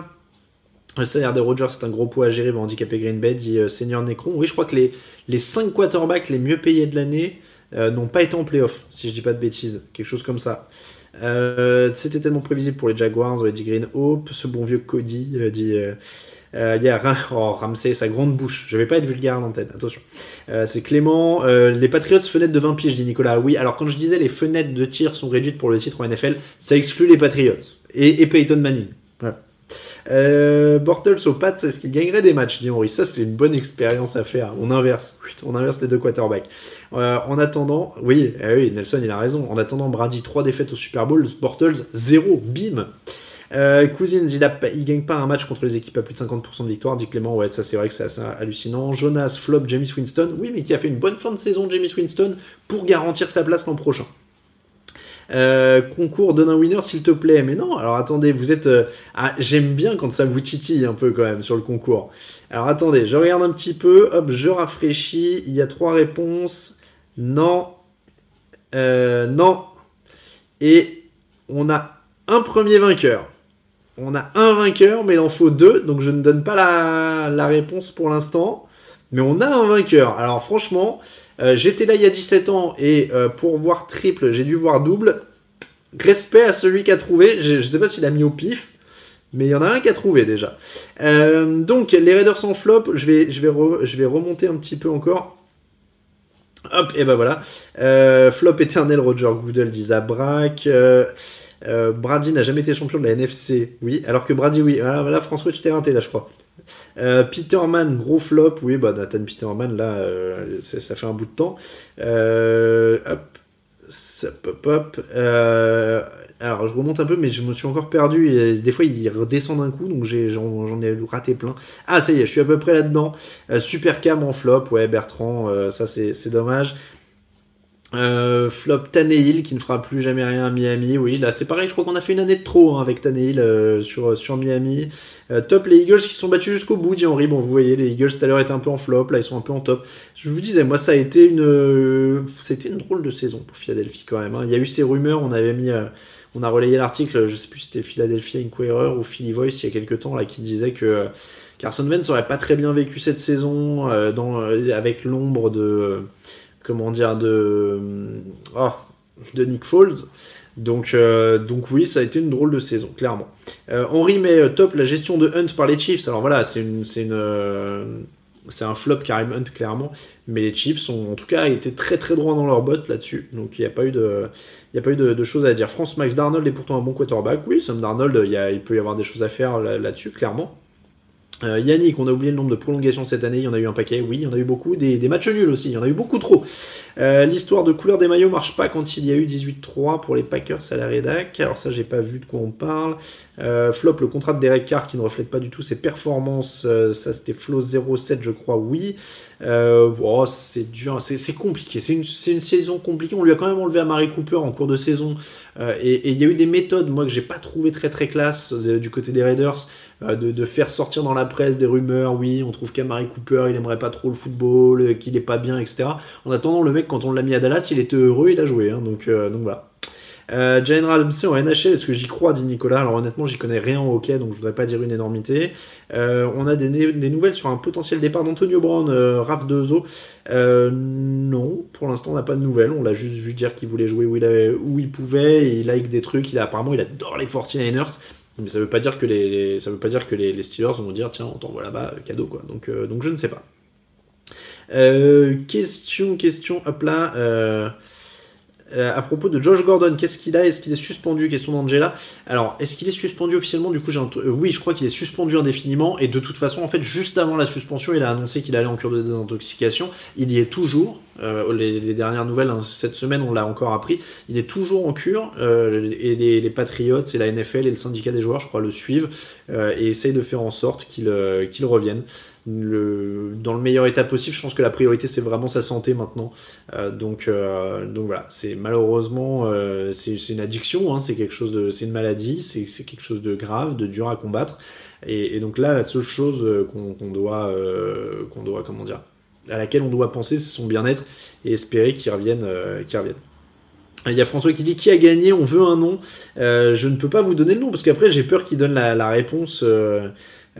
Le salaire de Rogers, c'est un gros poids à gérer, va handicaper Green Bay, dit euh, Seigneur Necron. Oui, je crois que les, les 5 quarterbacks les mieux payés de l'année euh, n'ont pas été en playoff, si je dis pas de bêtises. Quelque chose comme ça. Euh, c'était tellement prévisible pour les Jaguars, dit Green Hope. Ce bon vieux Cody, dit. Il y a oh, Ramsey, sa grande bouche. Je vais pas être vulgaire en tête, attention. c'est Clément. les Patriots, fenêtres de 20 pieds, dit Nicolas. Oui, alors quand je disais les fenêtres de tir sont réduites pour le titre en NFL, ça exclut les Patriots. Et, Peyton Manning. Euh, Bortles au Pats, est-ce qu'il gagnerait des matchs dit Henri. Ça, c'est une bonne expérience à faire. On inverse. On inverse les deux quarterbacks. Euh, en attendant, oui, eh oui, Nelson, il a raison. En attendant, Brady, 3 défaites au Super Bowl. Bortles, 0. Bim. Euh, Cousins, il, a, il gagne pas un match contre les équipes à plus de 50% de victoire, dit Clément. Ouais, ça c'est vrai que c'est hallucinant. Jonas, flop, James Winston. Oui, mais qui a fait une bonne fin de saison, James Winston, pour garantir sa place l'an prochain. Euh, concours, donne un winner s'il te plaît. Mais non, alors attendez, vous êtes. Euh, ah, j'aime bien quand ça vous titille un peu quand même sur le concours. Alors attendez, je regarde un petit peu, hop, je rafraîchis. Il y a trois réponses. Non. Euh, non. Et on a un premier vainqueur. On a un vainqueur, mais il en faut deux, donc je ne donne pas la, la réponse pour l'instant. Mais on a un vainqueur. Alors franchement, euh, j'étais là il y a 17 ans et euh, pour voir triple, j'ai dû voir double. Respect à celui qui a trouvé. Je ne sais pas s'il a mis au pif, mais il y en a un qui a trouvé déjà. Euh, donc les Raiders en flop, je vais, je, vais je vais remonter un petit peu encore. Hop, et ben voilà. flop éternel, Roger Goodell dit Zabrak. Brady n'a jamais été champion de la NFC, oui, alors que Brady, oui. Voilà, François, tu t'es raté là, je crois. Euh, Peterman, gros flop. Oui, bah, Nathan Peterman, là, euh, ça fait un bout de temps. Euh, hop. Ça pop, hop. alors, je remonte un peu, mais je me suis encore perdu. Des fois, il redescend d'un coup, donc j'en ai, raté plein. Ah, ça y est, je suis à peu près là-dedans. Super Cam en flop. Ouais, Bertrand, ça, c'est dommage. Euh, flop Tannehill qui ne fera plus jamais rien à Miami. Oui, là c'est pareil, je crois qu'on a fait une année de trop hein, avec Tannehill euh, sur, sur Miami. Euh, top les Eagles qui sont battus jusqu'au bout, dit Henry. Bon, vous voyez, les Eagles tout à l'heure étaient un peu en flop, là ils sont un peu en top. Je vous disais, moi ça a été une, c'était une drôle de saison pour Philadelphie quand même. Hein. Il y a eu ces rumeurs, on avait mis, on a relayé l'article, je sais plus si c'était Philadelphia Inquirer ou Philly Voice il y a quelques temps là qui disait que Carson Wentz aurait pas très bien vécu cette saison avec l'ombre de comment dire, de, oh, de Nick Foles. Donc, euh, donc oui, ça a été une drôle de saison, clairement. Euh, Henri met euh, top la gestion de Hunt par les Chiefs. Alors voilà, c'est c'est un flop Karim Hunt clairement, mais les Chiefs ont en tout cas été très très droits dans leur bottes là-dessus. Donc il n'y a pas eu de, il a pas eu de, choses à dire. France Max Darnold est pourtant un bon quarterback. Oui, Sam Darnold, il, y a, il peut y avoir des choses à faire là-dessus clairement. Euh, Yannick, on a oublié le nombre de prolongations cette année, il y en a eu un paquet, oui, il y en a eu beaucoup, des, matchs nuls aussi, il y en a eu beaucoup trop. Euh, l'histoire de couleur des maillots marche pas quand il y a eu 18-3 pour les Packers à la rédac, alors ça j'ai pas vu de quoi on parle. Euh, flop, le contrat de Derek Carr qui ne reflète pas du tout ses performances, ça c'était Flo 07 je crois, oui. Oh, c'est dur, c'est compliqué, c'est une, une, saison compliquée, on lui a quand même enlevé à Marie Cooper en cours de saison, et il y a eu des méthodes, moi que j'ai pas trouvé très très classe du côté des Raiders. Euh, de, faire sortir dans la presse des rumeurs, oui, on trouve qu'Amari Cooper, il aimerait pas trop le football, euh, qu'il est pas bien, etc. En attendant, le mec, quand on l'a mis à Dallas, il était heureux, il a joué, hein, donc, euh, donc voilà. Euh, General MC en NHL, est-ce que j'y crois, dit Nicolas? Alors honnêtement, j'y connais rien en hockey, donc je voudrais pas dire une énormité. on a des, nouvelles sur un potentiel départ d'Antonio Brown, euh, Raph Dezo. non, pour l'instant, on n'a pas de nouvelles. On l'a juste vu dire qu'il voulait jouer où il, pouvait. Il like des trucs. Il a, apparemment, il adore les 49ers. Mais ça veut pas dire que les, ça veut pas dire que les, Steelers vont dire tiens on t'envoie là-bas cadeau quoi. Donc euh, donc je ne sais pas. Euh, question question hop là. Euh, à propos de Josh Gordon, qu'est-ce qu'il a? Est-ce qu'il est suspendu? Question d'Angela. Alors, est-ce qu'il est suspendu officiellement? Du coup, j'ai euh, oui, je crois qu'il est suspendu indéfiniment. Et de toute façon, en fait, juste avant la suspension, il a annoncé qu'il allait en cure de désintoxication. Il y est toujours. Euh, les, dernières nouvelles, hein, cette semaine, on l'a encore appris. Il est toujours en cure. et les, les Patriots et la NFL et le syndicat des joueurs, je crois, le suivent et essayent de faire en sorte qu'il revienne le, dans le meilleur état possible. Je pense que la priorité c'est vraiment sa santé maintenant. Euh, donc, euh, donc voilà, c'est malheureusement euh, c'est une addiction, hein, c'est quelque chose de, c'est une maladie, c'est quelque chose de grave, de dur à combattre. Et, donc là, la seule chose qu'on doit, qu'on doit, comment dire, à laquelle on doit penser, c'est son bien-être et espérer qu'il revienne, qu'il revienne. Il y a François qui dit qui a gagné, on veut un nom. je ne peux pas vous donner le nom parce qu'après j'ai peur qu'il donne la, la réponse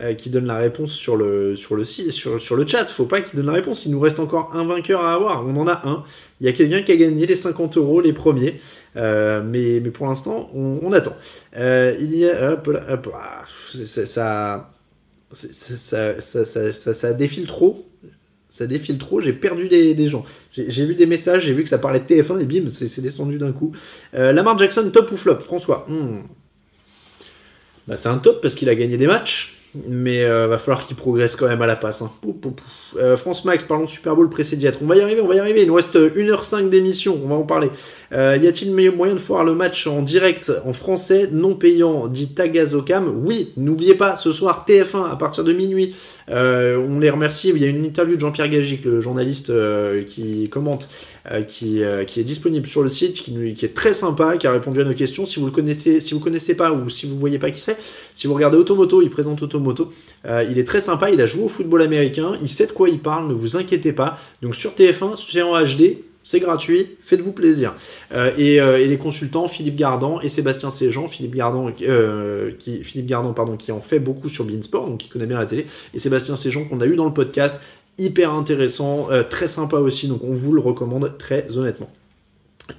euh, qui donne la réponse sur le, sur le, sur, sur le chat. Faut pas qu'il donne la réponse. Il nous reste encore un vainqueur à avoir. On en a un. Il y a quelqu'un qui a gagné les 50 euros, les premiers. Euh, mais, mais pour l'instant, on, attend. Euh, il y a. Hop ah, ça, ça, ça, ça, défile trop. Ça défile trop. J'ai perdu des, des gens. J'ai vu des messages. J'ai vu que ça parlait de TF1 et bim, c'est descendu d'un coup. Lamar Jackson, top ou flop? François? Hmm. bah, C'est un top parce qu'il a gagné des matchs mais euh, va falloir qu'il progresse quand même à la passe. Hein. Euh, France Max, parlons de Super Bowl précédiatre. On va y arriver, on va y arriver. Il nous reste 1h05 d'émission, on va en parler. Euh, y a-t-il moyen de voir le match en direct en français, non payant, dit Tagazokam Oui, n'oubliez pas, ce soir TF1 à partir de minuit. on les remercie. Il y a une interview de Jean-Pierre Gagic, le journaliste qui commente euh, qui, euh, qui, est disponible sur le site, qui, est très sympa, qui a répondu à nos questions. Si vous le connaissez, si vous connaissez pas ou si vous voyez pas qui c'est, si vous regardez Automoto, il présente Automoto. Euh, il est très sympa, il a joué au football américain, il sait de quoi il parle, ne vous inquiétez pas. Donc sur TF1, c'est en HD, c'est gratuit, faites-vous plaisir. et, et, les consultants, Philippe Gardan et Sébastien Séjean, Philippe Gardan, qui, Philippe Gardan pardon, qui en fait beaucoup sur Beansport, donc qui connaît bien la télé, et Sébastien Séjean qu'on a eu dans le podcast, hyper intéressant, euh, très sympa aussi, donc on vous le recommande très honnêtement.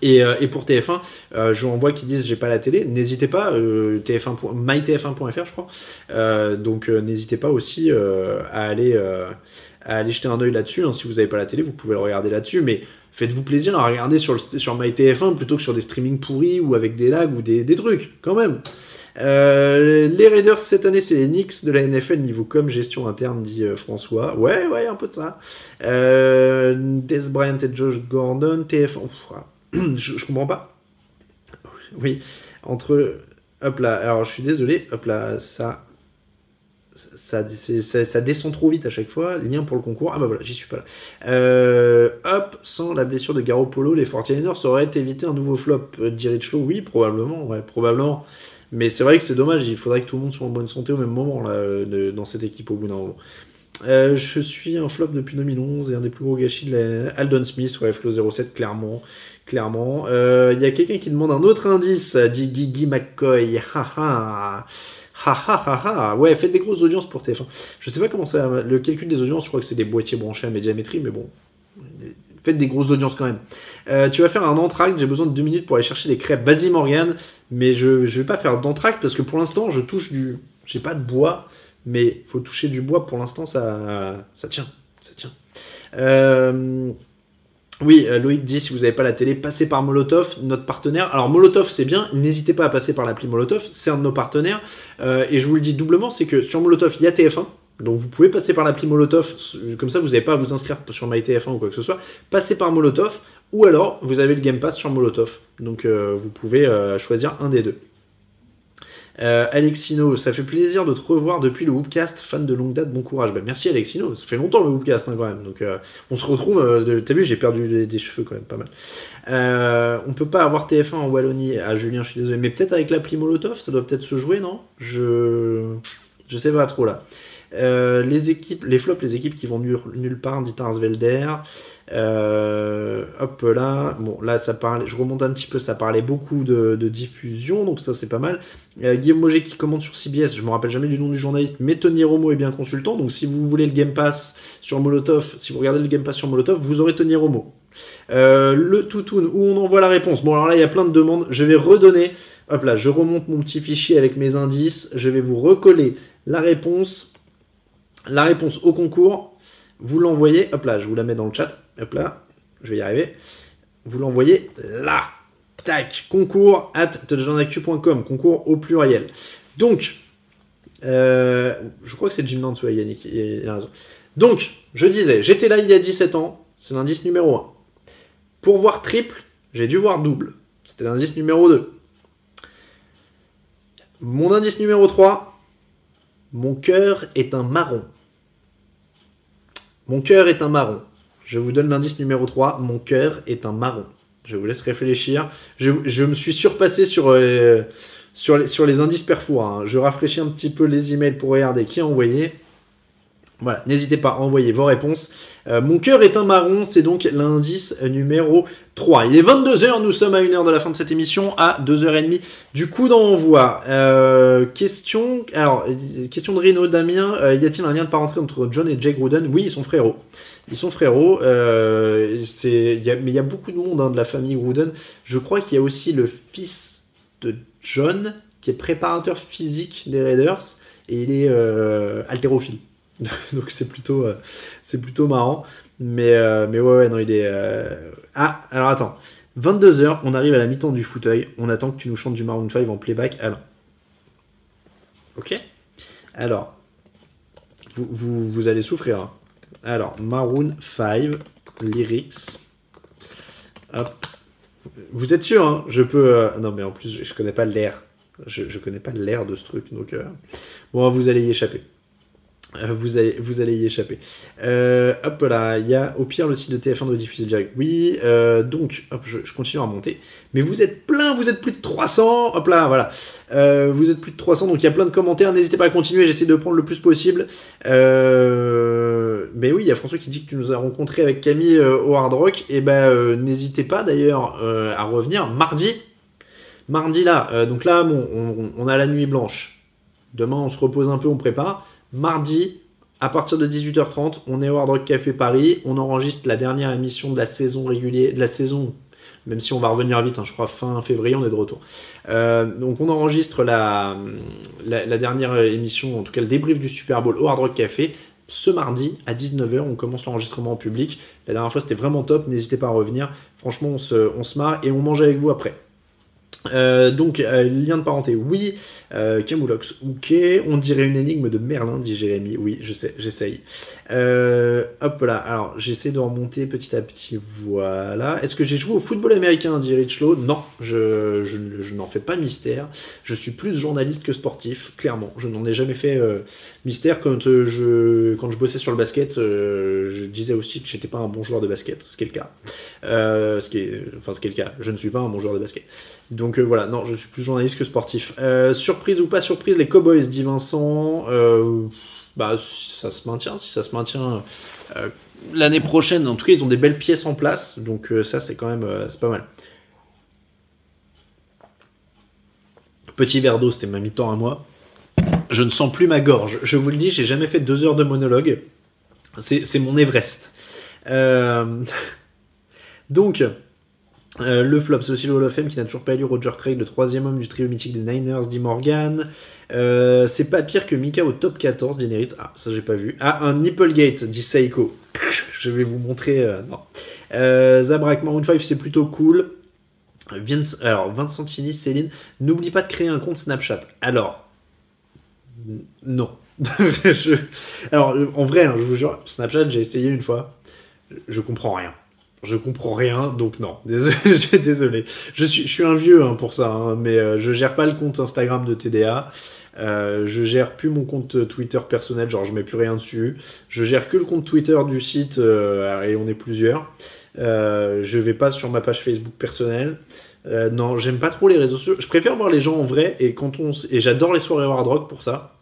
Et, euh, pour TF1, euh, je en vois qui disent j'ai pas la télé, n'hésitez pas, TF1, mytf1.fr je crois, donc n'hésitez pas aussi à, aller, à aller jeter un oeil là-dessus, hein. si vous n'avez pas la télé, vous pouvez le regarder là-dessus, mais faites-vous plaisir à regarder sur, sur MyTF1 plutôt que sur des streamings pourris ou avec des lags ou des, des trucs, quand même. Euh, les Raiders cette année, c'est les Knicks de la NFL niveau comme gestion interne, dit euh, François. Ouais, ouais, un peu de ça. Euh, Bryant et Josh Gordon, TF1. [clears throat] je, je, comprends pas. Oui, entre. Hop là, alors je suis désolé, hop là, ça. Ça, descend trop vite à chaque fois. Lien pour le concours. Ah bah voilà, j'y suis pas là. hop, sans la blessure de Garo Polo, les 49ers auraient évité un nouveau flop. Dirich oui, probablement. Ouais, probablement. Mais c'est vrai que c'est dommage, il faudrait que tout le monde soit en bonne santé au même moment là, dans cette équipe au bout d'un moment. Euh, je suis un flop depuis 2011 et un des plus gros gâchis de la Aldon Smith, ouais, Flo 07, clairement. Clairement. Euh, il y a quelqu'un qui demande un autre indice, dit Gigi McCoy. Ha ha. Ouais, faites des grosses audiences pour TF1. Je sais pas comment ça. Le calcul des audiences, je crois que c'est des boîtiers branchés à médiamétrie, mais bon faites des grosses audiences quand même. Euh, tu vas faire un entracte, j'ai besoin de deux minutes pour aller chercher des crêpes. Vas-y Morgan, mais je ne vais pas faire d'entracte parce que pour l'instant je touche du... J'ai pas de bois, mais faut toucher du bois pour l'instant ça, ça tient. Ça tient. Euh, oui, euh, Loïc dit si vous n'avez pas la télé, passez par Molotov, notre partenaire. Alors Molotov c'est bien, n'hésitez pas à passer par l'appli Molotov, c'est un de nos partenaires. et je vous le dis doublement, c'est que sur Molotov il y a TF1, Donc vous pouvez passer par l'appli Molotov, comme ça vous n'avez pas à vous inscrire sur MyTF1 ou quoi que ce soit. Passez par Molotov, ou alors vous avez le Game Pass sur Molotov. Donc euh, vous pouvez euh, choisir un des deux. Euh, Alexino, ça fait plaisir de te revoir depuis le Whoopcast, fan de longue date, bon courage. Bah, merci Alexino, ça fait longtemps le Whoopcast hein, quand même. Donc on se retrouve, t'as vu j'ai perdu des, cheveux quand même, pas mal. on peut pas avoir TF1 en Wallonie, à ah, Julien je suis désolé, mais peut-être avec l'appli Molotov, ça doit peut-être se jouer, non? Je... Je sais pas trop là. Euh, les équipes, les flops, les équipes qui vont nulle, part, dit Arsvelder. Euh, hop là, bon là ça parle, je remonte un petit peu, ça parlait beaucoup de, diffusion, donc ça c'est pas mal. Euh, Guillaume Moget qui commente sur CBS, je me rappelle jamais du nom du journaliste, mais Tony Romo est bien consultant, donc si vous voulez le Game Pass sur Molotov, si vous regardez le Game Pass sur Molotov, vous aurez Tony Romo. le Toutoun, où on envoie la réponse. Bon alors là il y a plein de demandes, je vais redonner, hop là, je remonte mon petit fichier avec mes indices, je vais vous recoller la réponse la réponse au concours, vous l'envoyez, hop là, je vous la mets dans le chat, hop là, je vais y arriver. Vous l'envoyez là. Tac, concours at touchdownactu.com, concours au pluriel. Donc, euh, je crois que c'est Jim Nance, Yannick, il a raison. Donc, je disais, j'étais là il y a 17 ans, c'est l'indice numéro 1. Pour voir triple, j'ai dû voir double. C'était l'indice numéro 2. Mon indice numéro 3, mon cœur est un marron. Mon cœur est un marron. Je vous donne l'indice numéro 3. Mon cœur est un marron. Je vous laisse réfléchir. Je, me suis surpassé sur, euh, les, indices perfo. Hein. Je rafraîchis un petit peu les emails pour regarder qui a envoyé. Voilà, n'hésitez pas à envoyer vos réponses. Euh, mon cœur est un marron, c'est donc l'indice numéro 3. Il est 22h, nous sommes à 1h de la fin de cette émission, à 2h30 du coup d'envoi. Euh, question, question de Reno Damien, euh, y a-t-il un lien de parenté entre John et Jake Gruden Oui, ils sont frérots. Ils sont frérots, c'est, mais il y a beaucoup de monde hein, de la famille Gruden. Je crois qu'il y a aussi le fils de John, qui est préparateur physique des Raiders, et il est haltérophile. [laughs] Donc c'est plutôt, euh, c'est plutôt marrant. Mais, euh, mais ouais, ouais, non, il est. Euh, ah, alors attends. 22h, on arrive à la mi-temps du fauteuil. On attend que tu nous chantes du Maroon 5 en playback. Alors. Ok Alors. Vous, vous, vous allez souffrir. Hein. Alors, Maroon 5, lyrics. Hop. Vous êtes sûr, hein? Je peux. Non, mais en plus, je, je connais pas l'air. Je, je connais pas l'air de ce truc. Donc, bon, vous allez y échapper. Euh, vous allez, vous allez y échapper. Euh, hop là, il y a au pire le site de TF1 de diffuser direct. Oui, euh, donc, hop, je, continue à remonter. Mais vous êtes plein, vous êtes plus de 300. Hop là, voilà. vous êtes plus de 300, donc il y a plein de commentaires. N'hésitez pas à continuer, j'essaie de prendre le plus possible. mais oui, il y a François qui dit que tu nous as rencontré avec Camille au Hard Rock. Et eh ben, n'hésitez pas d'ailleurs à revenir mardi. Mardi là, donc là, bon, on, on a la nuit blanche. Demain, on se repose un peu, on prépare. Mardi, à partir de 18h30, on est au Hard Rock Café Paris. On enregistre la dernière émission de la saison régulière, de la saison, même si on va revenir vite, hein, je crois fin février, on est de retour. Euh, donc on enregistre la, la, dernière émission, en tout cas le débrief du Super Bowl au Hard Rock Café. Ce mardi à 19h, on commence l'enregistrement en public. La dernière fois, c'était vraiment top. N'hésitez pas à revenir. Franchement, on se, on se marre et on mange avec vous après. Euh, donc, euh, lien de parenté, oui. Euh, Camoulox, ok. On dirait une énigme de Merlin, dit Jérémy. Oui, je sais, j'essaye. Euh, hop là, alors j'essaie de remonter petit à petit. Voilà. Est-ce que j'ai joué au football américain, dit Richlow Non, je, n'en fais pas mystère. Je suis plus journaliste que sportif, clairement. Je n'en ai jamais fait mystère. Quand, je, quand je bossais sur le basket, je disais aussi que j'étais pas un bon joueur de basket, ce qui est le cas. ce qui est, enfin, ce qui est le cas. Je ne suis pas un bon joueur de basket. Donc euh, voilà, non, je suis plus journaliste que sportif. Euh, surprise ou pas surprise, les Cowboys, dit Vincent. Euh, bah, ça se maintient, si ça se maintient l'année prochaine. En tout cas, ils ont des belles pièces en place, donc ça, c'est quand même, c'est pas mal. Petit verre d'eau, c'était ma mi-temps à moi. Je ne sens plus ma gorge. Je vous le dis, j'ai jamais fait deux heures de monologue. C'est mon Everest. [laughs] Donc, euh, le flop, c'est aussi le Hall of Fame qui n'a toujours pas élu Roger Craig, le troisième homme du trio mythique des Niners, dit Morgan. Euh, c'est pas pire que Mika au top 14, dit Neritz. Ah, ça j'ai pas vu. Ah, un Nipplegate, dit Seiko. [laughs] Je vais vous montrer. Euh, non. Zabrak, Maroon 5, c'est plutôt cool. Vince, alors, Vincentini, Céline, n'oublie pas de créer un compte Snapchat. Alors, non. [laughs] Alors, en vrai, hein, je vous jure, Snapchat, j'ai essayé une fois. Je comprends rien. Je comprends rien, donc non. [laughs] Désolé. Je, suis, un vieux hein, pour ça, hein, mais euh, je gère pas le compte Instagram de TDA. Euh, je gère plus mon compte Twitter personnel, genre je mets plus rien dessus. Je gère que le compte Twitter du site euh, et on est plusieurs. Euh, je vais pas sur ma page Facebook personnelle. Euh, non, j'aime pas trop les réseaux sociaux. Je préfère voir les gens en vrai et quand on et j'adore les soirées hard rock pour ça.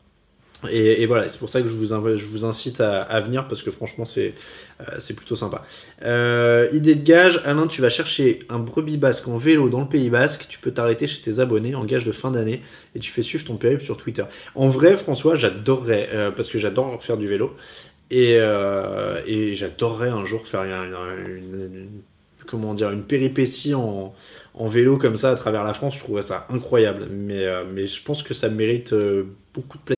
Et, voilà, c'est pour ça que je vous, je vous incite à, venir parce que franchement, c'est euh, plutôt sympa. Euh, idée de gage, Alain, tu vas chercher un brebis basque en vélo dans le Pays basque, tu peux t'arrêter chez tes abonnés en gage de fin d'année et tu fais suivre ton périple sur Twitter. En vrai, François, j'adorerais, euh, parce que j'adore faire du vélo et, et j'adorerais un jour faire une, comment dire, une péripétie en, en, vélo comme ça à travers la France. Je trouverais ça incroyable, mais, mais je pense que ça mérite beaucoup de plaisir.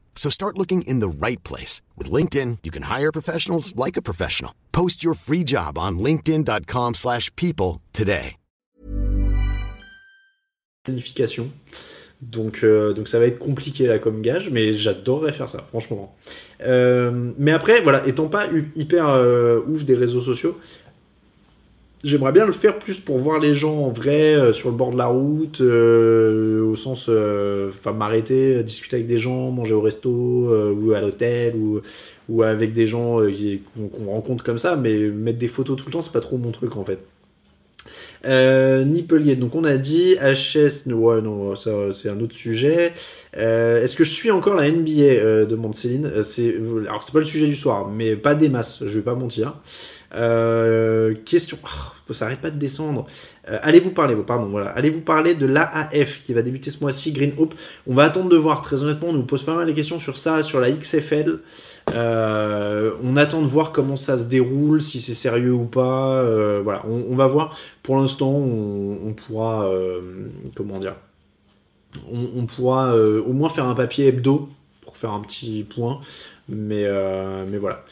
So start looking in the right place. With LinkedIn, you can hire professionals like a professional. Post your free job on linkedin.com slash people today. Planification. Donc, euh, donc ça va être compliqué là comme gage, mais j'adorerais faire ça, franchement. Euh, mais après, voilà, étant pas hyper euh, ouf des réseaux sociaux, J'aimerais bien le faire plus pour voir les gens en vrai euh, sur le bord de la route, euh, au sens, euh, enfin m'arrêter, discuter avec des gens, manger au resto ou à l'hôtel ou, avec des gens qu'on qu rencontre comme ça, mais mettre des photos tout le temps, c'est pas trop mon truc en fait. Euh, donc on a dit HS, ouais, non, c'est un autre sujet. Est-ce que je suis encore la NBA demande Céline. Alors c'est pas le sujet du soir, mais pas des masses, je vais pas mentir. Euh, question, oh, ça arrête pas de descendre. Euh, allez vous parler, pardon, voilà, allez vous parler de l'AAF qui va débuter ce mois-ci, Green Hope? On va attendre de voir. Très honnêtement, on nous pose pas mal de questions sur ça, sur la XFL. Euh, on attend de voir comment ça se déroule, si c'est sérieux ou pas. Voilà, on, va voir. Pour l'instant, on, pourra, comment dire, on, pourra au moins faire un papier hebdo pour faire un petit point. Mais, mais voilà.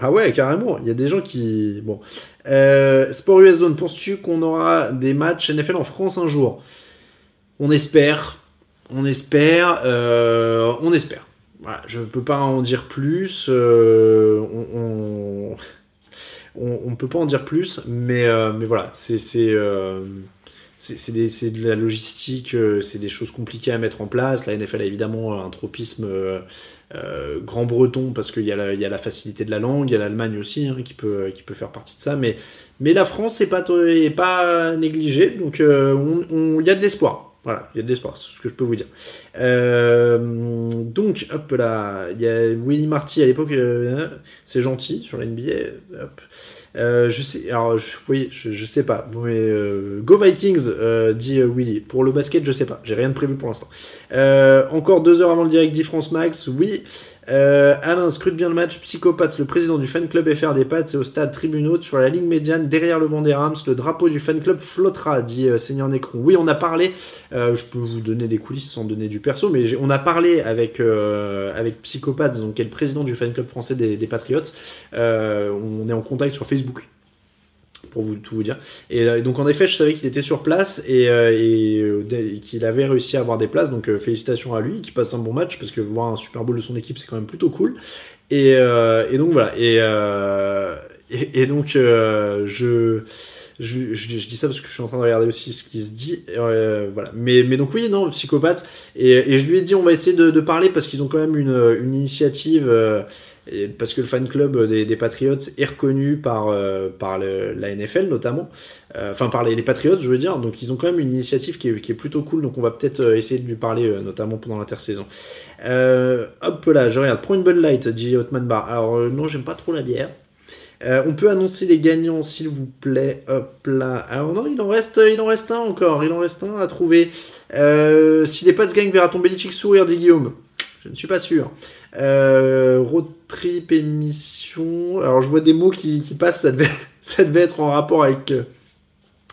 Ah ouais, carrément. Il y a des gens qui. Bon. Euh, Sport US Zone, penses-tu qu'on aura des matchs NFL en France un jour? On espère. On espère. Euh, on espère. Voilà, je ne peux pas en dire plus. Euh, on, on, peut pas en dire plus, mais, mais voilà, c'est c'est de la logistique, c'est des choses compliquées à mettre en place. La NFL a évidemment un tropisme euh, grand breton parce qu'il y, a la facilité de la langue, il y a l'Allemagne aussi hein, qui, peut, faire partie de ça, mais, la France n'est pas, négligée, donc il euh, on, y a de l'espoir. Voilà, il y a de l'espoir, c'est ce que je peux vous dire. Euh, donc, hop là, il y a Willy Marty à l'époque, c'est gentil sur la NBA. Hop. Euh, je sais, alors je, oui, je, je, sais pas. Mais euh, Go Vikings, euh, dit Willy. Pour le basket, je sais pas. J'ai rien de prévu pour l'instant. encore deux heures avant le direct d'e-France Max. Oui. Euh, Alain, scrute bien le match. Psychopathe, le président du fan club FR des Pats, c'est au stade Tribune sur la ligne médiane, derrière le banc des Rams. Le drapeau du fan club flottera, dit euh, Seigneur Necron. Oui, on a parlé, euh, je peux vous donner des coulisses sans donner du perso, mais on a parlé avec, avec donc, qui est le président du fan club français des, des Patriots. On est en contact sur Facebook pour vous, tout vous dire. Et euh, donc en effet, je savais qu'il était sur place et, euh, euh, qu'il avait réussi à avoir des places. Donc félicitations à lui, qui passe un bon match parce que voir un Super Bowl de son équipe, c'est quand même plutôt cool. Et, donc voilà. Et, donc je, je, dis ça parce que je suis en train de regarder aussi ce qui se dit. voilà. Mais, mais donc oui, non, psychopathe. Et, je lui ai dit, on va essayer de, de parler parce qu'ils ont quand même une, une initiative parce que le fan club des, Patriots est reconnu par, par la NFL notamment, enfin par les, Patriots je veux dire, donc ils ont quand même une initiative qui est, plutôt cool, donc on va peut-être essayer de lui parler notamment pendant l'intersaison. hop là, je regarde, prends une bonne light, dit Hotman Bar. Alors non, j'aime pas trop la bière. Euh, on peut annoncer les gagnants, s'il vous plaît. Hop là. Alors non, il en reste, il en reste un encore. Il en reste un à trouver. Euh, si les Pats gagnent, verra-t-on Belichick sourire, dit Guillaume Je ne suis pas sûr. Euh, road trip émission. Alors je vois des mots qui, passent. [laughs] Ça devait, être en rapport avec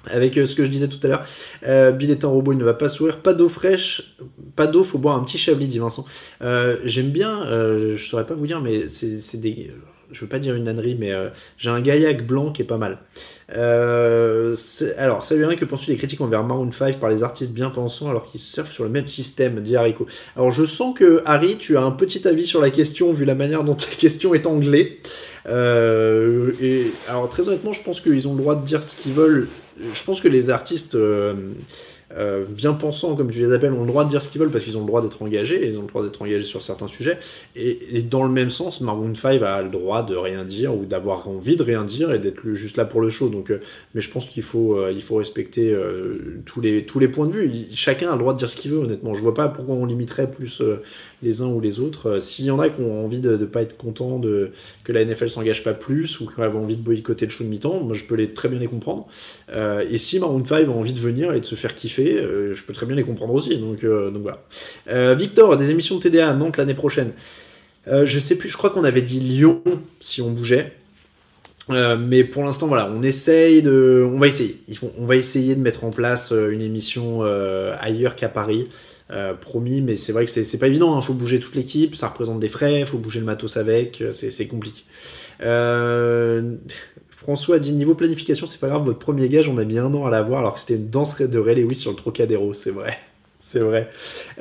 avec ce que je disais tout à l'heure. Euh, Bill est un robot, il ne va pas sourire. Pas d'eau fraîche, pas d'eau, faut boire un petit chablis, dit Vincent. J'aime bien, je saurais pas vous dire, mais c'est des je veux pas dire une ânerie, mais euh, j'ai un gaillac blanc qui est pas mal. Euh, alors, ça rien que penses-tu des critiques envers Maroon 5 par les artistes bien pensants alors qu'ils surfent sur le même système, dit. Alors, je sens que Harry, tu as un petit avis sur la question vu la manière dont ta question est anglée. Euh, et alors, très honnêtement, je pense qu'ils ont le droit de dire ce qu'ils veulent. Je pense que les artistes euh, bien pensants, comme tu les appelles, ont le droit de dire ce qu'ils veulent parce qu'ils ont le droit d'être engagés, ils ont le droit d'être engagés sur certains sujets. Et, dans le même sens, Maroon 5 a le droit de rien dire ou d'avoir envie de rien dire et d'être juste là pour le show. Donc, euh, mais je pense qu'il faut, euh, respecter tous, les, tous les points de vue. chacun a le droit de dire ce qu'il veut, honnêtement. Je vois pas pourquoi on limiterait plus les uns ou les autres. Euh, s'il y en a qui ont envie de ne pas être contents de, que la NFL s'engage pas plus ou qui ont envie de boycotter le show de mi-temps, moi je peux les, très bien les comprendre. Euh, et si Maroon 5 a envie de venir et de se faire kiffer, euh, je peux très bien les comprendre aussi. Donc, voilà. Victor, des émissions TDA à Nantes l'année prochaine. je sais plus, je crois qu'on avait dit Lyon si on bougeait. mais pour l'instant, voilà, on essaye de, on va essayer. on va essayer de mettre en place une émission ailleurs qu'à Paris. Euh, promis, mais c'est vrai que c'est pas évident. Il hein. faut bouger toute l'équipe, ça représente des frais, il faut bouger le matos avec, euh, c'est compliqué. Euh, François a dit niveau planification, c'est pas grave, votre premier gage, on a mis un an à l'avoir alors que c'était une danse de Ray Lewis sur le Trocadéro, c'est vrai. C'est vrai.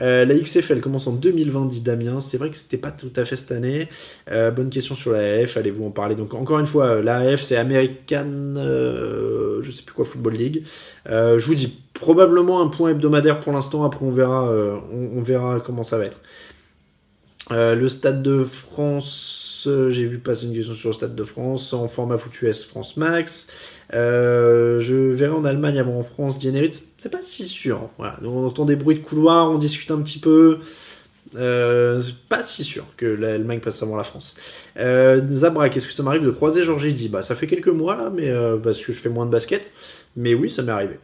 Euh, la XFL commence en 2020, dit Damien. C'est vrai que c'était pas tout à fait cette année. Euh, bonne question sur la AF, allez-vous en parler? Donc encore une fois, la AF c'est American, euh, je sais plus quoi, Football League. je vous dis probablement un point hebdomadaire pour l'instant. Après on verra, on, verra comment ça va être. le Stade de France, j'ai vu passer une question sur le Stade de France en format foot US France Max. je verrai en Allemagne avant en France, Dieneritz c'est pas si sûr. Voilà. on entend des bruits de couloir, on discute un petit peu. Euh, pas si sûr que l'Allemagne passe avant la France. Euh, Zabra, qu'est-ce que ça m'arrive de croiser Georges dit Bah, ça fait quelques mois là, mais euh, parce que je fais moins de basket. Mais oui, ça m'est arrivé.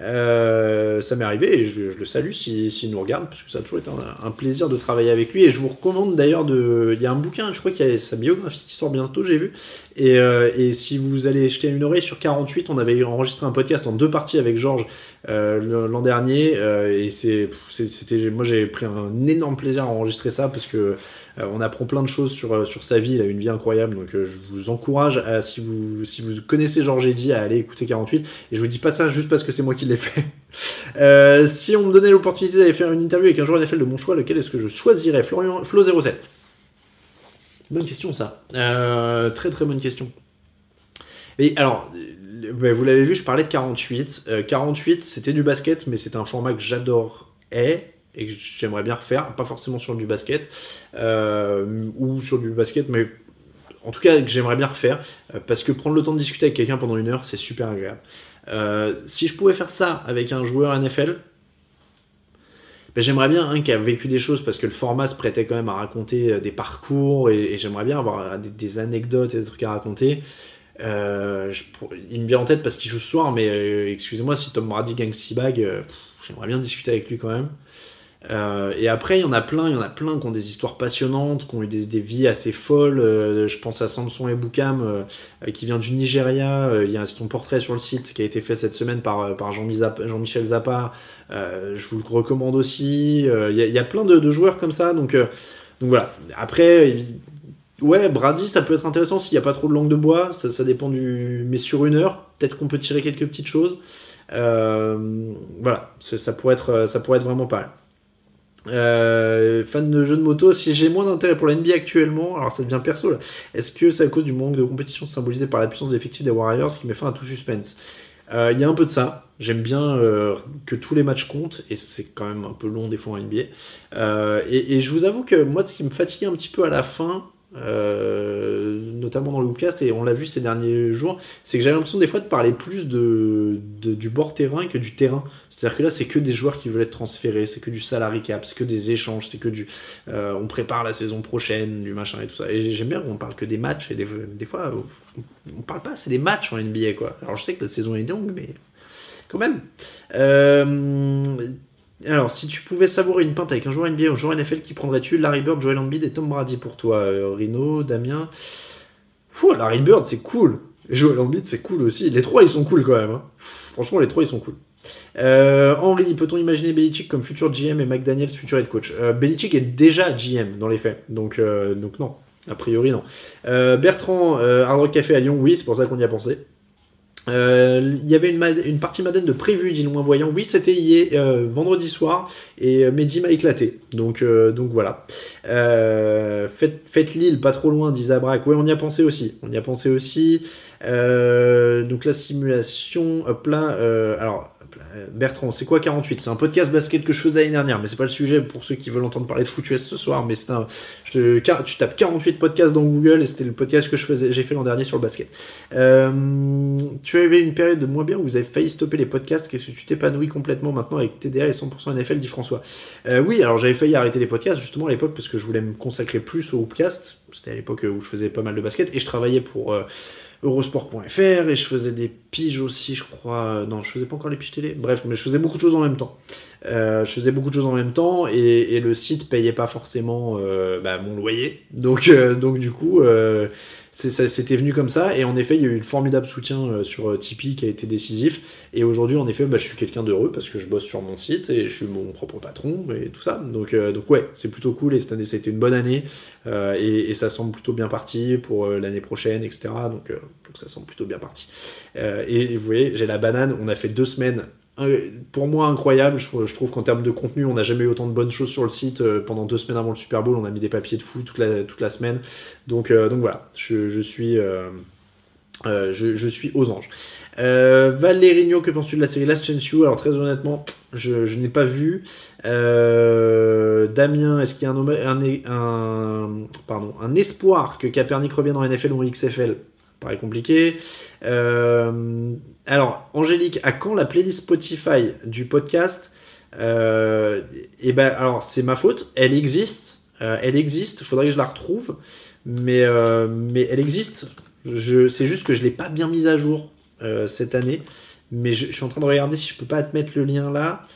Euh, ça m'est arrivé et je, le salue s'il si, nous regarde, parce que ça a toujours été un, plaisir de travailler avec lui. Et je vous recommande d'ailleurs de. Il y a un bouquin, je crois qu'il y a sa biographie qui sort bientôt, j'ai vu. Et, euh, et, si vous allez jeter une oreille sur 48, on avait enregistré un podcast en deux parties avec Georges euh, l'an dernier. et c'était. Moi, j'ai pris un énorme plaisir à enregistrer ça parce que euh, on apprend plein de choses sur, euh, sur sa vie, il a une vie incroyable, donc euh, je vous encourage, à, si, vous, connaissez Georges Eddy, à aller écouter 48, et je vous dis pas ça juste parce que c'est moi qui l'ai fait. [laughs] si on me donnait l'opportunité d'aller faire une interview avec un joueur NFL de mon choix, lequel est-ce que je choisirais? Florian, Flo07. Bonne question ça. très très bonne question. Et alors, vous l'avez vu, je parlais de 48. 48, c'était du basket, mais c'est un format que j'adorais et que j'aimerais bien refaire, pas forcément sur du basket euh, ou sur du basket, mais en tout cas que j'aimerais bien refaire euh, parce que prendre le temps de discuter avec quelqu'un pendant une heure, c'est super agréable. Euh, si je pouvais faire ça avec un joueur NFL, ben, j'aimerais bien un qui a vécu des choses parce que le format se prêtait quand même à raconter des parcours et, j'aimerais bien avoir des, anecdotes et des trucs à raconter. il me vient en tête parce qu'il joue ce soir, mais excusez-moi si Tom Brady gagne 6 bagues, j'aimerais bien discuter avec lui quand même. Euh, et après, il y en a plein, il y en a plein qui ont des histoires passionnantes, qui ont eu des, vies assez folles. Euh, je pense à Samson et Boukam, euh, qui vient du Nigeria. il y a son portrait sur le site qui a été fait cette semaine par, Jean-Michel Zappa. je vous le recommande aussi. Il y, a plein de, joueurs comme ça. Donc, voilà. Après, ouais, Brady, ça peut être intéressant s'il n'y a pas trop de langue de bois. Ça dépend du. Mais sur une heure, peut-être qu'on peut tirer quelques petites choses. voilà, ça pourrait, être, ça pourrait être vraiment pas mal. Euh, fan de jeux de moto, si j'ai moins d'intérêt pour la NBA actuellement, alors ça devient perso là, est-ce que c'est à cause du manque de compétition symbolisé par la puissance effective des Warriors qui met fin à tout suspense? Euh, Il y a un peu de ça, j'aime bien euh, que tous les matchs comptent, et c'est quand même un peu long des fois en NBA. Et, je vous avoue que moi ce qui me fatiguait un petit peu à la fin, notamment dans le Hoopcast, et on l'a vu ces derniers jours, c'est que j'avais l'impression des fois de parler plus du bord terrain que du terrain. C'est-à-dire que là, c'est que des joueurs qui veulent être transférés, c'est que du salary cap, c'est que des échanges, c'est que du. on prépare la saison prochaine, du machin et tout ça. Et j'aime bien qu'on parle que des matchs, et des, fois, on parle pas, c'est des matchs en NBA, quoi. Alors je sais que la saison est longue, mais quand même. Euh, alors, si tu pouvais savourer une pinte avec un joueur NBA ou un joueur NFL, qui prendrais-tu? Larry Bird, Joel Embiid et Tom Brady pour toi, euh, Rino, Damien? Larry Bird, c'est cool. Joel Embiid, c'est cool aussi. Les trois, ils sont cool quand même. Hein. Franchement, les trois, ils sont cool. Euh, Henri, peut-on imaginer Belichick comme futur GM et McDaniels futur head coach? Belichick est déjà GM dans les faits, donc, donc non, a priori non. Bertrand, Hard Rock Café à Lyon, oui, c'est pour ça qu'on y a pensé. Euh, il y avait une, partie Madden de prévu, dit le moins voyant. Oui, c'était hier, euh, vendredi soir, et euh, Mehdi m'a éclaté. Donc, voilà. faites, Lille, pas trop loin, dit Zabrak. Oui, on y a pensé aussi. On y a pensé aussi. donc la simulation, hop là. alors, euh, Bertrand, c'est quoi 48 C'est un podcast basket que je faisais l'année dernière, mais c'est pas le sujet pour ceux qui veulent entendre parler de foot ce soir. Mais c'est un, tu tapes 48 podcasts dans Google et c'était le podcast que je faisais, j'ai fait l'an dernier sur le basket. Euh, tu avais une période de moins bien où vous avez failli stopper les podcasts. Qu'est-ce que tu t'épanouis complètement maintenant avec TDA et 100% NFL, dit François? Euh, oui, alors j'avais failli arrêter les podcasts justement à l'époque parce que je voulais me consacrer plus au podcast. C'était à l'époque où je faisais pas mal de basket et je travaillais pour Eurosport.fr et je faisais des piges aussi, je crois. Non, je faisais pas encore les piges télé. Bref, mais je faisais beaucoup de choses en même temps. Euh, je faisais beaucoup de choses en même temps et, le site payait pas forcément euh, bah, mon loyer. Donc, euh, donc du coup, c'était venu comme ça. Et en effet, il y a eu le formidable soutien sur Tipeee qui a été décisif. Et aujourd'hui, en effet, bah, je suis quelqu'un d'heureux parce que je bosse sur mon site et je suis mon propre patron et tout ça. Donc, donc ouais, c'est plutôt cool. Et cette année, ça a été une bonne année. Et, et, ça semble plutôt bien parti pour l'année prochaine, etc. Donc, donc, ça semble plutôt bien parti. et vous voyez, j'ai la banane. On a fait deux semaines pour moi incroyable. Je, trouve qu'en termes de contenu, on n'a jamais eu autant de bonnes choses sur le site. Euh, pendant deux semaines avant le Super Bowl, on a mis des papiers de fou toute la, semaine. Donc, euh, voilà, je, suis, euh, je, suis aux anges. Valérigno, que penses-tu de la série Last Chance You? Alors très honnêtement, je, n'ai pas vu. Damien, est-ce qu'il y a un, espoir que Kaepernick revienne en NFL ou en XFL Paraît compliqué. Alors, Angélique, à quand la playlist Spotify du podcast euh, Eh ben, alors, c'est ma faute. Elle existe. Euh, elle existe. Il faudrait que je la retrouve. Mais, euh, mais elle existe. C'est juste que je ne l'ai pas bien mise à jour cette année. Mais je, suis en train de regarder si je peux pas te mettre le lien là.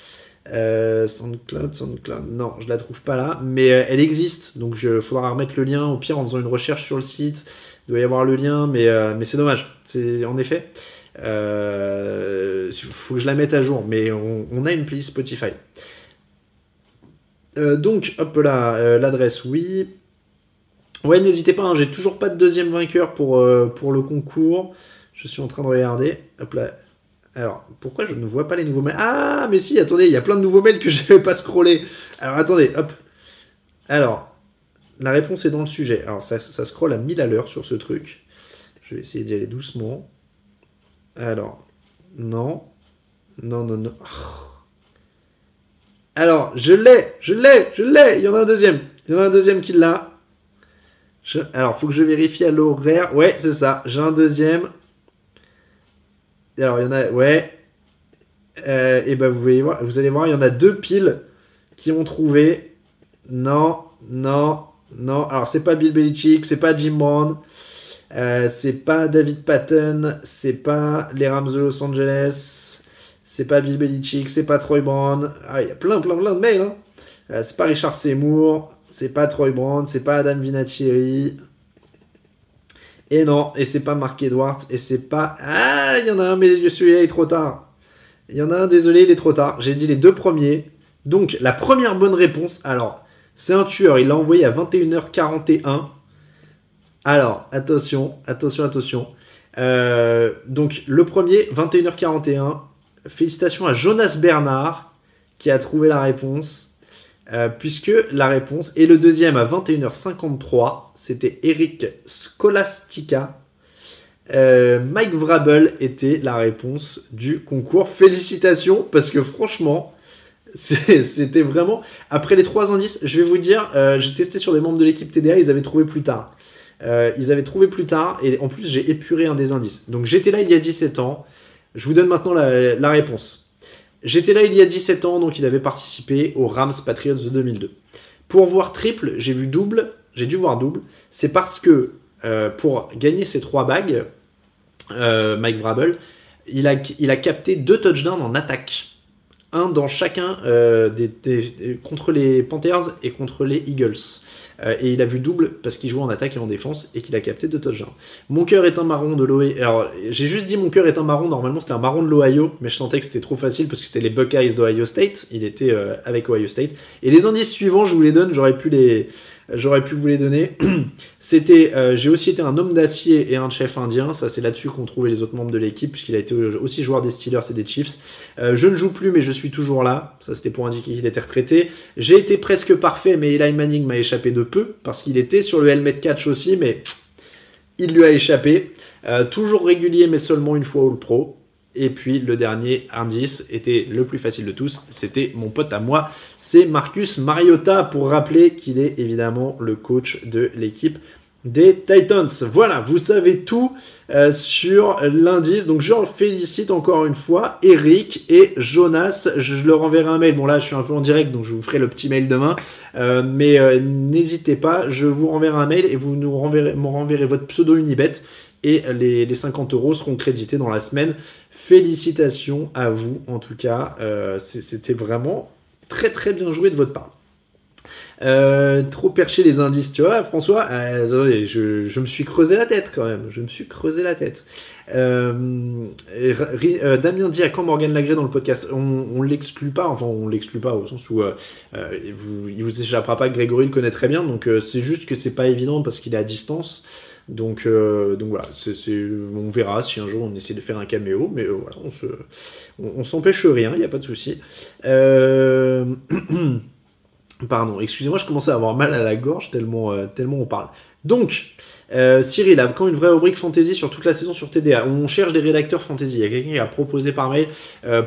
SoundCloud, SoundCloud. Non, je la trouve pas là. Mais elle existe. Donc, il faudra remettre le lien. Au pire, en faisant une recherche sur le site. Il doit y avoir le lien. Mais, mais c'est dommage. C'est en effet. Il euh, faut que je la mette à jour, mais on, a une playlist Spotify. Euh, donc, hop là, euh, l'adresse, oui. Ouais, n'hésitez pas, hein, j'ai toujours pas de deuxième vainqueur pour, pour le concours. Je suis en train de regarder. Hop là. Alors, pourquoi je ne vois pas les nouveaux mails? Ah, mais si, attendez, il y a plein de nouveaux mails que [laughs] je n'avais pas scrollé. Alors, attendez, hop. Alors, la réponse est dans le sujet. Alors, ça, ça scrolle à 1000 à l'heure sur ce truc. Je vais essayer d'y aller doucement. Alors, non. Non, non, non. Alors, je l'ai, je l'ai, je l'ai. Il y en a un deuxième. Il y en a un deuxième qui l'a. Alors, faut que je vérifie à l'horaire. Ouais, c'est ça. J'ai un deuxième. Alors, il y en a. Ouais. Euh, et ben, vous, voyez, vous allez voir, il y en a deux piles qui ont trouvé. Non, non, non. Alors, c'est pas Bill Belichick, c'est pas Jim Brown. Euh, c'est pas David Patton, c'est pas les Rams de Los Angeles, c'est pas Bill Belichick, c'est pas Troy Brown. Ah, il y a plein, plein, plein de mails. Hein. Euh, c'est pas Richard Seymour, c'est pas Troy Brown, c'est pas Adam Vinatieri. Et non, et c'est pas Mark Edwards, et c'est pas. Ah, il y en a un, mais je suis là, il est trop tard. Il y en a un, désolé, il est trop tard. J'ai dit les deux premiers. Donc, la première bonne réponse, alors, c'est un tueur, il l'a envoyé à 21h41. Alors, attention, attention, attention. Euh, donc, le premier, 21h41. Félicitations à Jonas Bernard qui a trouvé la réponse. Euh, puisque la réponse, et le deuxième à 21h53, c'était Eric Scholastica. Euh, Mike Vrabel était la réponse du concours. Félicitations, parce que franchement, C'était vraiment. Après les trois indices, je vais vous dire, euh, j'ai testé sur des membres de l'équipe TDA, ils avaient trouvé plus tard. Euh, ils avaient trouvé plus tard, et en plus, j'ai épuré un des indices. Donc j'étais là il y a 17 ans. Je vous donne maintenant la, réponse. J'étais là il y a 17 ans, donc il avait participé aux Rams Patriots de 2002. Pour voir triple, j'ai vu double, j'ai dû voir double. C'est parce que euh, pour gagner ces trois bagues, euh, Mike Vrabel, il a, capté deux touchdowns en attaque. Un dans chacun des- contre les Panthers et contre les Eagles. Euh, et il a vu double parce qu'il jouait en attaque et en défense et qu'il a capté deux touchdowns. Mon cœur est un marron de l'Ohio. Alors, j'ai juste dit mon cœur est un marron. Normalement, c'était un marron de l'Ohio, mais je sentais que c'était trop facile parce que c'était les Buckeyes d'Ohio State. Il était euh, avec Ohio State. Et les indices suivants, je vous les donne. J'aurais pu les, j'aurais pu vous les donner. [clears throat] C'était, euh, j'ai aussi été un homme d'acier et un chef indien. Ça, c'est là-dessus qu'ont trouvé les autres membres de l'équipe, puisqu'il a été aussi joueur des Steelers et des Chiefs. Euh, je ne joue plus, mais je suis toujours là. Ça, c'était pour indiquer qu'il était retraité. J'ai été presque parfait, mais Eli Manning m'a échappé de peu, parce qu'il était sur le helmet catch aussi, mais il lui a échappé. Euh, toujours régulier, mais seulement une fois All Pro. Et puis le dernier indice était le plus facile de tous, c'était mon pote à moi, c'est Marcus Mariota pour rappeler qu'il est évidemment le coach de l'équipe des Titans. Voilà, vous savez tout euh, sur l'indice. Donc je félicite encore une fois Eric et Jonas. Je leur enverrai un mail. Bon là, je suis un peu en direct, donc je vous ferai le petit mail demain. Euh, mais euh, n'hésitez pas, je vous renverrai un mail et vous nous renverrez, me renverrez votre pseudo Unibet et les, les 50 euros seront crédités dans la semaine. Félicitations à vous, en tout cas. Euh, C'était vraiment très très bien joué de votre part. Euh, trop perché les indices, tu vois, François. Euh, je, me suis creusé la tête quand même. Je me suis creusé la tête. Damien dit à quand Morgan Lagré dans le podcast? On, on l'exclut pas, enfin on l'exclut pas au sens où euh, vous, il vous échappera pas. Grégory le connaît très bien, donc c'est juste que c'est pas évident parce qu'il est à distance. Donc, euh, donc voilà, on verra si un jour on essaie de faire un caméo, mais euh, voilà, on se, on, on s'empêche rien, il n'y a pas de souci. Euh... [clears throat] Pardon, excusez-moi, je commençais à avoir mal à la gorge tellement, tellement on parle. Donc, Cyril, quand une vraie rubrique fantasy sur toute la saison sur TDA On cherche des rédacteurs fantasy. Il y a quelqu'un qui a proposé par mail.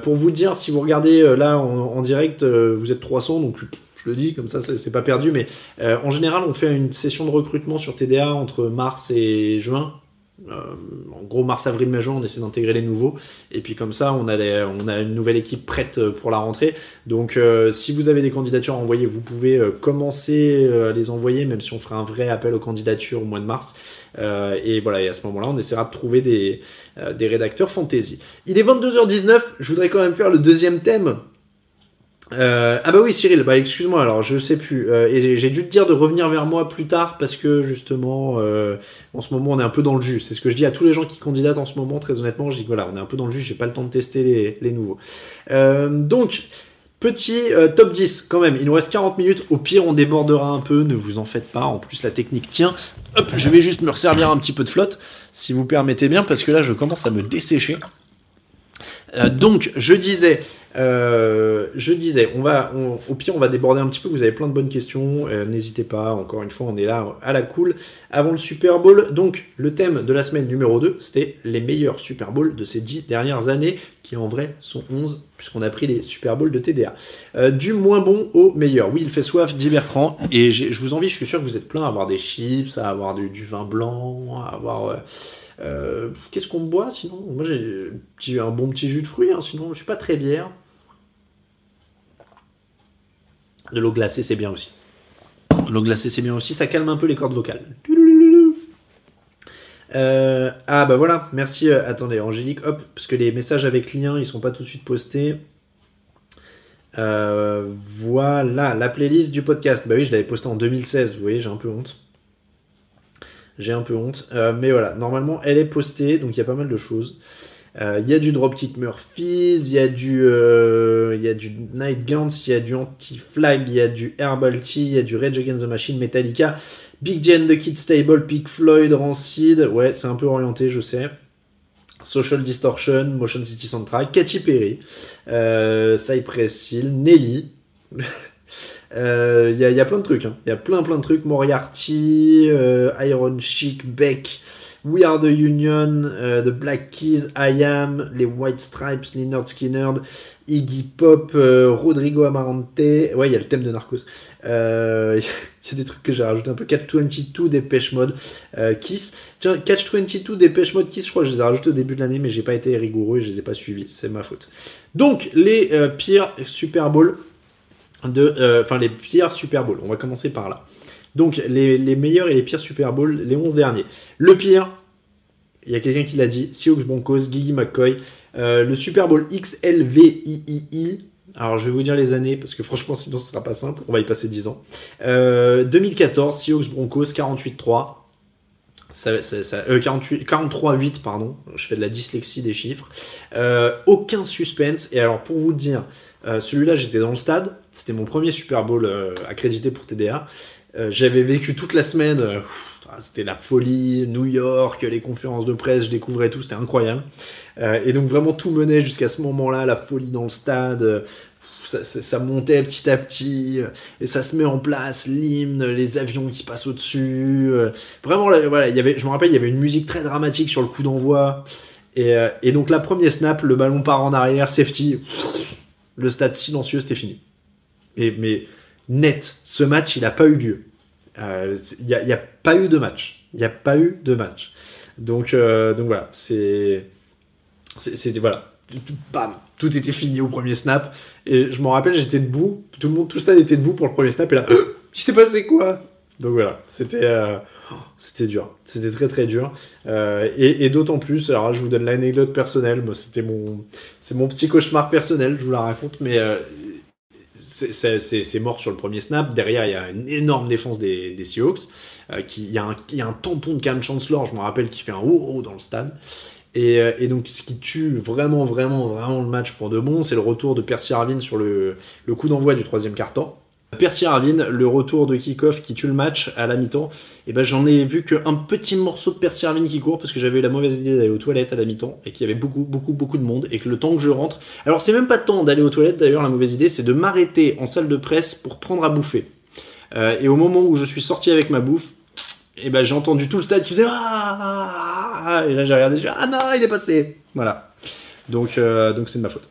Pour vous dire, si vous regardez là en, en direct, vous êtes 300, donc je le dis comme ça, c'est pas perdu. Mais euh, en général, on fait une session de recrutement sur TDA entre mars et juin. Euh, en gros, mars, avril, mai, juin, on essaie d'intégrer les nouveaux. Et puis comme ça, on a, une nouvelle équipe prête euh, pour la rentrée. Donc si vous avez des candidatures à envoyer, vous pouvez commencer à les envoyer, même si on fera un vrai appel aux candidatures au mois de mars. Et voilà, et à ce moment-là, on essaiera de trouver des, des rédacteurs fantasy. Il est 22h19, je voudrais quand même faire le deuxième thème. Euh, ah bah oui Cyril, bah excuse-moi alors je sais plus Euh, et j'ai dû te dire de revenir vers moi plus tard parce que justement euh, en ce moment on est un peu dans le jus. C'est ce que je dis à tous les gens qui candidatent en ce moment très honnêtement. Je dis voilà on est un peu dans le jus, j'ai pas le temps de tester les, les nouveaux. Donc petit top 10 quand même. Il nous reste 40 minutes. Au pire on débordera un peu, ne vous en faites pas. En plus la technique tient. Hop, je vais juste me resservir un petit peu de flotte si vous permettez bien parce que là je commence à me dessécher. Euh, donc, je disais, euh, je disais, on va, on- au pire, on va déborder un petit peu. Vous avez plein de bonnes questions. euh, N'hésitez pas. Encore une fois, on est là à la cool avant le Super Bowl. Donc, le thème de la semaine numéro 2, c'était les meilleurs Super Bowls de ces dix dernières années, qui en vrai sont 11, puisqu'on a pris les Super Bowls de TDA. Du moins bon au meilleur. Oui, il fait soif, dit Bertrand. Et je vous envie, je suis sûr que vous êtes plein à avoir des chips, à avoir du vin blanc, à avoir. Euh, Qu'est-ce qu'on boit sinon? Moi j'ai un bon petit jus de fruits, hein, sinon je suis pas très bière. De l'eau glacée c'est bien aussi. L'eau glacée c'est bien aussi, ça calme un peu les cordes vocales. Euh, ah bah voilà, merci. euh, attendez, Angélique, hop, parce que les messages avec lien ils sont pas tout de suite postés. Voilà, la playlist du podcast. Bah oui, je l'avais posté en 2016, vous voyez, j'ai un peu honte. J'ai un peu honte. Euh, mais voilà, normalement, elle est postée, donc il y a pas mal de choses. Euh, Il y a du Dropkick Murphys, il y a du, euh, il y a du Night Gantz, il y a du Anti-Flag, il y a du Herbal Tea, il y a du Rage Against the Machine, Metallica, Big Jen, The Kid Stable, Pink Floyd, Rancid. Ouais, c'est un peu orienté, je sais. Social Distortion, Motion City Soundtrack, Katy Perry, Cypress Hill, Nelly. [laughs] Euh, Il il y a plein de trucs. hein. Il y a plein plein de trucs. Moriarty, euh, Iron Chic, Beck, We Are the Union, The Black Keys, I Am, les White Stripes, Leonard Skinner, Iggy Pop, Rodrigo Amarante. Ouais, il y a le thème de Narcos. Il [laughs] y a des trucs que j'ai rajouté un peu. Catch 22, Dépêche Mode, Kiss. Tiens, Catch 22, Dépêche Mode, Kiss, je crois que je les ai rajoutés au début de l'année, mais j'ai pas été rigoureux et je les ai pas suivis. C'est ma faute. Donc, les pires Super Bowl de. Enfin, les pires Super Bowl. On va commencer par là. Donc, les, meilleurs et les pires Super Bowl, les 11 derniers. Le pire, il y a quelqu'un qui l'a dit, Seahawks Broncos, Gigi McCoy. Euh, le Super Bowl XLVIII. Alors, je vais vous dire les années, parce que franchement, sinon, ce sera pas simple. On va y passer 10 ans. 2014, Seahawks Broncos, 48-3. 43-8, pardon. Je fais de la dyslexie des chiffres. Euh, aucun suspense. Et alors, pour vous dire, euh, celui-là, j'étais dans le stade. C'était mon premier Super Bowl accrédité pour TDA. Euh, j'avais vécu toute la semaine, euh, ah, c'était la folie, New York, les conférences de presse, je découvrais tout, c'était incroyable. Euh, et donc vraiment tout menait jusqu'à ce moment-là, la folie dans le stade. Ça, montait petit à petit, et ça se met en place, l'hymne, les avions qui passent au-dessus. vraiment, voilà, je me rappelle, il y avait une musique très dramatique sur le coup d'envoi. Et, et, donc la première snap, le ballon part en arrière, safety, le stade silencieux, c'était fini. Mais net. Ce match, il n'a pas eu lieu. Euh, il n'y a, pas eu de match. Il n'y a pas eu de match. Donc, euh, voilà. C'est voilà. Bam, tout était fini au premier snap. Et je m'en rappelle, j'étais debout. Tout le monde, tout stade était debout pour le premier snap. Et là, [gasps] il s'est passé quoi? Donc voilà, c'était. Euh, c'était dur, c'était très très dur. et, d'autant plus, alors je vous donne l'anecdote personnelle, c'était mon, c'est mon petit cauchemar personnel, je vous la raconte, mais c'est mort sur le premier snap. Derrière, il y a une énorme défense des, Seahawks. Euh, il, y a un, tampon de Cam Chancellor, je me rappelle, qui fait un haut haut dans le stade. Euh, et, donc, ce qui tue vraiment, vraiment, vraiment le match pour de bon, c'est le retour de Percy Harvin sur le, le coup d'envoi du troisième quart-temps. Percy Harvin, le retour de kick-off qui tue le match à la mi-temps, et eh ben j'en ai vu qu'un petit morceau de Percy Harvin qui court parce que j'avais eu la mauvaise idée d'aller aux toilettes à la mi-temps et qu'il y avait beaucoup, beaucoup, beaucoup de monde et que le temps que je rentre. Alors c'est même pas temps d'aller aux toilettes d'ailleurs, la mauvaise idée c'est de m'arrêter en salle de presse pour prendre à bouffer. Euh, et au moment où je suis sorti avec ma bouffe, et eh ben j'ai entendu tout le stade qui faisait ah et là j'ai regardé, j'ai ah non il est passé, voilà. Donc euh, donc c'est de ma faute.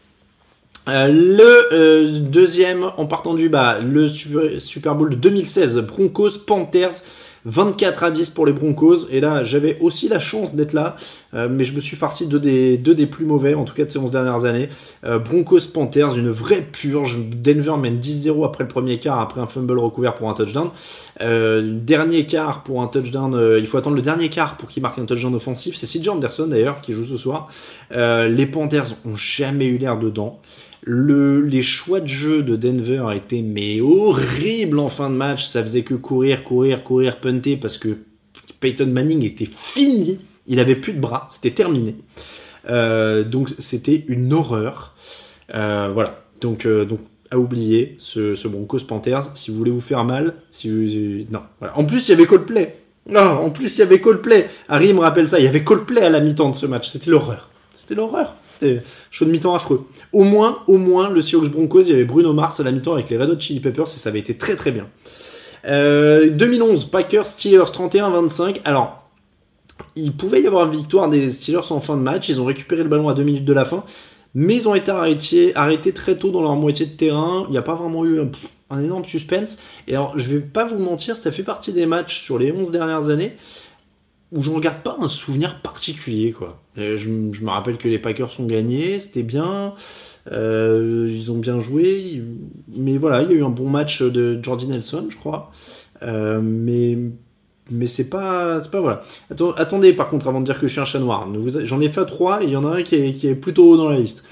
Euh, le euh, deuxième, en partant du bas, le Super, Bowl de 2016, Broncos Panthers. 24 à 10 pour les Broncos. Et là, j'avais aussi la chance d'être là, euh, mais je me suis farci deux des plus mauvais, en tout cas de ces 11 dernières années. Broncos Panthers, une vraie purge. Denver mène 10-0 après le premier quart, après un fumble recouvert pour un touchdown. dernier quart pour un touchdown, il faut attendre le dernier quart pour qu'il marque un touchdown offensif. C'est CJ Anderson d'ailleurs qui joue ce soir. les Panthers ont jamais eu l'air dedans. Le, les choix de jeu de Denver étaient mais horribles en fin de match. Ça faisait que courir, courir, courir, punter parce que Peyton Manning était fini. Il avait plus de bras, c'était terminé. Euh, donc c'était une horreur. Euh, voilà. Donc, euh, donc à oublier ce, Broncos Panthers. Si vous voulez vous faire mal, si non. Voilà. En plus il y avait Coldplay. Non, en plus il y avait Coldplay. Harry me rappelle ça. Il y avait Coldplay à la mi-temps de ce match. C'était l'horreur. C'était l'horreur. C'était chaud de mi-temps affreux. Au moins, au moins, le Seahawks Broncos, il y avait Bruno Mars à la mi-temps avec les Red Hot Chili Peppers et ça avait été très très bien. 2011, euh, Packers Steelers 31-25. Alors, il pouvait y avoir une victoire des Steelers en fin de match. Ils ont récupéré le ballon à 2 minutes de la fin. Mais ils ont été arrêtés, arrêtés très tôt dans leur moitié de terrain. Il n'y a pas vraiment eu un, un, énorme suspense. Et alors, je vais pas vous mentir, ça fait partie des matchs sur les 11 dernières années où je regarde pas un souvenir particulier quoi. Euh, je, me rappelle que les Packers ont gagné, c'était bien, euh, ils ont bien joué, mais voilà, il y a eu un bon match de Jordi Nelson, je crois, euh, mais mais c'est pas pas voilà. attendez, par contre, avant de dire que je suis un chat noir, j'en ai fait trois et il y en a un qui est, qui est plutôt haut dans la liste.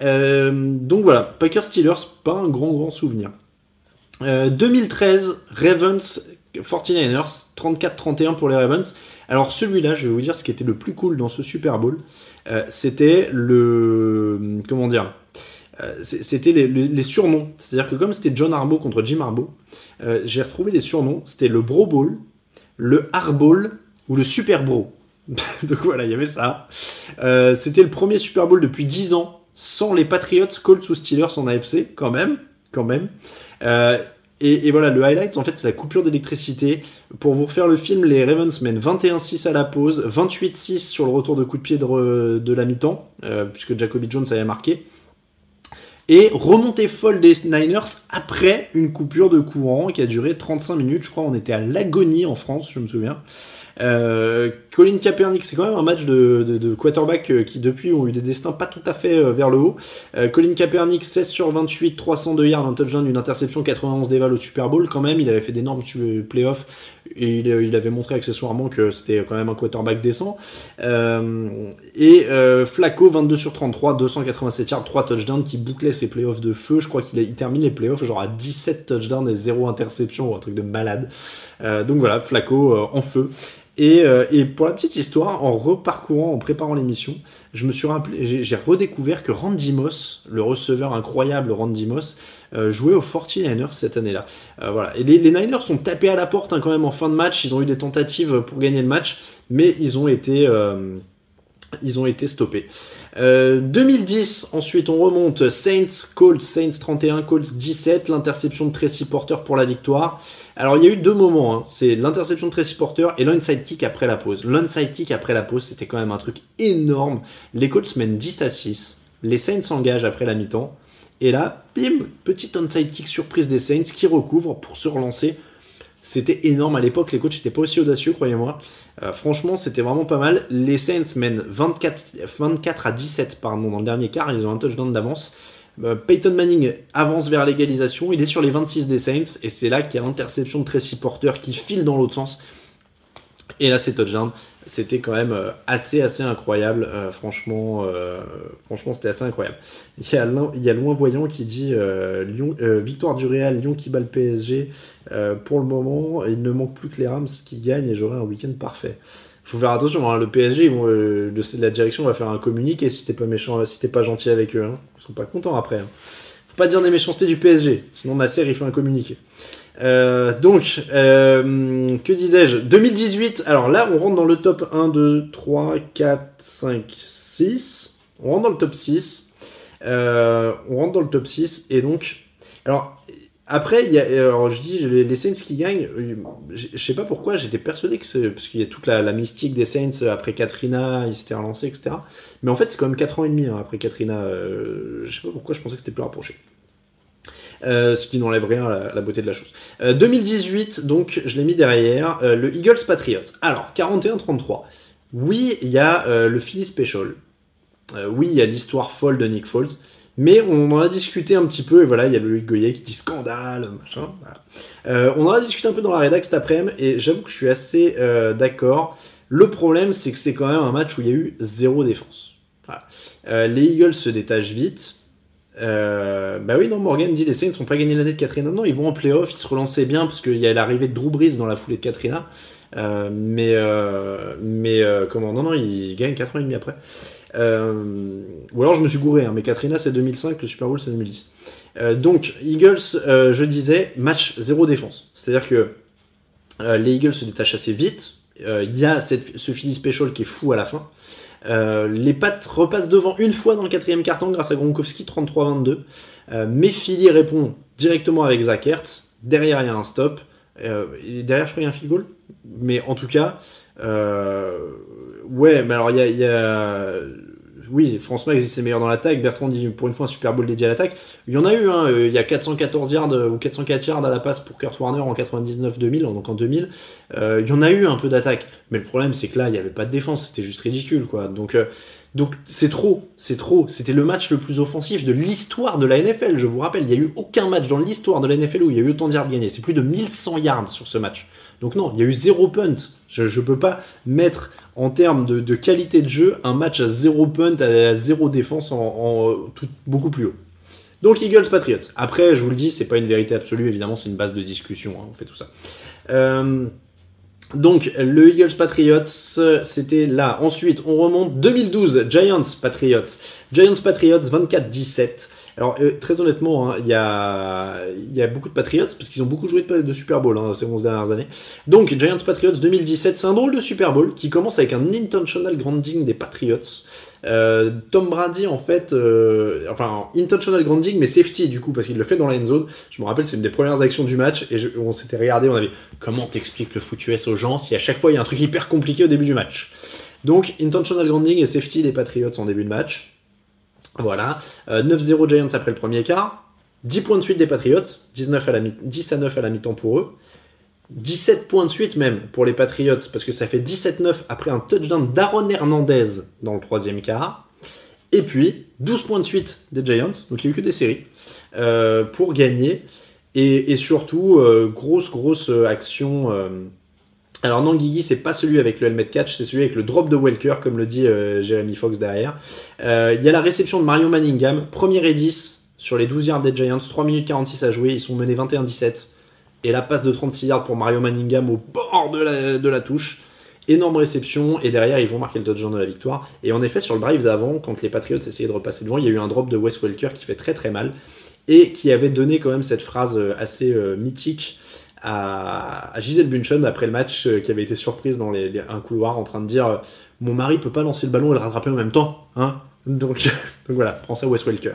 donc voilà, Packers Steelers, pas un grand grand souvenir. 2013, Ravens 49ers, 34-31 pour les Ravens. Alors celui-là, je vais vous dire ce qui était le plus cool dans ce Super Bowl, euh, c'était le... comment dire euh, C'était les, surnoms. C'est-à-dire que comme c'était John Harbaugh contre Jim Harbaugh, euh, j'ai retrouvé les surnoms. C'était le Bro Bowl, le Harbaugh ou le Super Bro. [laughs] Donc voilà, il y avait ça. c'était le premier Super Bowl depuis 10 ans sans les Patriots, Colts ou Steelers en AFC, quand même. Quand même. Et, voilà, le highlight, en fait, c'est la coupure d'électricité. Pour vous refaire le film, les Ravens mènent 21-6 à la pause, 28-6 sur le retour de coup de pied de, la mi-temps, euh, puisque Jacoby Jones avait marqué. Et remontée folle des Niners après une coupure de courant qui a duré 35 minutes. Je crois on était à l'agonie en France, je me souviens. Euh, Colin Kaepernick, c'est quand même un match de, quarterback euh, qui depuis ont eu des destins pas tout à fait euh, vers le haut. Colin Kaepernick, 16 sur 28, 302 yards, un touchdown, une interception, 91 déval au Super Bowl quand même. Il avait fait d'énormes playoffs et il, avait montré accessoirement que c'était quand même un quarterback décent. et Flacco, 22 sur 33, 287 yards, 3 touchdowns qui bouclaient ses playoffs de feu. Je crois qu'il termine les playoffs genre à 17 touchdowns et 0 interception ou un truc de malade. donc voilà, Flacco en feu. Euh, et, pour la petite histoire, en reparcourant, en préparant l'émission, je me suis rappelé, j'ai redécouvert que Randy Moss, le receveur incroyable Randy Moss, euh, jouait aux 49ers cette année-là. Euh, voilà. Et les, Niners sont tapés à la porte hein, quand même en fin de match. Ils ont eu des tentatives pour gagner le match, mais ils ont été ils ont été stoppés. 2010, euh, ensuite on remonte Saints, Colts, Saints 31, Colts 17, l'interception de Tracy Porter pour la victoire. Alors il y a eu deux moments, hein. c'est l'interception de Tracy Porter et l'onside kick après la pause. L'onside kick après la pause, c'était quand même un truc énorme. Les Colts mènent 10 à 6, les Saints s'engagent après la mi-temps, et là, bim, petit onside kick surprise des Saints qui recouvre pour se relancer c'était énorme à l'époque, les coachs n'étaient pas aussi audacieux, croyez-moi. Euh, franchement, c'était vraiment pas mal. Les Saints mènent 24, 24 à 17 pardon, dans le dernier quart, ils ont un touchdown d'avance. Euh, Peyton Manning avance vers l'égalisation, il est sur les 26 des Saints, et c'est là qu'il y a l'interception de Tracy Porter qui file dans l'autre sens. Et là, c'est touchdown c'était quand même euh, assez assez incroyable. Euh, franchement, euh, franchement, c'était assez incroyable. Il y a il y a loin voyant qui dit Lyon, victoire du Real, Lyon qui bat le PSG. pour le moment, il ne manque plus que les Rams qui gagnent et j'aurai un week-end parfait. Faut faire attention. Hein, le PSG, la direction va faire un communiqué si t'es pas méchant, si t'es pas gentil avec eux. Hein. Ils sont pas contents après. Hein. Faut pas dire des méchancetés du PSG, sinon Nasser il fait un communiqué. Euh, donc, euh, que disais-je? 2018, alors là, on rentre dans le top 1, 2, 3, 4, 5, 6. On rentre dans le top 6. Euh, on rentre dans le top 6. Et donc, alors, après, y a, alors je dis les, Saints qui gagnent. Je sais pas pourquoi, j'étais persuadé que c'est parce qu'il y a toute la, mystique des Saints après Katrina, ils s'étaient relancés, etc. Mais en fait, c'est quand même 4 ans et demi hein, après Katrina. je sais pas pourquoi, je pensais que c'était plus rapproché. Euh, ce qui n'enlève rien à la, beauté de la chose. 2018, euh, donc je l'ai mis derrière, euh, le Eagles Patriots. Alors, 41-33. Oui, il y a le Philly Special. oui, il y a l'histoire folle de Nick Foles. Mais on en a discuté un petit peu, et voilà, il y a le Goyer qui dit scandale, machin. on en a discuté un peu dans la rédac cet après-midi, et j'avoue que je suis assez d'accord. Le problème, c'est que c'est quand même un match où il y a eu zéro défense. les Eagles se détachent vite. Euh, bah oui, non, Morgan dit les Saints ne sont pas gagnés l'année de Katrina. Non, ils vont en playoff, ils se relançaient bien parce qu'il y a l'arrivée de Drew Brees dans la foulée de Katrina. Euh, mais euh, mais comment Non, non, ils gagnent 4 ans et demi après. ou alors je me suis gouré, hein, mais Katrina c'est 2005, le Super Bowl c'est 2010. donc, Eagles, je disais, match zéro défense. C'est-à-dire que les Eagles se détachent assez vite. Il y a ce Philly Special qui est fou à la fin. Euh, les pattes repassent devant une fois dans le quatrième carton grâce à Gronkowski 33-22. Euh, mais Philly répond directement avec Zach Ertz. Derrière, il y a un stop. Euh, derrière, je crois qu'il y a un field goal. Mais en tout cas, ouais, mais alors il y a oui, France Max c'est meilleur dans l'attaque. Bertrand dit pour une fois un Super Bowl dédié à l'attaque. Il y en a eu, hein, euh, il y a 414 yards euh, ou 404 yards à la passe pour Kurt Warner en 99-2000, donc en 2000. Euh, il y en a eu un peu d'attaque, mais le problème c'est que là il n'y avait pas de défense, c'était juste ridicule quoi. Donc donc c'est trop, c'est trop. C'était le match le plus offensif de l'histoire de la NFL. Je vous rappelle, il n'y a eu aucun match dans l'histoire de la NFL où il y a eu autant de yards gagnés. C'est plus de 1100 yards sur ce match. Donc non, il y a eu zéro punt. Je ne peux pas mettre en termes de, qualité de jeu un match à zéro punt, à, zéro défense en, tout, beaucoup plus haut. Donc Eagles Patriots. Après, je vous le dis, c'est pas une vérité absolue, évidemment, c'est une base de discussion. Hein, on fait tout ça. Euh, donc le Eagles Patriots, c'était là. Ensuite, on remonte 2012, Giants Patriots. Giants Patriots 24-17. Alors, euh, très honnêtement, hein, il y, a, y a beaucoup de Patriots parce qu'ils ont beaucoup joué de, Super Bowl hein, ces 11 dernières années. Donc, Giants Patriots 2017, c'est un drôle de Super Bowl qui commence avec un intentional grounding des Patriots. Euh, Tom Brady, en fait, euh, enfin, intentional grounding, mais safety du coup, parce qu'il le fait dans la end zone. Je me rappelle, c'est une des premières actions du match et on s'était regardé, on avait comment t'expliques le foot US aux gens si à chaque fois il y a un truc hyper compliqué au début du match? Donc, intentional grounding et safety des Patriots en début de match. Voilà. 9-0 Giants après le premier quart. 10 points de suite des Patriots. 19 à la 10 à 9 à la mi-temps pour eux. 17 points de suite même pour les Patriots, parce que ça fait 17-9 après un touchdown d'Aaron Hernandez dans le troisième quart. Et puis 12 points de suite des Giants, donc il n'y a eu que des séries, euh, pour gagner. Et, surtout, euh, grosse, grosse action. Euh, alors non, Guigui, c'est pas celui avec le helmet catch, c'est celui avec le drop de Welker, comme le dit Jeremy Fox derrière. Il y a la réception de Mario Manningham, premier et 10 sur les 12 yards des Giants, 3 minutes 46 à jouer, ils sont menés 21-17 et la passe de 36 yards pour Mario Manningham au bord de la, touche. Énorme réception, et derrière ils vont marquer le touchdown de la victoire. Et en effet, sur le drive d'avant, quand les Patriots essayaient de repasser devant, il y a eu un drop de Wes Welker qui fait très très mal, et qui avait donné quand même cette phrase euh, assez euh, mythique à, Gisèle Bunchen après le match, euh, qui avait été surprise dans un couloir en train de dire Mon mari peut pas lancer le ballon et le rattraper en même temps. Hein donc, [laughs] voilà, prends ça Wes Welker.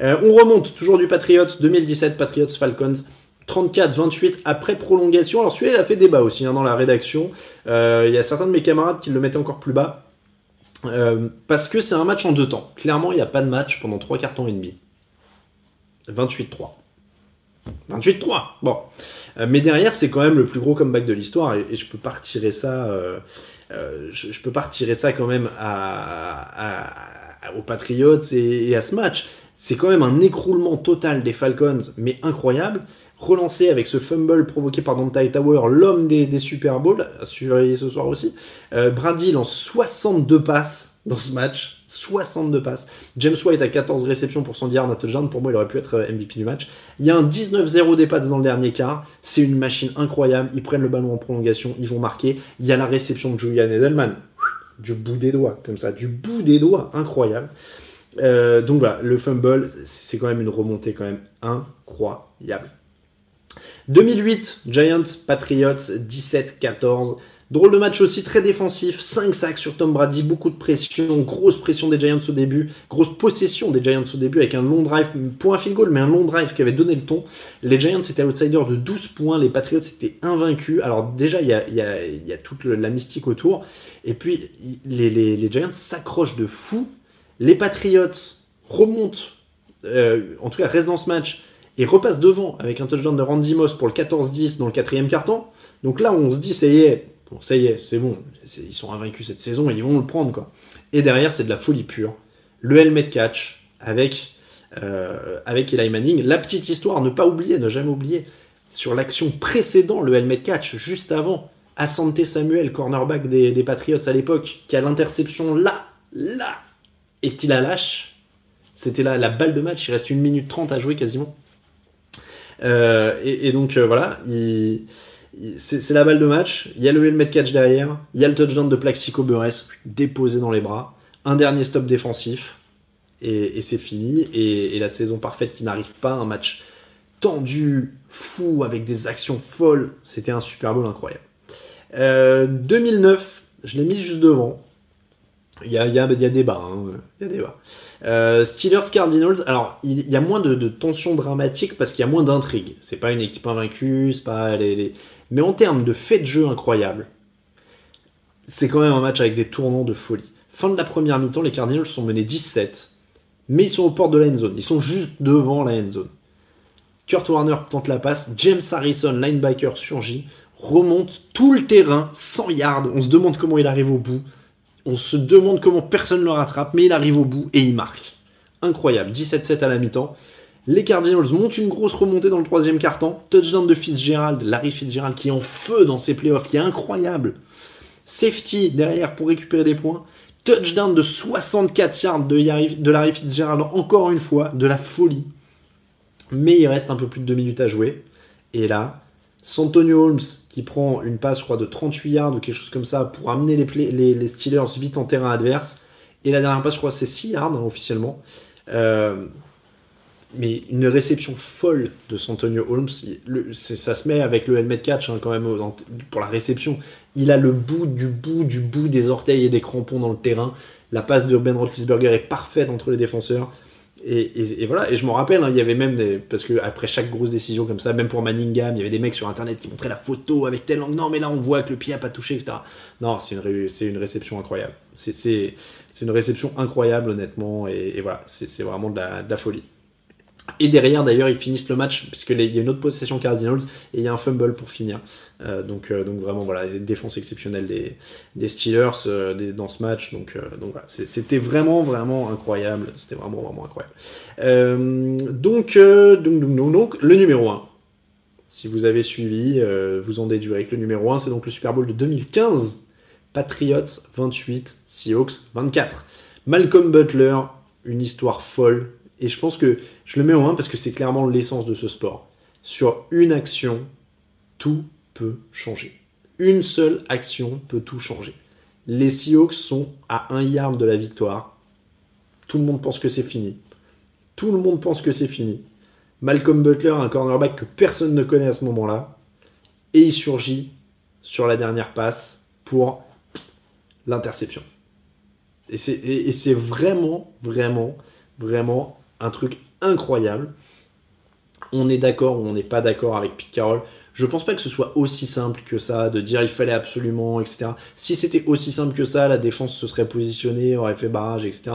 on remonte toujours du Patriots 2017, Patriots Falcons. 34-28 après prolongation. Alors celui-là, il a fait débat aussi hein, dans la rédaction. Euh, il y a certains de mes camarades qui le mettaient encore plus bas. Euh, parce que c'est un match en deux temps. Clairement, il n'y a pas de match pendant trois quarts et demi. 28-3. 28-3. Bon. Euh, mais derrière, c'est quand même le plus gros comeback de l'histoire et, je peux pas retirer ça. Je, peux pas retirer ça quand même aux Patriots et, à ce match. C'est quand même un écroulement total des Falcons, mais incroyable relancé avec ce fumble provoqué par Dante Tower, l'homme des, Super Bowls, à surveiller ce soir aussi. Euh, Brady lance 62 passes dans ce match. 62 passes. James White a 14 réceptions pour son yards, touchdown. Pour moi, il aurait pu être euh, MVP du match. Il y a un 19-0 des passes dans le dernier quart. C'est une machine incroyable. Ils prennent le ballon en prolongation, ils vont marquer. Il y a la réception de Julian Edelman. Du bout des doigts, comme ça. Du bout des doigts. Incroyable. Euh, donc voilà, le fumble, c'est quand même une remontée quand même incroyable. 2008, Giants, Patriots, 17-14. Drôle de match aussi, très défensif, 5 sacs sur Tom Brady, beaucoup de pression, grosse pression des Giants au début, grosse possession des Giants au début avec un long drive, point field goal, mais un long drive qui avait donné le ton. Les Giants étaient outsiders de 12 points, les Patriots étaient invaincus. Alors déjà, il y a, toute la mystique autour, et puis les, Giants s'accrochent de fou. Les Patriots remontent, euh, en tout cas restent dans ce match, et repasse devant avec un touchdown de Randy Moss pour le 14-10 dans le quatrième carton. Donc là, on se dit, ça y bon, ça y est, c'est bon, ils sont invaincus cette saison et ils vont le prendre, quoi. Et derrière, c'est de la folie pure. Le helmet catch avec, euh, avec Eli Manning. La petite histoire, ne pas oublier, ne jamais oublier, sur l'action précédente, le helmet catch, juste avant, Asante Samuel, cornerback des, des Patriots à l'époque, qui a l'interception là, là, et qui la lâche. C'était là la balle de match, il reste une minute 30 à jouer quasiment. Euh, et, donc euh, voilà, c'est la balle de match. Il y a le helmet catch derrière. Il y a le touchdown de Plaxico Burres déposé dans les bras. Un dernier stop défensif. Et, c'est fini. Et, la saison parfaite qui n'arrive pas. Un match tendu, fou, avec des actions folles. C'était un Super Bowl incroyable. 2009, euh, je l'ai mis juste devant. Il y a, il y a, débat. Hein. Il y a débat. Euh, Steelers Cardinals, alors il y a moins de, tension dramatique parce qu'il y a moins d'intrigue. C'est pas une équipe invaincue, c'est pas les, Mais en termes de fait de jeu incroyable, c'est quand même un match avec des tournants de folie. Fin de la première mi-temps, les Cardinals sont menés 17, mais ils sont aux portes de la end zone. Ils sont juste devant la end zone. Kurt Warner tente la passe, James Harrison, linebacker, surgit, remonte tout le terrain, 100 yards. On se demande comment il arrive au bout. On se demande comment personne ne le rattrape, mais il arrive au bout et il marque. Incroyable, 17-7 à la mi-temps. Les Cardinals montent une grosse remontée dans le troisième quart-temps. Touchdown de Fitzgerald, Larry Fitzgerald qui est en feu dans ses playoffs, qui est incroyable. Safety derrière pour récupérer des points. Touchdown de 64 yards de, Larry Fitzgerald, encore une fois, de la folie. Mais il reste un peu plus de 2 minutes à jouer. Et là, Santonio Holmes qui prend une passe, je crois, de 38 yards ou quelque chose comme ça pour amener les, les, Steelers vite en terrain adverse. Et la dernière passe, je crois, c'est 6 yards hein, officiellement. Euh, mais une réception folle de Santonio Holmes. ça se met avec le helmet catch hein, quand même pour la réception. Il a le bout du bout du bout des orteils et des crampons dans le terrain. La passe de Ben Roethlisberger est parfaite entre les défenseurs. Et, voilà, et je m'en rappelle, hein, il y avait même parce que après chaque grosse décision comme ça, même pour Manningham, il y avait des mecs sur internet qui montraient la photo avec tel angle. Non, mais là on voit que le pied a pas touché, etc. Non, c'est une, une réception incroyable. C'est une réception incroyable, honnêtement, et, voilà, c'est vraiment de la folie. Et derrière, d'ailleurs, ils finissent le match, puisqu'il y a une autre possession Cardinals, et il y a un fumble pour finir. Euh, donc, euh, donc vraiment, voilà, défense exceptionnelle des, des Steelers euh, dans ce match. Donc, donc voilà, c'était vraiment, vraiment incroyable. C'était vraiment, vraiment incroyable. donc, donc, donc, donc, le numéro 1. Si vous avez suivi, vous en déduirez que le numéro 1, c'est donc le Super Bowl de 2015. Patriots 28, Seahawks 24. Malcolm Butler, une histoire folle, et je pense que je le mets au 1 parce que c'est clairement l'essence de ce sport. Sur une action, tout peut changer. Une seule action peut tout changer. Les Seahawks sont à un yard de la victoire. Tout le monde pense que c'est fini. Tout le monde pense que c'est fini. Malcolm Butler, un cornerback que personne ne connaît à ce moment-là, et il surgit sur la dernière passe pour l'interception. Et c'est vraiment, vraiment, vraiment un truc incroyable. On est d'accord ou on n'est pas d'accord avec Pete Carroll. Je pense pas que ce soit aussi simple que ça, de dire il fallait absolument, etc. Si c'était aussi simple que ça, la défense se serait positionnée, aurait fait barrage, etc.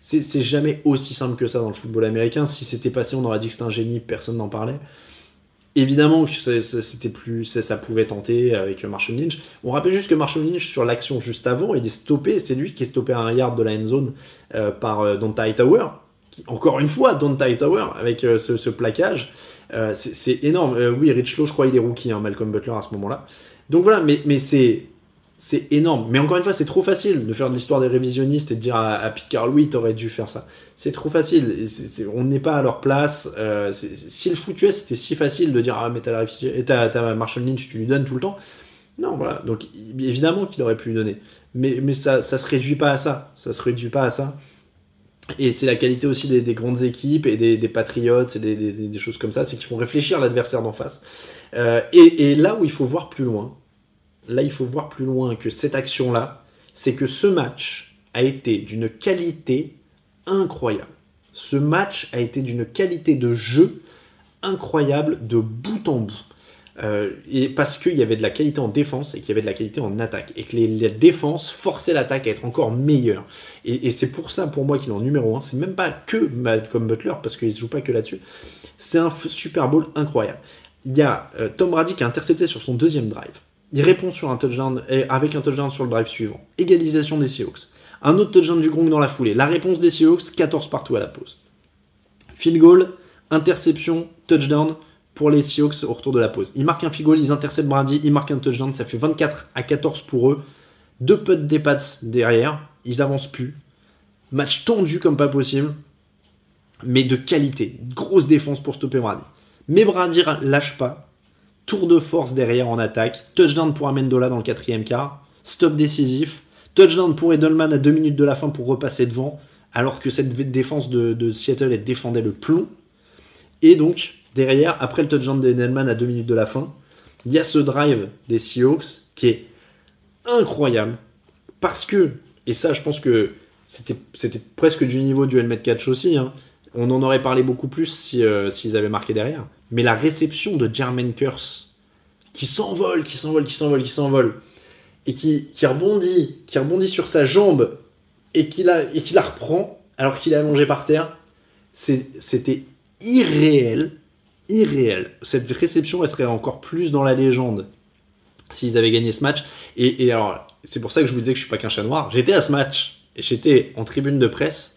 C'est jamais aussi simple que ça dans le football américain. Si c'était passé, on aurait dit que c'était un génie, personne n'en parlait. Évidemment que c'était plus, ça pouvait tenter avec Marshall Lynch. On rappelle juste que Marshall Lynch sur l'action juste avant, il est stoppé, c'est lui qui est stoppé à un yard de la end zone euh, par euh, Donta Encore une fois, Don't Tie Tower, avec euh, ce, plaquage, euh, c'est énorme. Euh, oui, Rich Lowe, je crois, il est rookie, hein, Malcolm Butler, à ce moment-là. Donc voilà, mais, c'est énorme. Mais encore une fois, c'est trop facile de faire de l'histoire des révisionnistes et de dire à, à Carroll, oui, t'aurais dû faire ça. C'est trop facile. on n'est pas à leur place. si le foot US c'était si facile de dire, ah, mais t'as Marshall Lynch, tu lui donnes tout le temps. Non, voilà. Donc évidemment qu'il aurait pu lui donner. Mais, ça, ça se réduit pas à ça. Ça se réduit pas à ça. Et c'est la qualité aussi des, grandes équipes et des, patriotes et des, choses comme ça, c'est qu'ils font réfléchir l'adversaire d'en face. Euh, et, là où il faut voir plus loin, là il faut voir plus loin que cette action-là, c'est que ce match a été d'une qualité incroyable. Ce match a été d'une qualité de jeu incroyable de bout en bout. Euh, et parce qu'il y avait de la qualité en défense et qu'il y avait de la qualité en attaque. Et que les, la défense forçait l'attaque à être encore meilleure. Et, c'est pour ça, pour moi, qu'il est en numéro 1. C'est même pas que Malcolm Butler, parce qu'il ne se joue pas que là-dessus. C'est un Super Bowl incroyable. Il y a euh, Tom Brady qui a intercepté sur son deuxième drive. Il répond sur un touchdown, avec un touchdown sur le drive suivant. Égalisation des Seahawks. Un autre touchdown du Gronk dans la foulée. La réponse des Seahawks, 14 partout à la pause. Field goal, interception, touchdown pour les Seahawks au retour de la pause. Ils marquent un field goal, ils interceptent Brady, ils marquent un touchdown, ça fait 24 à 14 pour eux. Deux putts des pattes derrière, ils avancent plus. Match tendu comme pas possible, mais de qualité. Grosse défense pour stopper Brady. Mais Brady lâche pas. Tour de force derrière en attaque. Touchdown pour Amendola dans le quatrième quart. Stop décisif. Touchdown pour Edelman à deux minutes de la fin pour repasser devant. Alors que cette défense de, de Seattle elle défendait le plomb. Et donc, Derrière, après le touchdown d'Edelman à 2 minutes de la fin, il y a ce drive des Seahawks qui est incroyable. Parce que, et ça je pense que c'était presque du niveau du helmet catch aussi, hein. on en aurait parlé beaucoup plus euh, s'ils avaient marqué derrière. Mais la réception de Jermaine Curse, qui s'envole, qui s'envole, qui s'envole, qui s'envole, et qui, qui, rebondit, qui rebondit sur sa jambe, et qui la, et qui la reprend alors qu'il est allongé par terre, c'était irréel irréel. Cette réception, elle serait encore plus dans la légende s'ils avaient gagné ce match. Et, alors, c'est pour ça que je vous disais que je suis pas qu'un chat noir. J'étais à ce match et j'étais en tribune de presse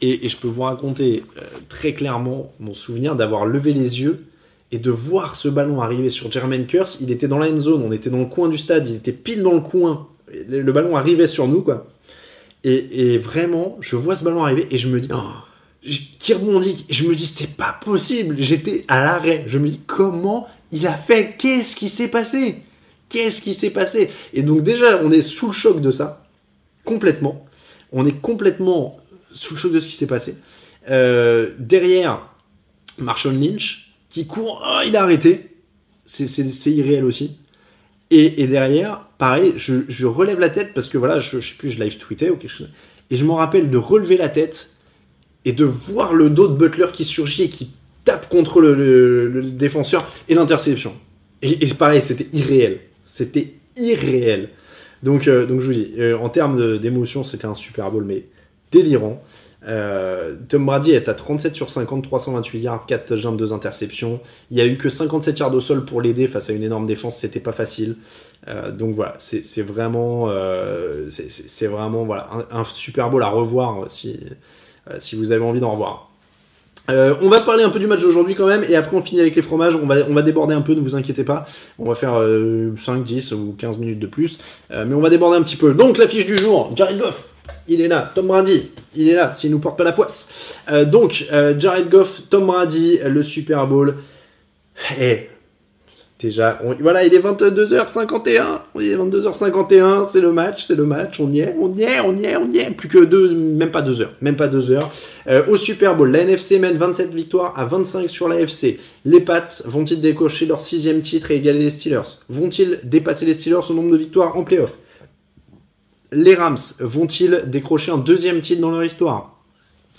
et, je peux vous raconter euh, très clairement mon souvenir d'avoir levé les yeux et de voir ce ballon arriver sur Jermaine Curse. Il était dans la end zone, on était dans le coin du stade, il était pile dans le coin. Le ballon arrivait sur nous, quoi. Et, et vraiment, je vois ce ballon arriver et je me dis, oh, qui rebondit. Je me dis, c'est pas possible. J'étais à l'arrêt. Je me dis, comment il a fait? Qu'est-ce qui s'est passé? Qu'est-ce qui s'est passé? Et donc, déjà, on est sous le choc de ça. Complètement. On est complètement sous le choc de ce qui s'est passé. Euh, derrière, Marshall Lynch qui court, ah, il a arrêté. C'est irréel aussi. Et, derrière, pareil, je, relève la tête parce que voilà, je, je sais plus, je live tweetais ou quelque chose. Et je me rappelle de relever la tête et de voir le dos de Butler qui surgit et qui tape contre le, défenseur et l'interception. Et, pareil, c'était irréel. C'était irréel. Donc, euh, donc je vous dis, euh, en termes d'émotion, c'était un Super Bowl, mais délirant. Euh, Tom Brady est à 37 sur 50, 328 yards, 4 touchdowns, 2 interceptions. Il n'y a eu que 57 yards au sol pour l'aider face à une énorme défense, c'était pas facile. donc voilà, c'est vraiment, vraiment voilà, un, Super Bowl à revoir si vous avez envie d'en revoir. Euh, on va parler un peu du match d'aujourd'hui quand même, et après on finit avec les fromages. On va, déborder un peu, ne vous inquiétez pas. On va faire 5, euh, 10 ou 15 minutes de plus, euh, mais on va déborder un petit peu. Donc l'affiche du jour, Jared Goff, il est là. Tom Brady, il est là, s'il nous porte pas la poisse. donc Jared Goff, Tom Brady, le Super Bowl. Et Déjà, voilà, il est 22h51. Il est 22h51, c'est le match, c'est le match. On y est, on y est, on y est, on y est. Plus que deux, même pas deux heures, même pas deux heures. Euh, au Super Bowl, la NFC mène 27 victoires à 25 sur la FC. Les Pats vont-ils décocher leur sixième titre et égaler les Steelers? Vont-ils dépasser les Steelers au nombre de victoires en playoff? Les Rams vont-ils décrocher un deuxième titre dans leur histoire?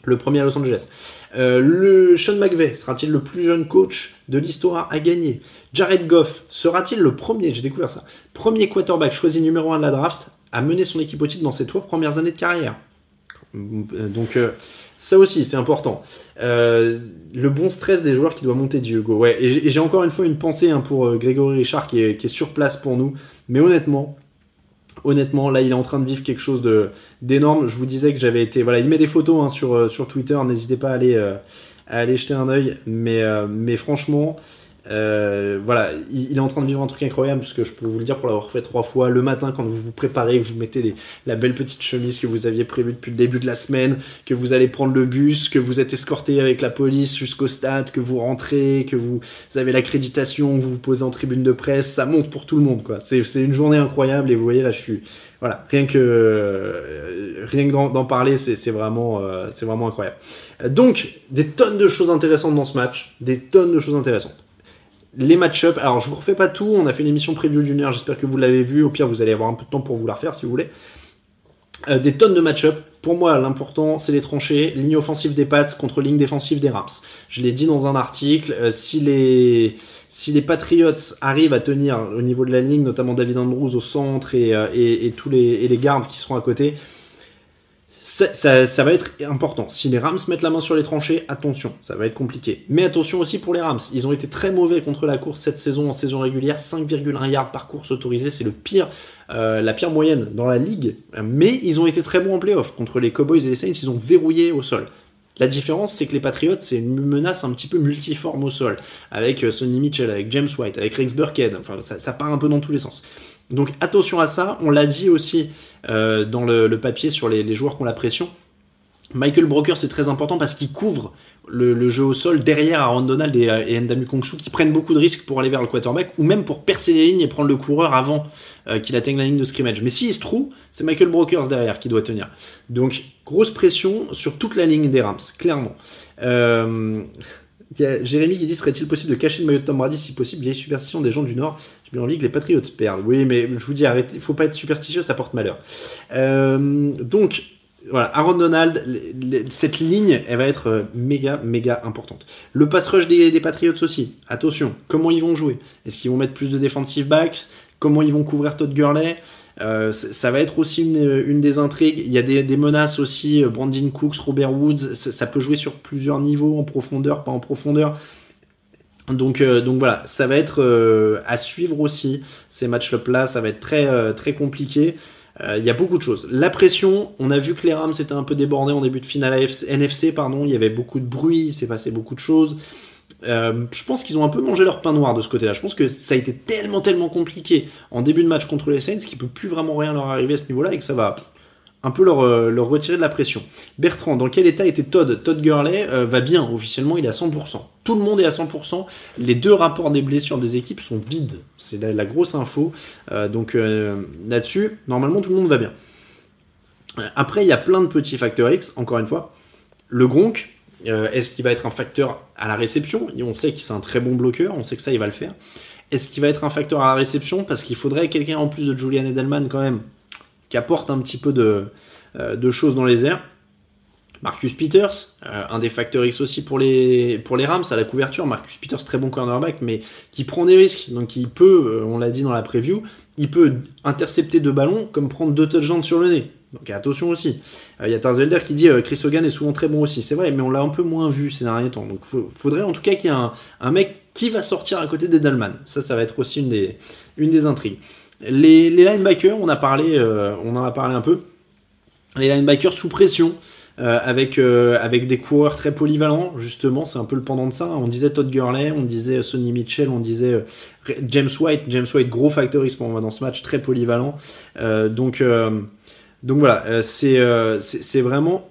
Le premier à Los Angeles. Euh, le Sean McVay sera-t-il le plus jeune coach de l'histoire à gagner Jared Goff sera-t-il le premier, j'ai découvert ça, premier quarterback choisi numéro 1 de la draft à mener son équipe au titre dans ses trois premières années de carrière euh, Donc euh, ça aussi, c'est important. le bon stress des joueurs qui doit monter Diego. Ouais, et j'ai encore une fois une pensée hein, pour Grégory Richard qui est sur place pour nous. Mais honnêtement, honnêtement, là, il est en train de vivre quelque chose d'énorme. Je vous disais que j'avais été, voilà, il met des photos hein, sur euh, sur Twitter. N'hésitez pas à aller euh, à aller jeter un œil. Mais euh, mais franchement, euh, voilà, il, est en train de vivre un truc incroyable parce que je peux vous le dire pour l'avoir fait trois fois. Le matin, quand vous vous préparez, vous mettez la belle petite chemise que vous aviez prévue depuis le début de la semaine, que vous allez prendre le bus, que vous êtes escorté avec la police jusqu'au stade, que vous rentrez, que vous, avez l'accréditation, vous vous posez en tribune de presse, ça monte pour tout le monde, quoi. C'est une journée incroyable et vous voyez là, je suis, voilà, rien que euh, rien que d'en parler, c'est vraiment, euh, c'est vraiment incroyable. Donc, des tonnes de choses intéressantes dans ce match, des tonnes de choses intéressantes les match-up. Alors, je vous refais pas tout. On a fait une émission preview d'une heure. J'espère que vous l'avez vu. Au pire, vous allez avoir un peu de temps pour vous la refaire si vous voulez. Euh, des tonnes de match-up. Pour moi, l'important, c'est les tranchées. Ligne offensive des Pats contre ligne défensive des Rams. Je l'ai dit dans un article. Euh, si les si les Patriots arrivent à tenir au niveau de la ligne, notamment David Andrews au centre et, euh, et, tous les, et les gardes qui seront à côté, ça, va être important. Si les Rams mettent la main sur les tranchées, attention, ça va être compliqué. Mais attention aussi pour les Rams. Ils ont été très mauvais contre la course cette saison en saison régulière. 5,1 yards par course autorisée, c'est le pire, euh, la pire moyenne dans la ligue. Mais ils ont été très bons en playoff. Contre les Cowboys et les Saints, ils ont verrouillé au sol. La différence, c'est que les Patriots, c'est une menace un petit peu multiforme au sol. Avec euh, Sonny Mitchell, avec James White, avec Rex Burkhead. Enfin, ça, ça part un peu dans tous les sens. Donc attention à ça, on l'a dit aussi euh, dans le, papier sur les, joueurs qui ont la pression. Michael Broker c'est très important parce qu'il couvre le, jeu au sol derrière Aaron Donald et, et Ndamu Kongsu qui prennent beaucoup de risques pour aller vers le quarterback ou même pour percer les lignes et prendre le coureur avant euh, qu'il atteigne la ligne de scrimmage. Mais s'il se trouve, c'est Michael Brokers derrière qui doit tenir. Donc grosse pression sur toute la ligne des Rams, clairement. Euh, Jérémy qui dit serait-il possible de cacher le maillot de Tom Brady si possible? Vieille superstition des gens du Nord J'ai bien envie que les Patriots perdent. Oui, mais je vous dis, arrêtez, faut pas être superstitieux, ça porte malheur. Euh, donc, voilà, Aaron Donald, cette ligne, elle va être euh, méga, méga importante. Le pass rush des, Patriots aussi, attention, comment ils vont jouer? Est-ce qu'ils vont mettre plus de defensive backs? Comment ils vont couvrir Todd Gurley? Euh, ça va être aussi une, des intrigues. Il y a des, menaces aussi. Brandon Cooks, Robert Woods, ça, peut jouer sur plusieurs niveaux, en profondeur, pas en profondeur. Donc, euh, donc voilà, ça va être à suivre aussi ces matchs-là. Ça va être très, très compliqué. Il y a beaucoup de choses. La pression, on a vu que les Rams étaient un peu débordés en début de finale NFC, pardon. Il y avait beaucoup de bruit, il s'est passé beaucoup de choses. Euh, je pense qu'ils ont un peu mangé leur pain noir de ce côté-là. Je pense que ça a été tellement, tellement compliqué en début de match contre les Saints qu'il peut plus vraiment rien leur arriver à ce niveau-là et que ça va un peu leur, euh, leur, retirer de la pression. Bertrand, dans quel état était Todd Todd Gurley euh, va bien, officiellement il est à 100%. Tout le monde est à 100%. Les deux rapports des blessures des équipes sont vides. C'est la, grosse info. donc là-dessus, normalement tout le monde va bien. Après, il y a plein de petits facteurs X, encore une fois. Le Gronk, Est-ce qu'il va être un facteur à la réception? On sait qu'il c'est un très bon bloqueur, on sait que ça, il va le faire. Est-ce qu'il va être un facteur à la réception? Parce qu'il faudrait quelqu'un en plus de Julian Edelman quand même, qui apporte un petit peu de, de choses dans les airs. Marcus Peters, euh, un des facteurs X aussi pour les, Rams à la couverture. Marcus Peters, très bon cornerback, mais qui prend des risques. Donc il peut, euh, on l'a dit dans la preview, il peut intercepter deux ballons comme prendre deux touchdowns sur le nez. Donc attention aussi. Euh, il y a Tarzwelder qui dit Chris Hogan est souvent très bon aussi. C'est vrai, mais on l'a un peu moins vu ces derniers temps. Donc il faudrait en tout cas qu'il y ait un, mec qui va sortir à côté d'Edelman. Ça, ça va être aussi une des intrigues. Les, linebackers, on, a parlé, on en a parlé un peu. Les linebackers sous pression. Euh, avec, euh, avec des coureurs très polyvalents, justement, c'est un peu le pendant de ça. On disait Todd Gurley, on disait Sonny Mitchell, on disait euh, James White. James White, gros factoriste pour moi dans ce match, très polyvalent. donc, voilà, c'est c'est vraiment,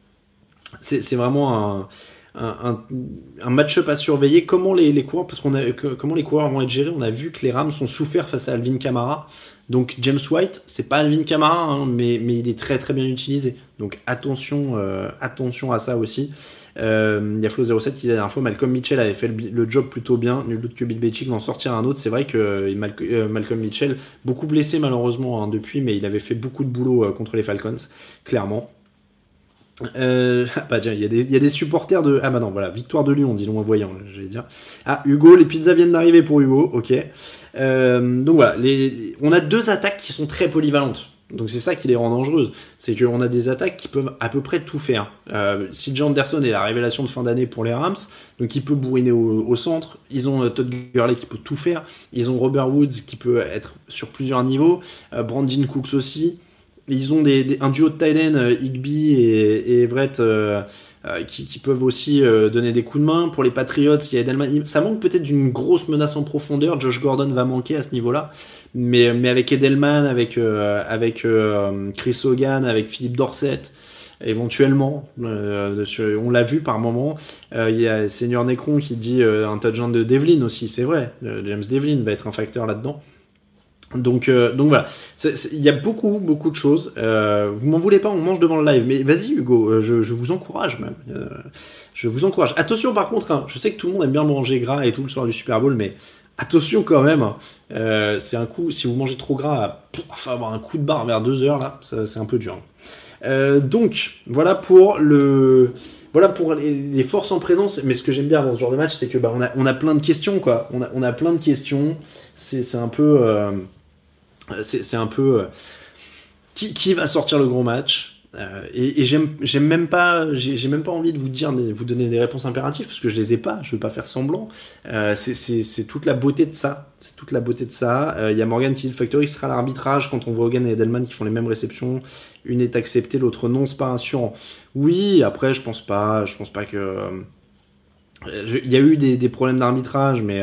[clears throat] c'est vraiment un, un, match-up à surveiller. Comment les, coureurs, parce qu'on a, comment les coureurs vont être gérés? On a vu que les Rams sont souffert face à Alvin Kamara. Donc James White, c'est pas Alvin Kamara, hein, mais, il est très très bien utilisé. Donc attention, euh, attention à ça aussi. Euh, il y a Flo07 qui la dernière fois, Malcolm Mitchell avait fait le, job plutôt bien. Nul doute que Bill Belichick va en sortir un autre. C'est vrai que euh, Malcolm Mitchell, beaucoup blessé malheureusement hein, depuis, mais il avait fait beaucoup de boulot contre les Falcons, clairement. Euh, [laughs] ah, il y, a des supporters de. Ah bah non, voilà, victoire de Lyon, dit l'on en voyant, j'allais dire. Ah, Hugo, les pizzas viennent d'arriver pour Hugo, ok. Euh, donc voilà, on a deux attaques qui sont très polyvalentes. Donc c'est ça qui les rend dangereuses. C'est qu'on a des attaques qui peuvent à peu près tout faire. Euh, si Anderson est la révélation de fin d'année pour les Rams, donc il peut bourriner au, centre. Ils ont euh, Todd Gurley qui peut tout faire. Ils ont Robert Woods qui peut être sur plusieurs niveaux. Brandon Cooks aussi. Ils ont un duo de Tylen, euh, Higby et, et Everett, euh, euh, qui, peuvent aussi donner des coups de main. Pour les Patriots, il y a Edelman. Ça manque peut-être d'une grosse menace en profondeur. Josh Gordon va manquer à ce niveau-là. Mais, avec Edelman, avec, Chris Hogan, avec Philippe Dorset, éventuellement. on l'a vu par moment. il y a Seigneur Necron qui dit un touchdown de Devlin aussi, c'est vrai. James Devlin va être un facteur là-dedans. Donc, euh, donc voilà, il y a beaucoup, beaucoup de choses. Euh, vous m'en voulez pas, on mange devant le live, mais vas-y Hugo, euh, je, vous encourage même. Je vous encourage. Attention par contre, hein, je sais que tout le monde aime bien manger gras et tout le soir du Super Bowl, mais attention quand même. Hein. c'est un coup, si vous mangez trop gras, enfin avoir un coup de barre vers 2 heures là, c'est un peu dur. donc voilà pour le, voilà pour les, forces en présence. Mais ce que j'aime bien dans ce genre de match, c'est que bah, on a, plein de questions quoi. On a plein de questions. C'est un peu c'est un peu euh, qui, va sortir le gros match. Euh, et, j'aime même pas, j'ai même pas envie de vous dire, vous donner des réponses impératives parce que je les ai pas. Je veux pas faire semblant. Euh, c'est toute la beauté de ça. C'est toute la beauté de ça. Il y a Morgan qui dit le Factory sera l'arbitrage quand on voit Hogan et Edelman qui font les mêmes réceptions. Une est acceptée, l'autre non. C'est pas rassurant. Oui, après je pense pas. Je pense pas que. Il y a eu des problèmes d'arbitrage, mais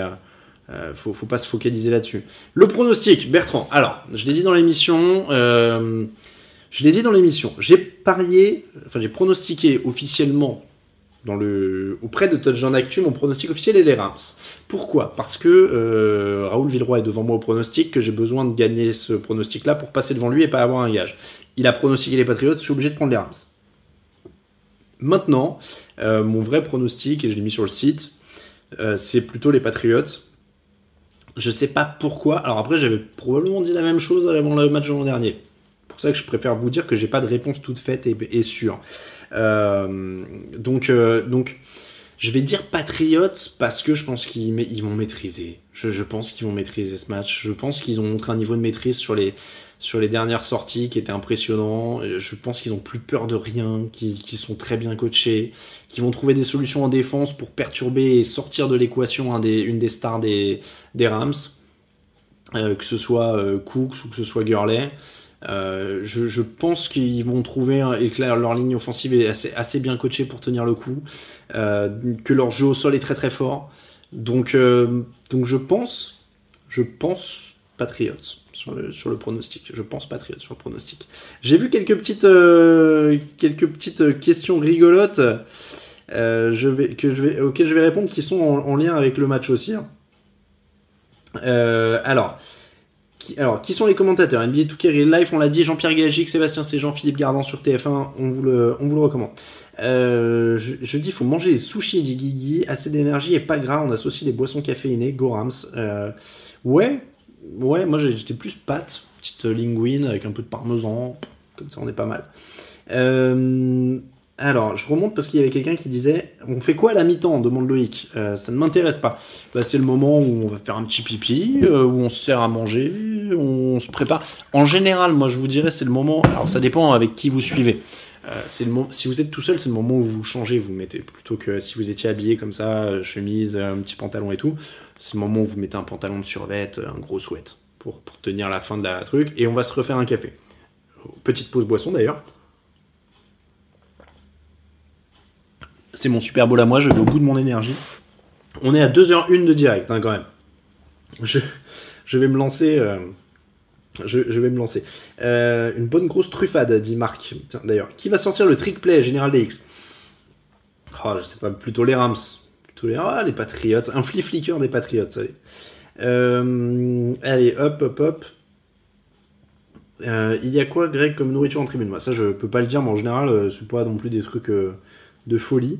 euh, faut, faut pas se focaliser là-dessus. Le pronostic, Bertrand. Alors, je l'ai dit dans l'émission. Euh, je l'ai dit dans l'émission. J'ai parié, enfin j'ai pronostiqué officiellement auprès de Touchdown Actu, mon pronostic officiel est les Rams. Pourquoi? Parce que euh, Raoul Villeroy est devant moi au pronostic, que j'ai besoin de gagner ce pronostic-là pour passer devant lui et pas avoir un gage. Il a pronostiqué les Patriots, je suis obligé de prendre les Rams. Maintenant, mon vrai pronostic, et je l'ai mis sur le site, c'est plutôt les Patriots. Je sais pas pourquoi. Alors après, j'avais probablement dit la même chose avant le match de l'an dernier. pour ça que je préfère vous dire que j'ai pas de réponse toute faite et, sûre. Euh, donc, euh, donc, je vais dire Patriots parce que je pense qu'ils vont maîtriser. Je, pense qu'ils vont maîtriser ce match. Je pense qu'ils ont montré un niveau de maîtrise sur les, sur les dernières sorties qui était impressionnant. Je pense qu'ils ont plus peur de rien, qu'ils sont très bien coachés, qu'ils vont trouver des solutions en défense pour perturber et sortir de l'équation une des stars des, Rams, euh, que ce soit euh, Cooks ou que ce soit Gurley. Euh, je, pense qu'ils vont trouver et que leur ligne offensive est assez, assez, bien coachée pour tenir le coup, que leur jeu au sol est très très fort. Donc, donc je pense, je pense Patriots sur le, sur le pronostic. Je pense Patriots sur le pronostic. J'ai vu quelques petites, quelques petites questions rigolotes je vais, que je vais, auxquelles je vais répondre qui sont en, lien avec le match aussi. Hein. alors, alors, qui sont les commentateurs? NBA 2K Real Life, on l'a dit, Jean-Pierre Gagic, Sébastien Séjean, Philippe Gardan sur TF1, on vous le, on vous le recommande. Euh, je, dis, il faut manger des sushis du Guigui, assez d'énergie et pas gras, on associe les boissons caféinées, Gorams. Euh, ouais, ouais, moi j'étais plus pâte, petite linguine avec un peu de parmesan, comme ça on est pas mal. Euh, alors, je remonte parce qu'il y avait quelqu'un qui disait On fait quoi à la mi-temps? demande Loïc. Euh, ça ne m'intéresse pas. Bah, c'est le moment où on va faire un petit pipi, euh, où on se sert à manger, où on se prépare. En général, moi je vous dirais, c'est le moment. Alors, ça dépend avec qui vous suivez. Le si vous êtes tout seul, c'est le moment où vous changez, vous mettez plutôt que si vous étiez habillé comme ça, chemise, un petit pantalon et tout. C'est le moment où vous mettez un pantalon de survêt, un gros sweat pour, pour tenir la fin de la truc. Et on va se refaire un café. Petite pause boisson d'ailleurs. C'est mon Super Bowl à moi, je vais au bout de mon énergie. On est à 2h01 de direct hein, quand même. Je, vais me lancer. Euh, je, vais me lancer. Euh, une bonne grosse truffade, dit Marc. D'ailleurs, qui va sortir le trick play Général DX Oh, je sais pas, plutôt les Rams. Les, ah, les. Un flip flicker des Patriots, allez. Euh, allez, hop, hop, hop. il y a quoi, Greg, comme nourriture en tribune? Moi, ça, je peux pas le dire, mais en général, c'est pas non plus des trucs de folie.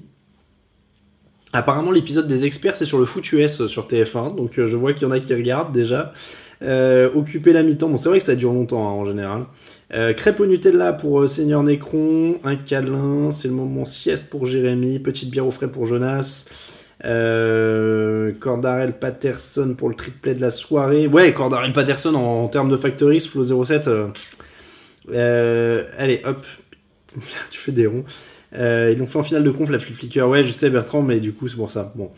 Apparemment, l'épisode des experts, c'est sur le foot US sur TF1, donc euh, je vois qu'il y en a qui regardent déjà. Euh, occuper la mi-temps, bon, c'est vrai que ça dure longtemps hein, en général. Euh, crêpe au Nutella pour Seigneur Necron, un câlin, c'est le moment sieste pour Jérémy, petite bière au frais pour Jonas. Cordarel Patterson pour le triplé de la soirée. Ouais, Cordarel Patterson en, termes de factories, Flow 07. allez, hop, [laughs] tu fais des ronds. Euh, ils l'ont fait en finale de conf, la Flip Flicker. Ouais, je sais, Bertrand, mais du coup, c'est pour ça. Bon.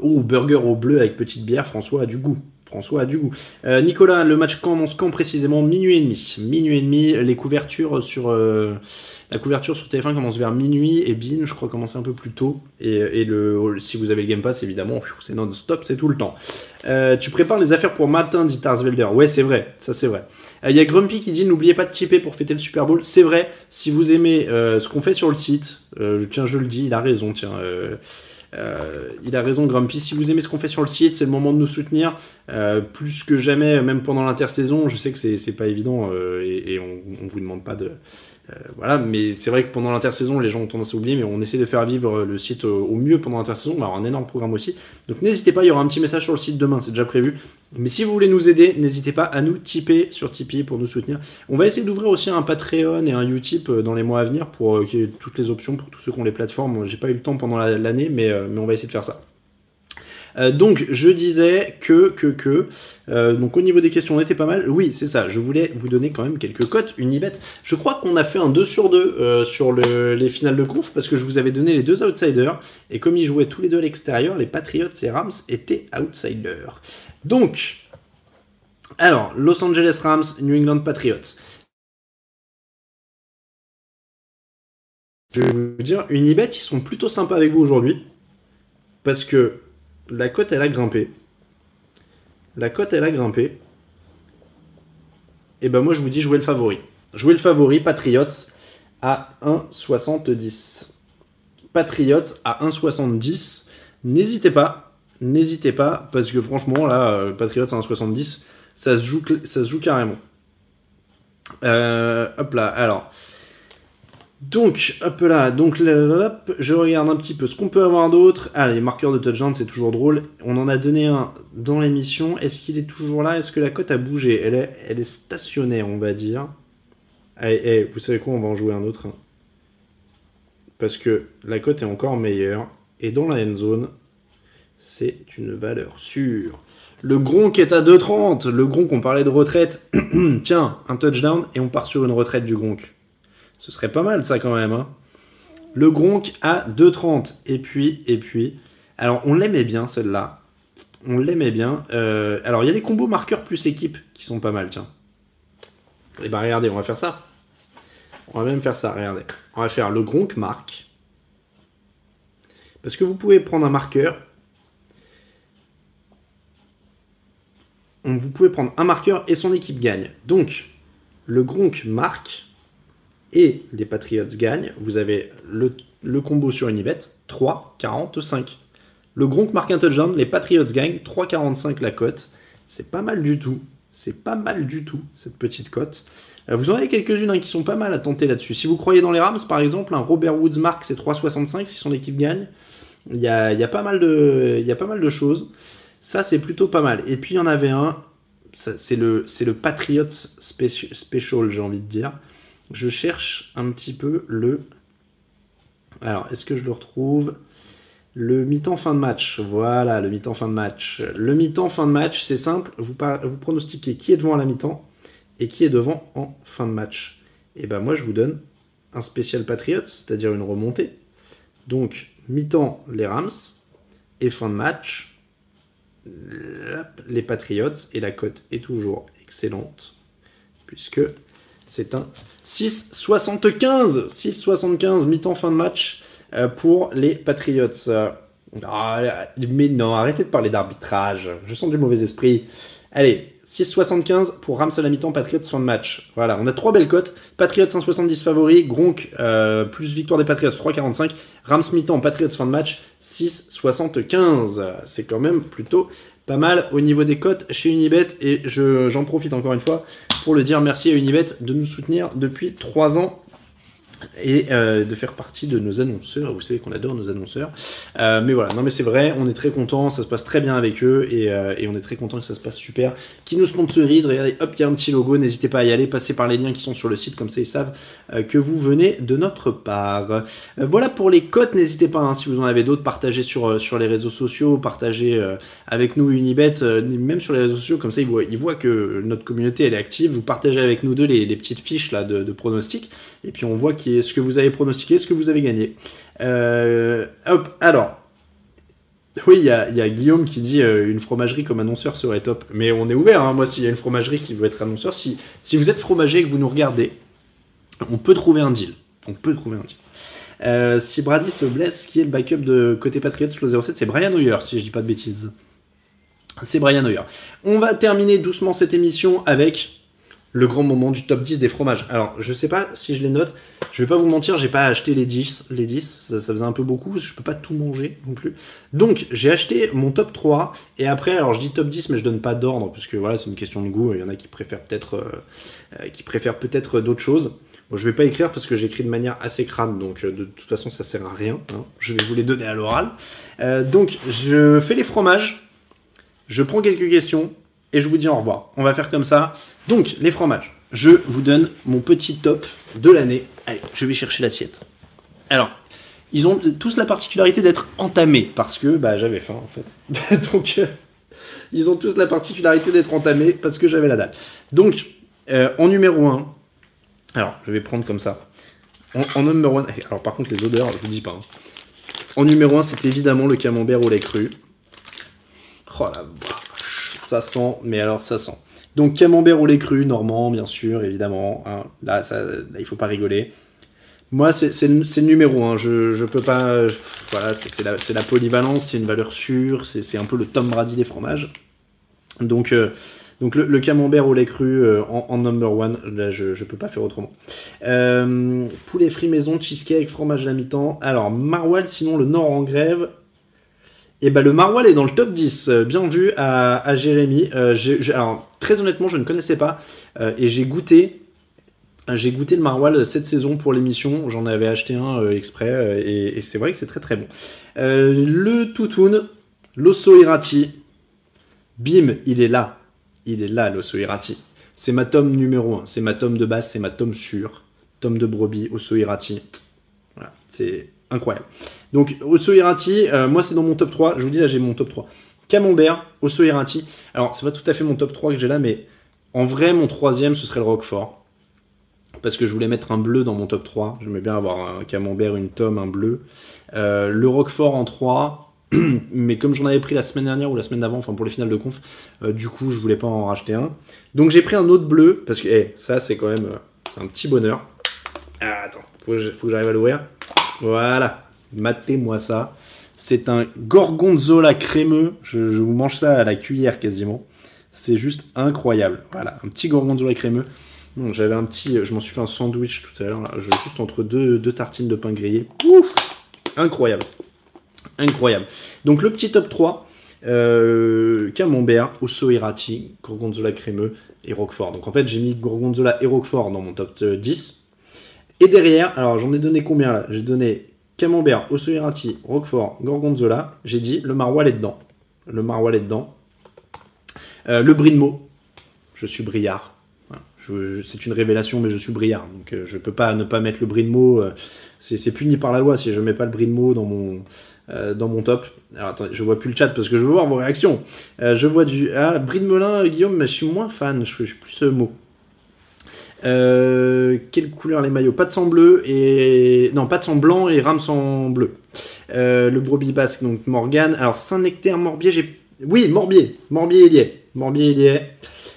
Oh, burger au bleu avec petite bière, François a du goût. François a du goût. Euh, Nicolas, le match commence quand précisément Minuit et demi. Minuit et demi, les couvertures sur euh, la couverture sur TF1 commence vers minuit et Bean, je crois, commence un peu plus tôt. Et, le, si vous avez le Game Pass, évidemment, c'est non-stop, c'est tout le temps. tu prépares les affaires pour matin, dit Tarsvelder. Ouais, c'est vrai, ça c'est vrai. Il euh, y a Grumpy qui dit n'oubliez pas de tiper pour fêter le Super Bowl. C'est vrai, si vous aimez euh, ce qu'on fait sur le site, euh, tiens, je le dis, il a raison, tiens. Il a raison, Grumpy. Si vous aimez ce qu'on fait sur le site, c'est le moment de nous soutenir. plus que jamais, même pendant l'intersaison, je sais que c'est pas évident et, on, vous demande pas de, euh, voilà, mais c'est vrai que pendant l'intersaison, les gens ont tendance à oublier, mais on essaie de faire vivre le site au mieux pendant l'intersaison. On va avoir un énorme programme aussi. Donc n'hésitez pas, il y aura un petit message sur le site demain, c'est déjà prévu. Mais si vous voulez nous aider, n'hésitez pas à nous tiper sur Tipeee pour nous soutenir. On va essayer d'ouvrir aussi un Patreon et un Utip euh, dans les mois à venir pour euh, qu'il y ait toutes les options pour tous ceux qui ont les plateformes. J'ai pas eu le temps pendant l'année, mais, mais on va essayer de faire ça. Euh, donc je disais que que que euh, donc au niveau des questions on était pas mal. Oui c'est ça. Je voulais vous donner quand même quelques cotes Unibet. Je crois qu'on a fait un 2 sur 2 euh, sur les finales de conf parce que je vous avais donné les deux outsiders et comme ils jouaient tous les deux à l'extérieur, les Patriots et Rams étaient outsiders. Donc alors Los Angeles Rams, New England Patriots. Je vais vous dire, Unibet, ils sont plutôt sympas avec vous aujourd'hui. Parce que la cote, elle a grimpé. La cote, elle a grimpé. Et ben moi, je vous dis jouer le favori. Jouer le favori, Patriots à 1,70. Patriots à 1,70. N'hésitez pas. N'hésitez pas, parce que franchement, là, euh, Patriots à 1,70, ça, se joue, ça se joue carrément. Euh, hop là, alors. Donc, hop là, donc je regarde un petit peu ce qu'on peut avoir d'autre. Ah, les marqueurs de touchdown, c'est toujours drôle. On en a donné un dans l'émission. Est-ce qu'il est toujours là? Est-ce que la cote a bougé? Elle est, stationnaire, on va dire. Allez, eh, vous savez quoi? On va en jouer un autre. Parce que la cote est encore meilleure. Et dans la end zone, c'est une valeur sûre. Le Gronk est à 2,30. Le Gronk, on parlait de retraite. [clears throat] Tiens, un touchdown et on part sur une retraite du Gronk. Ce serait pas mal ça quand même. Hein. Le Gronk à 2,30. Et puis, et puis. Alors on l'aimait bien celle-là. On l'aimait bien. Euh, alors il y a des combos marqueurs plus équipe qui sont pas mal, tiens. Et eh ben regardez, on va faire ça. On va même faire ça, regardez. On va faire le Gronk marque. Parce que vous pouvez prendre un marqueur. Vous pouvez prendre un marqueur et son équipe gagne. Donc, le Gronk marque et les Patriots gagnent, vous avez le, combo sur Unibet, 3, 45. Le Gronk marque un touchdown, les Patriots gagnent, 3,45 la cote. C'est pas mal du tout. C'est pas mal du tout, cette petite cote. Euh, vous en avez quelques-unes hein, qui sont pas mal à tenter là-dessus. Si vous croyez dans les Rams, par exemple, un Robert Woods Mark, c'est 3,65 si son équipe gagne. Il y a pas mal de choses. Ça, c'est plutôt pas mal. Et puis, il y en avait un, c'est le, le Patriots Speci- Special, j'ai envie de dire. Je cherche un petit peu le. Alors, est-ce que je le retrouve? Le mi-temps fin de match. Voilà, le mi-temps fin de match. Le mi-temps fin de match, c'est simple. Vous, vous pronostiquez qui est devant à la mi-temps et qui est devant en fin de match. Et ben moi, je vous donne un spécial Patriots, c'est-à-dire une remontée. Donc, mi-temps, les Rams. Et fin de match, les Patriots. Et la cote est toujours excellente. Puisque c'est un 6,75. 6,75 mi-temps fin de match euh, pour les Patriots. Ah, mais non, arrêtez de parler d'arbitrage. Je sens du mauvais esprit. Allez, 6,75 pour Rams à la mi-temps, Patriots fin de match. Voilà, on a trois belles cotes. Patriots 1,70 favori, Gronk euh, plus victoire des Patriots 3,45. Rams mi-temps, Patriots fin de match 6,75. C'est quand même plutôt pas mal au niveau des cotes chez Unibet. Et je- j'en profite encore une fois pour le dire merci à Unibet de nous soutenir depuis 3 ans et euh, de faire partie de nos annonceurs. Vous savez qu'on adore nos annonceurs. Euh, mais voilà, non mais c'est vrai, on est très content, ça se passe très bien avec eux et, euh, on est très content que ça se passe super. Qui nous sponsorise, regardez, hop, il y a un petit logo, n'hésitez pas à y aller, passez par les liens qui sont sur le site, comme ça ils savent que vous venez de notre part. Voilà pour les cotes, n'hésitez pas, hein, si vous en avez d'autres, partagez sur, sur les réseaux sociaux, partagez avec nous Unibet, même sur les réseaux sociaux, comme ça ils voient, que notre communauté elle est active, vous partagez avec nous deux les, petites fiches là de, de pronostics, et puis on voit ce que vous avez pronostiqué, ce que vous avez gagné. Euh, hop, alors. Oui, il y a, Guillaume qui dit euh, une fromagerie comme annonceur serait top. Mais on est ouvert, hein. moi, s'il y a une fromagerie qui veut être annonceur, si, si vous êtes fromager et que vous nous regardez, on peut trouver un deal. On peut trouver un deal. Euh, si Brady se blesse, qui est le backup de côté Patriots le 07 C'est Brian Hoyer, si je dis pas de bêtises. C'est Brian Hoyer. On va terminer doucement cette émission avec le grand moment du top 10 des fromages. Alors, je sais pas si je les note. Je vais pas vous mentir, j'ai pas acheté les 10. Les 10 ça, faisait un peu beaucoup, je peux pas tout manger non plus. Donc, j'ai acheté mon top 3. Et après, alors je dis top 10, mais je donne pas d'ordre, parce que voilà, c'est une question de goût. Il y en a qui préfèrent peut-être euh, euh, peut-être d'autres choses. Bon, je vais pas écrire parce que j'écris de manière assez crâne, donc euh, de toute façon ça sert à rien. hein. Je vais vous les donner à l'oral. Donc je fais les fromages, je prends quelques questions et je vous dis au revoir. On va faire comme ça. Donc les fromages, je vous donne mon petit top de l'année. Allez, je vais chercher l'assiette. Alors, ils ont tous la particularité d'être entamés parce que bah, j'avais faim en fait. [laughs] donc euh, ils ont tous la particularité d'être entamés parce que j'avais la dalle. Donc euh, en numéro 1, alors, je vais prendre comme ça. En, numéro 1, alors par contre, les odeurs, je vous dis pas. hein. En numéro 1, c'est évidemment le camembert au lait cru. Oh la vache, ça sent, mais alors ça sent. Donc, camembert au lait cru, normand, bien sûr, évidemment. hein. Là, ça, là, il faut pas rigoler. Moi, c'est le, numéro 1. Je, je peux pas. voilà, c'est la, la polyvalence, c'est une valeur sûre, c'est un peu le Tom Brady des fromages. Donc, euh, le, camembert au lait cru euh, en, number one, là je, je peux pas faire autrement. Euh, poulet frit maison, cheesecake, fromage à la mi-temps. Alors Marwal, sinon le Nord en grève. Et ben le Marwal est dans le top 10. Euh, Bien vu à, à Jérémy. Alors très honnêtement, je ne connaissais pas euh, et j'ai goûté. J'ai goûté le Marwal cette saison pour l'émission. J'en avais acheté un euh, exprès euh, et, c'est vrai que c'est très très bon. Euh, le Toutoun, l'Osso Irati. Bim, il est là. Il est là, l'Osso Irati. C'est ma tome numéro 1. C'est ma tome de base, c'est ma tome sûre. Tome de brebis, Osso Irati. Voilà, c'est incroyable. Donc, Osso Irati, euh, moi c'est dans mon top 3. Je vous dis là, j'ai mon top 3. Camembert, Osso Irati. Alors, c'est pas tout à fait mon top 3 que j'ai là, mais en vrai, mon troisième, ce serait le Roquefort. Parce que je voulais mettre un bleu dans mon top 3. J'aimais bien avoir un camembert, une tome, un bleu. Euh, le Roquefort en 3. [clears throat] mais comme j'en avais pris la semaine dernière ou la semaine d'avant, enfin pour les finales de conf, euh, du coup je voulais pas en racheter un. Donc j'ai pris un autre bleu, parce que eh, ça c'est quand même euh, un petit bonheur. Ah, attends, faut que j'arrive à l'ouvrir. Voilà, matez-moi ça. C'est un gorgonzola crémeux, je, je vous mange ça à la cuillère quasiment. C'est juste incroyable. Voilà, un petit gorgonzola crémeux. J'avais un petit, je m'en suis fait un sandwich tout à l'heure, juste entre deux, deux tartines de pain grillé. Ouf, incroyable. Incroyable. Donc le petit top 3. euh, camembert, osso irati, gorgonzola crémeux et roquefort. Donc en fait, j'ai mis gorgonzola et roquefort dans mon top 10. Et derrière, alors j'en ai donné combien là? J'ai donné camembert, osso irati, roquefort, gorgonzola. J'ai dit le maroilles est dedans. Le maroilles est dedans. Euh, le brie de. Je suis briard. c'est une révélation, mais je suis briard. Donc euh, je peux pas ne pas mettre le brie de. Euh, c'est puni par la loi si je mets pas le brie de dans mon, dans mon top. Alors attendez, je vois plus le chat parce que je veux voir vos réactions. je vois du. Ah, brie de Guillaume, mais je suis moins fan. Je suis plus ce mot. quelle couleur les maillots? Pas de sang bleu et. Non, pas de sang blanc et rame sang bleu. le brebis basque, donc Morgane. Alors Saint-Nectaire, Morbier, j'ai. Oui, Morbier. Morbier, il y est. Morbier, il y est.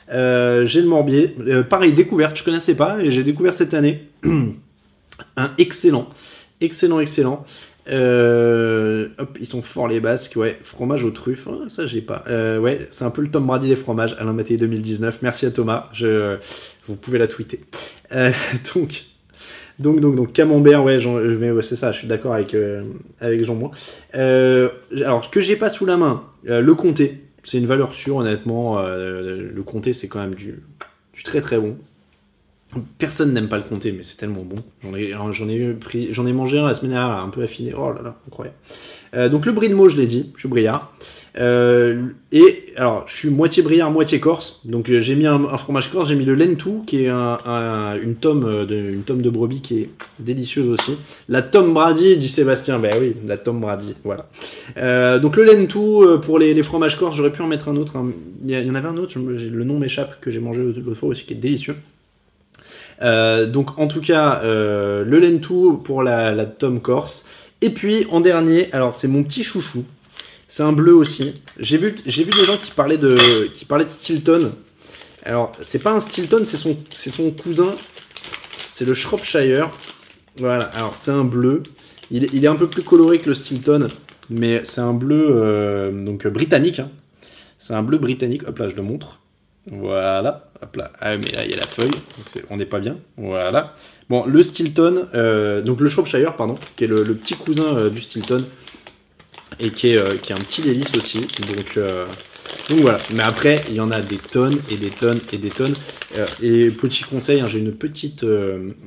Euh, j'ai le Morbier. Euh, pareil, découverte, je connaissais pas et j'ai découvert cette année. [clears throat] un excellent. Excellent, excellent. Euh, hop, ils sont forts les Basques, ouais. Fromage aux truffes, ah, ça j'ai pas. ouais, c'est un peu le Tom Brady des fromages, Alain Maté 2019. Merci à Thomas, vous pouvez la tweeter. [laughs] donc, donc, donc, donc, camembert, ouais, c'est ça, je suis d'accord avec, avec Jean-Moi. alors, ce que j'ai pas sous la main, le comté c'est une valeur sûre, honnêtement. Euh, le comté, c'est quand même du, très très bon. Personne n'aime pas le comté, mais c'est tellement bon. J'en ai, j'en ai, mangé un la semaine dernière, un peu affiné. Oh là là, incroyable. Euh, donc le brie de Meaux, je l'ai dit, je suis briard. Euh, et alors, je suis moitié briard, moitié corse. Donc j'ai mis un, fromage corse, j'ai mis le lentou, qui est une, tome de, une de brebis qui est délicieuse aussi. La tome brady, dit Sébastien. Ben oui, la tome brady, voilà. Euh, donc le lentou, pour les, fromages corse, j'aurais pu en mettre un autre. Hein. Il, y en avait un autre, le nom m'échappe, que j'ai mangé l'autre fois aussi, qui est délicieux. Donc en tout cas, le lentou pour la, tome corse. Et puis en dernier, alors c'est mon petit chouchou. C'est un bleu aussi. J'ai vu, j'ai vu des gens qui parlaient de, qui de Stilton. Alors c'est pas un Stilton, c'est son, c'est son cousin. C'est le Shropshire. Voilà. Alors c'est un bleu. Il, est un peu plus coloré que le Stilton, mais c'est un bleu euh, donc britannique. Hein. C'est un bleu britannique. Hop là, je le montre. Voilà, hop là. Ah, mais là, il y a la feuille, on n'est pas bien. Voilà. Bon, le Stilton, euh, donc le Shropshire, pardon, qui est le, petit cousin euh, du Stilton, et qui est, euh, qui est un petit délice aussi. Donc, donc voilà. Mais après, il y en a des tonnes et des tonnes et des tonnes. et petit conseil, hein, j'ai une petite,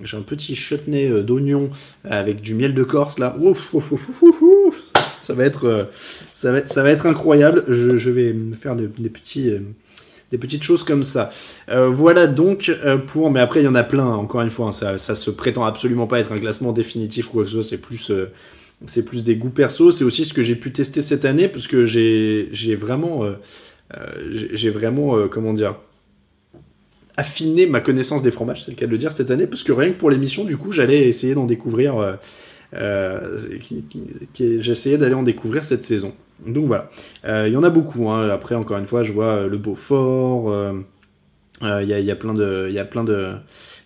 j'ai un petit chutney d'oignon avec du miel de Corse là. Ouf, ouf, ouf, ça va être, ça va, ça va être incroyable. Je, vais me faire des petits des petites choses comme ça. Euh, voilà donc euh, pour, mais après il y en a plein, encore une fois, hein, ça, ça se prétend absolument pas être un classement définitif ou quoi que ce soit, c'est plus, euh, plus des goûts perso, c'est aussi ce que j'ai pu tester cette année, parce que j'ai, j'ai vraiment, j'ai vraiment, comment dire, affiné ma connaissance des fromages, c'est le cas de le dire cette année, parce que rien que pour l'émission, du coup, j'allais essayer d'en découvrir, j'essayais d'aller en découvrir cette saison. Donc voilà, euh, il y en a beaucoup. Hein. Après, encore une fois, je vois euh, le Beaufort. Il euh, y, y, a plein de, il y a plein de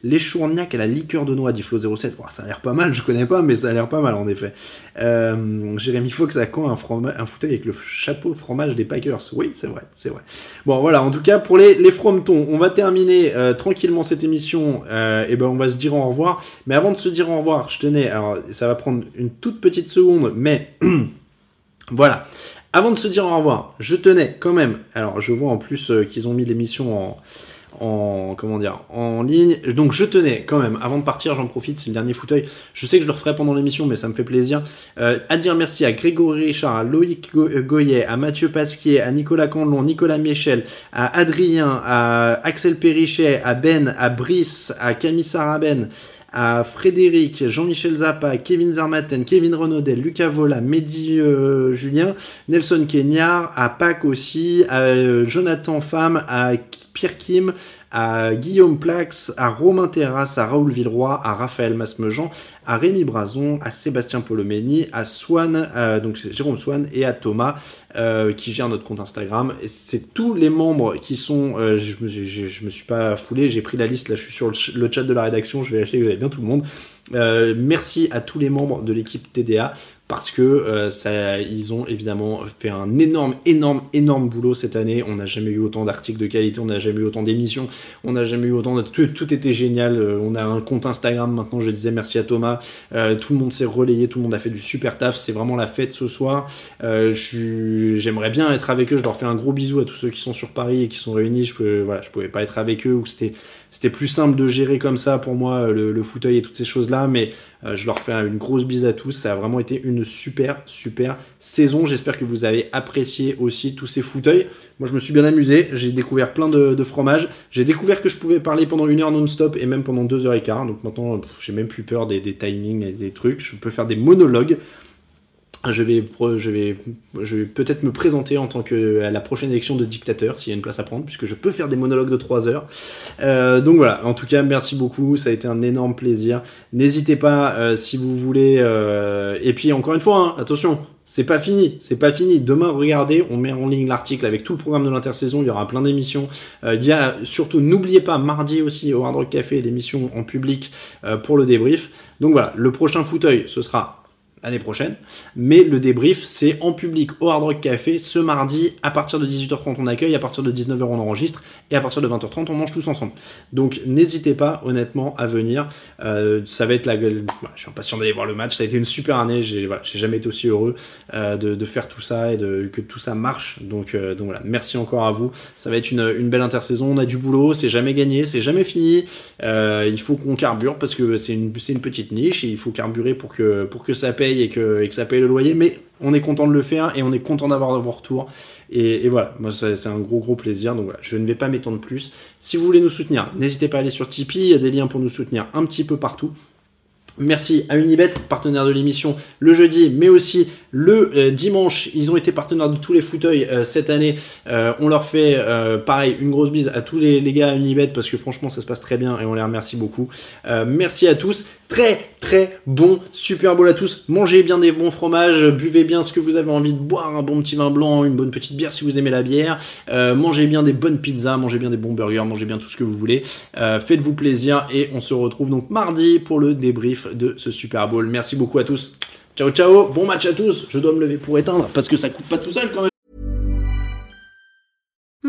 à la liqueur de noix dit Flo 07. ça a l'air pas mal, je connais pas, mais ça a l'air pas mal en effet. Jérémy Fox a quand un, un fauteuil avec le chapeau fromage des Packers Oui, c'est vrai, c'est vrai. Bon, voilà, en tout cas, pour les, les frometons, on va terminer tranquillement cette émission. et ben, on va se dire au revoir. Mais avant de se dire au revoir, je tenais, alors ça va prendre une toute petite seconde, mais [clears throat] Voilà. Avant de se dire au revoir, je tenais quand même. Alors, je vois en plus euh, qu'ils ont mis l'émission en, comment dire, en ligne. Donc, je tenais quand même. Avant de partir, j'en profite. C'est le dernier fauteuil. Je sais que je le referai pendant l'émission, mais ça me fait plaisir. Euh, à dire merci à Grégory Richard, à Loïc euh, Goyet, à Mathieu Pasquier, à Nicolas Candelon, Nicolas Michel, à Adrien, à Axel Perrichet, à Ben, à Brice, à Camille Saraben, à Frédéric, Jean-Michel Zappa, Kevin Zarmaten, Kevin Renaudel, Lucas Vola, Mehdi euh, Julien, Nelson Kenyar, à Pâques aussi, à euh, Jonathan Femme, à Pierre Kim, à Guillaume Plax, à Romain Terrasse, à Raoul Villeroy, à Raphaël Masmejean, à Rémi Brazon, à Sébastien Polomeni, à Swan, euh, donc Jérôme Swan, et à Thomas, euh, qui gère notre compte Instagram. C'est tous les membres qui sont. Euh, je, me, me suis pas foulé, j'ai pris la liste, là je suis sur le, chat de la rédaction, je vais que vous avez bien tout le monde. merci à tous les membres de l'équipe TDA parce que euh, ça, ils ont évidemment fait un énorme, énorme, énorme boulot cette année. On n'a jamais eu autant d'articles de qualité, on n'a jamais eu autant d'émissions, on n'a jamais eu autant de... Tout, tout, était génial. Euh, on a un compte Instagram maintenant, je disais merci à Thomas. Euh, tout le monde s'est relayé, tout le monde a fait du super taf. C'est vraiment la fête ce soir. J'aimerais bien être avec eux. Je leur fais un gros bisou à tous ceux qui sont sur Paris et qui sont réunis. Je, peux, voilà, je pouvais pas être avec eux ou c'était c'était plus simple de gérer comme ça pour moi le, le fauteuil et toutes ces choses-là, mais euh, je leur fais une grosse bise à tous. Ça a vraiment été une super, super saison. J'espère que vous avez apprécié aussi tous ces fauteuils. Moi, je me suis bien amusé. J'ai découvert plein de, fromages. J'ai découvert que je pouvais parler pendant une heure non-stop et même pendant deux heures et quart. Donc maintenant, j'ai même plus peur des timings et des trucs. Je peux faire des monologues je vais, je vais, je vais peut-être me présenter en tant que à la prochaine élection de dictateur, s'il y a une place à prendre, puisque je peux faire des monologues de 3 heures. Euh, donc voilà, en tout cas, merci beaucoup, ça a été un énorme plaisir. N'hésitez pas euh, si vous voulez. Euh, et puis encore une fois, hein, attention, c'est pas fini, c'est pas fini. Demain, regardez, on met en ligne l'article avec tout le programme de l'intersaison. Il y aura plein d'émissions. il y a surtout, n'oubliez pas, mardi aussi au Hard Rock Café, l'émission en public pour le débrief. Donc voilà, le prochain fauteuil, ce sera l'année prochaine. Mais le débrief, c'est en public au Hard Rock Café ce mardi à partir de 18h30 on accueille, à partir de 19h on enregistre et à partir de 20h30 on mange tous ensemble. Donc n'hésitez pas honnêtement à venir. Euh, ça va être la gueule. je suis impatient d'aller voir le match. Ça a été une super année. J'ai voilà, jamais été aussi heureux euh, de, faire tout ça et de, que tout ça marche. Donc, euh, donc voilà, merci encore à vous. Ça va être une, belle intersaison. On a du boulot. C'est jamais gagné, c'est jamais fini. Il faut qu'on carbure parce que c'est une, une petite niche et il faut carburer pour que, pour que ça paye et que, que ça paye le loyer, mais on est content de le faire et on est content d'avoir vos retours. Et, et voilà, moi c'est un gros gros plaisir. Donc voilà, je ne vais pas m'étendre plus. Si vous voulez nous soutenir, n'hésitez pas à aller sur Tipeee, il y a des liens pour nous soutenir un petit peu partout. Merci à Unibet, partenaire de l'émission le jeudi, mais aussi le euh, dimanche. Ils ont été partenaires de tous les fauteuils euh, cette année. Euh, on leur fait pareil une grosse bise à tous les, les, gars à Unibet parce que franchement ça se passe très bien et on les remercie beaucoup. merci à tous. Très très bon Super Bowl à tous. Mangez bien des bons fromages, buvez bien ce que vous avez envie de boire, un bon petit vin blanc, une bonne petite bière si vous aimez la bière. mangez bien des bonnes pizzas, mangez bien des bons burgers, mangez bien tout ce que vous voulez. Faites-vous plaisir et on se retrouve donc mardi pour le débrief de ce Super Bowl. Merci beaucoup à tous. Ciao, ciao. Bon match à tous. Je dois me lever pour éteindre parce que ça coupe pas tout seul quand même.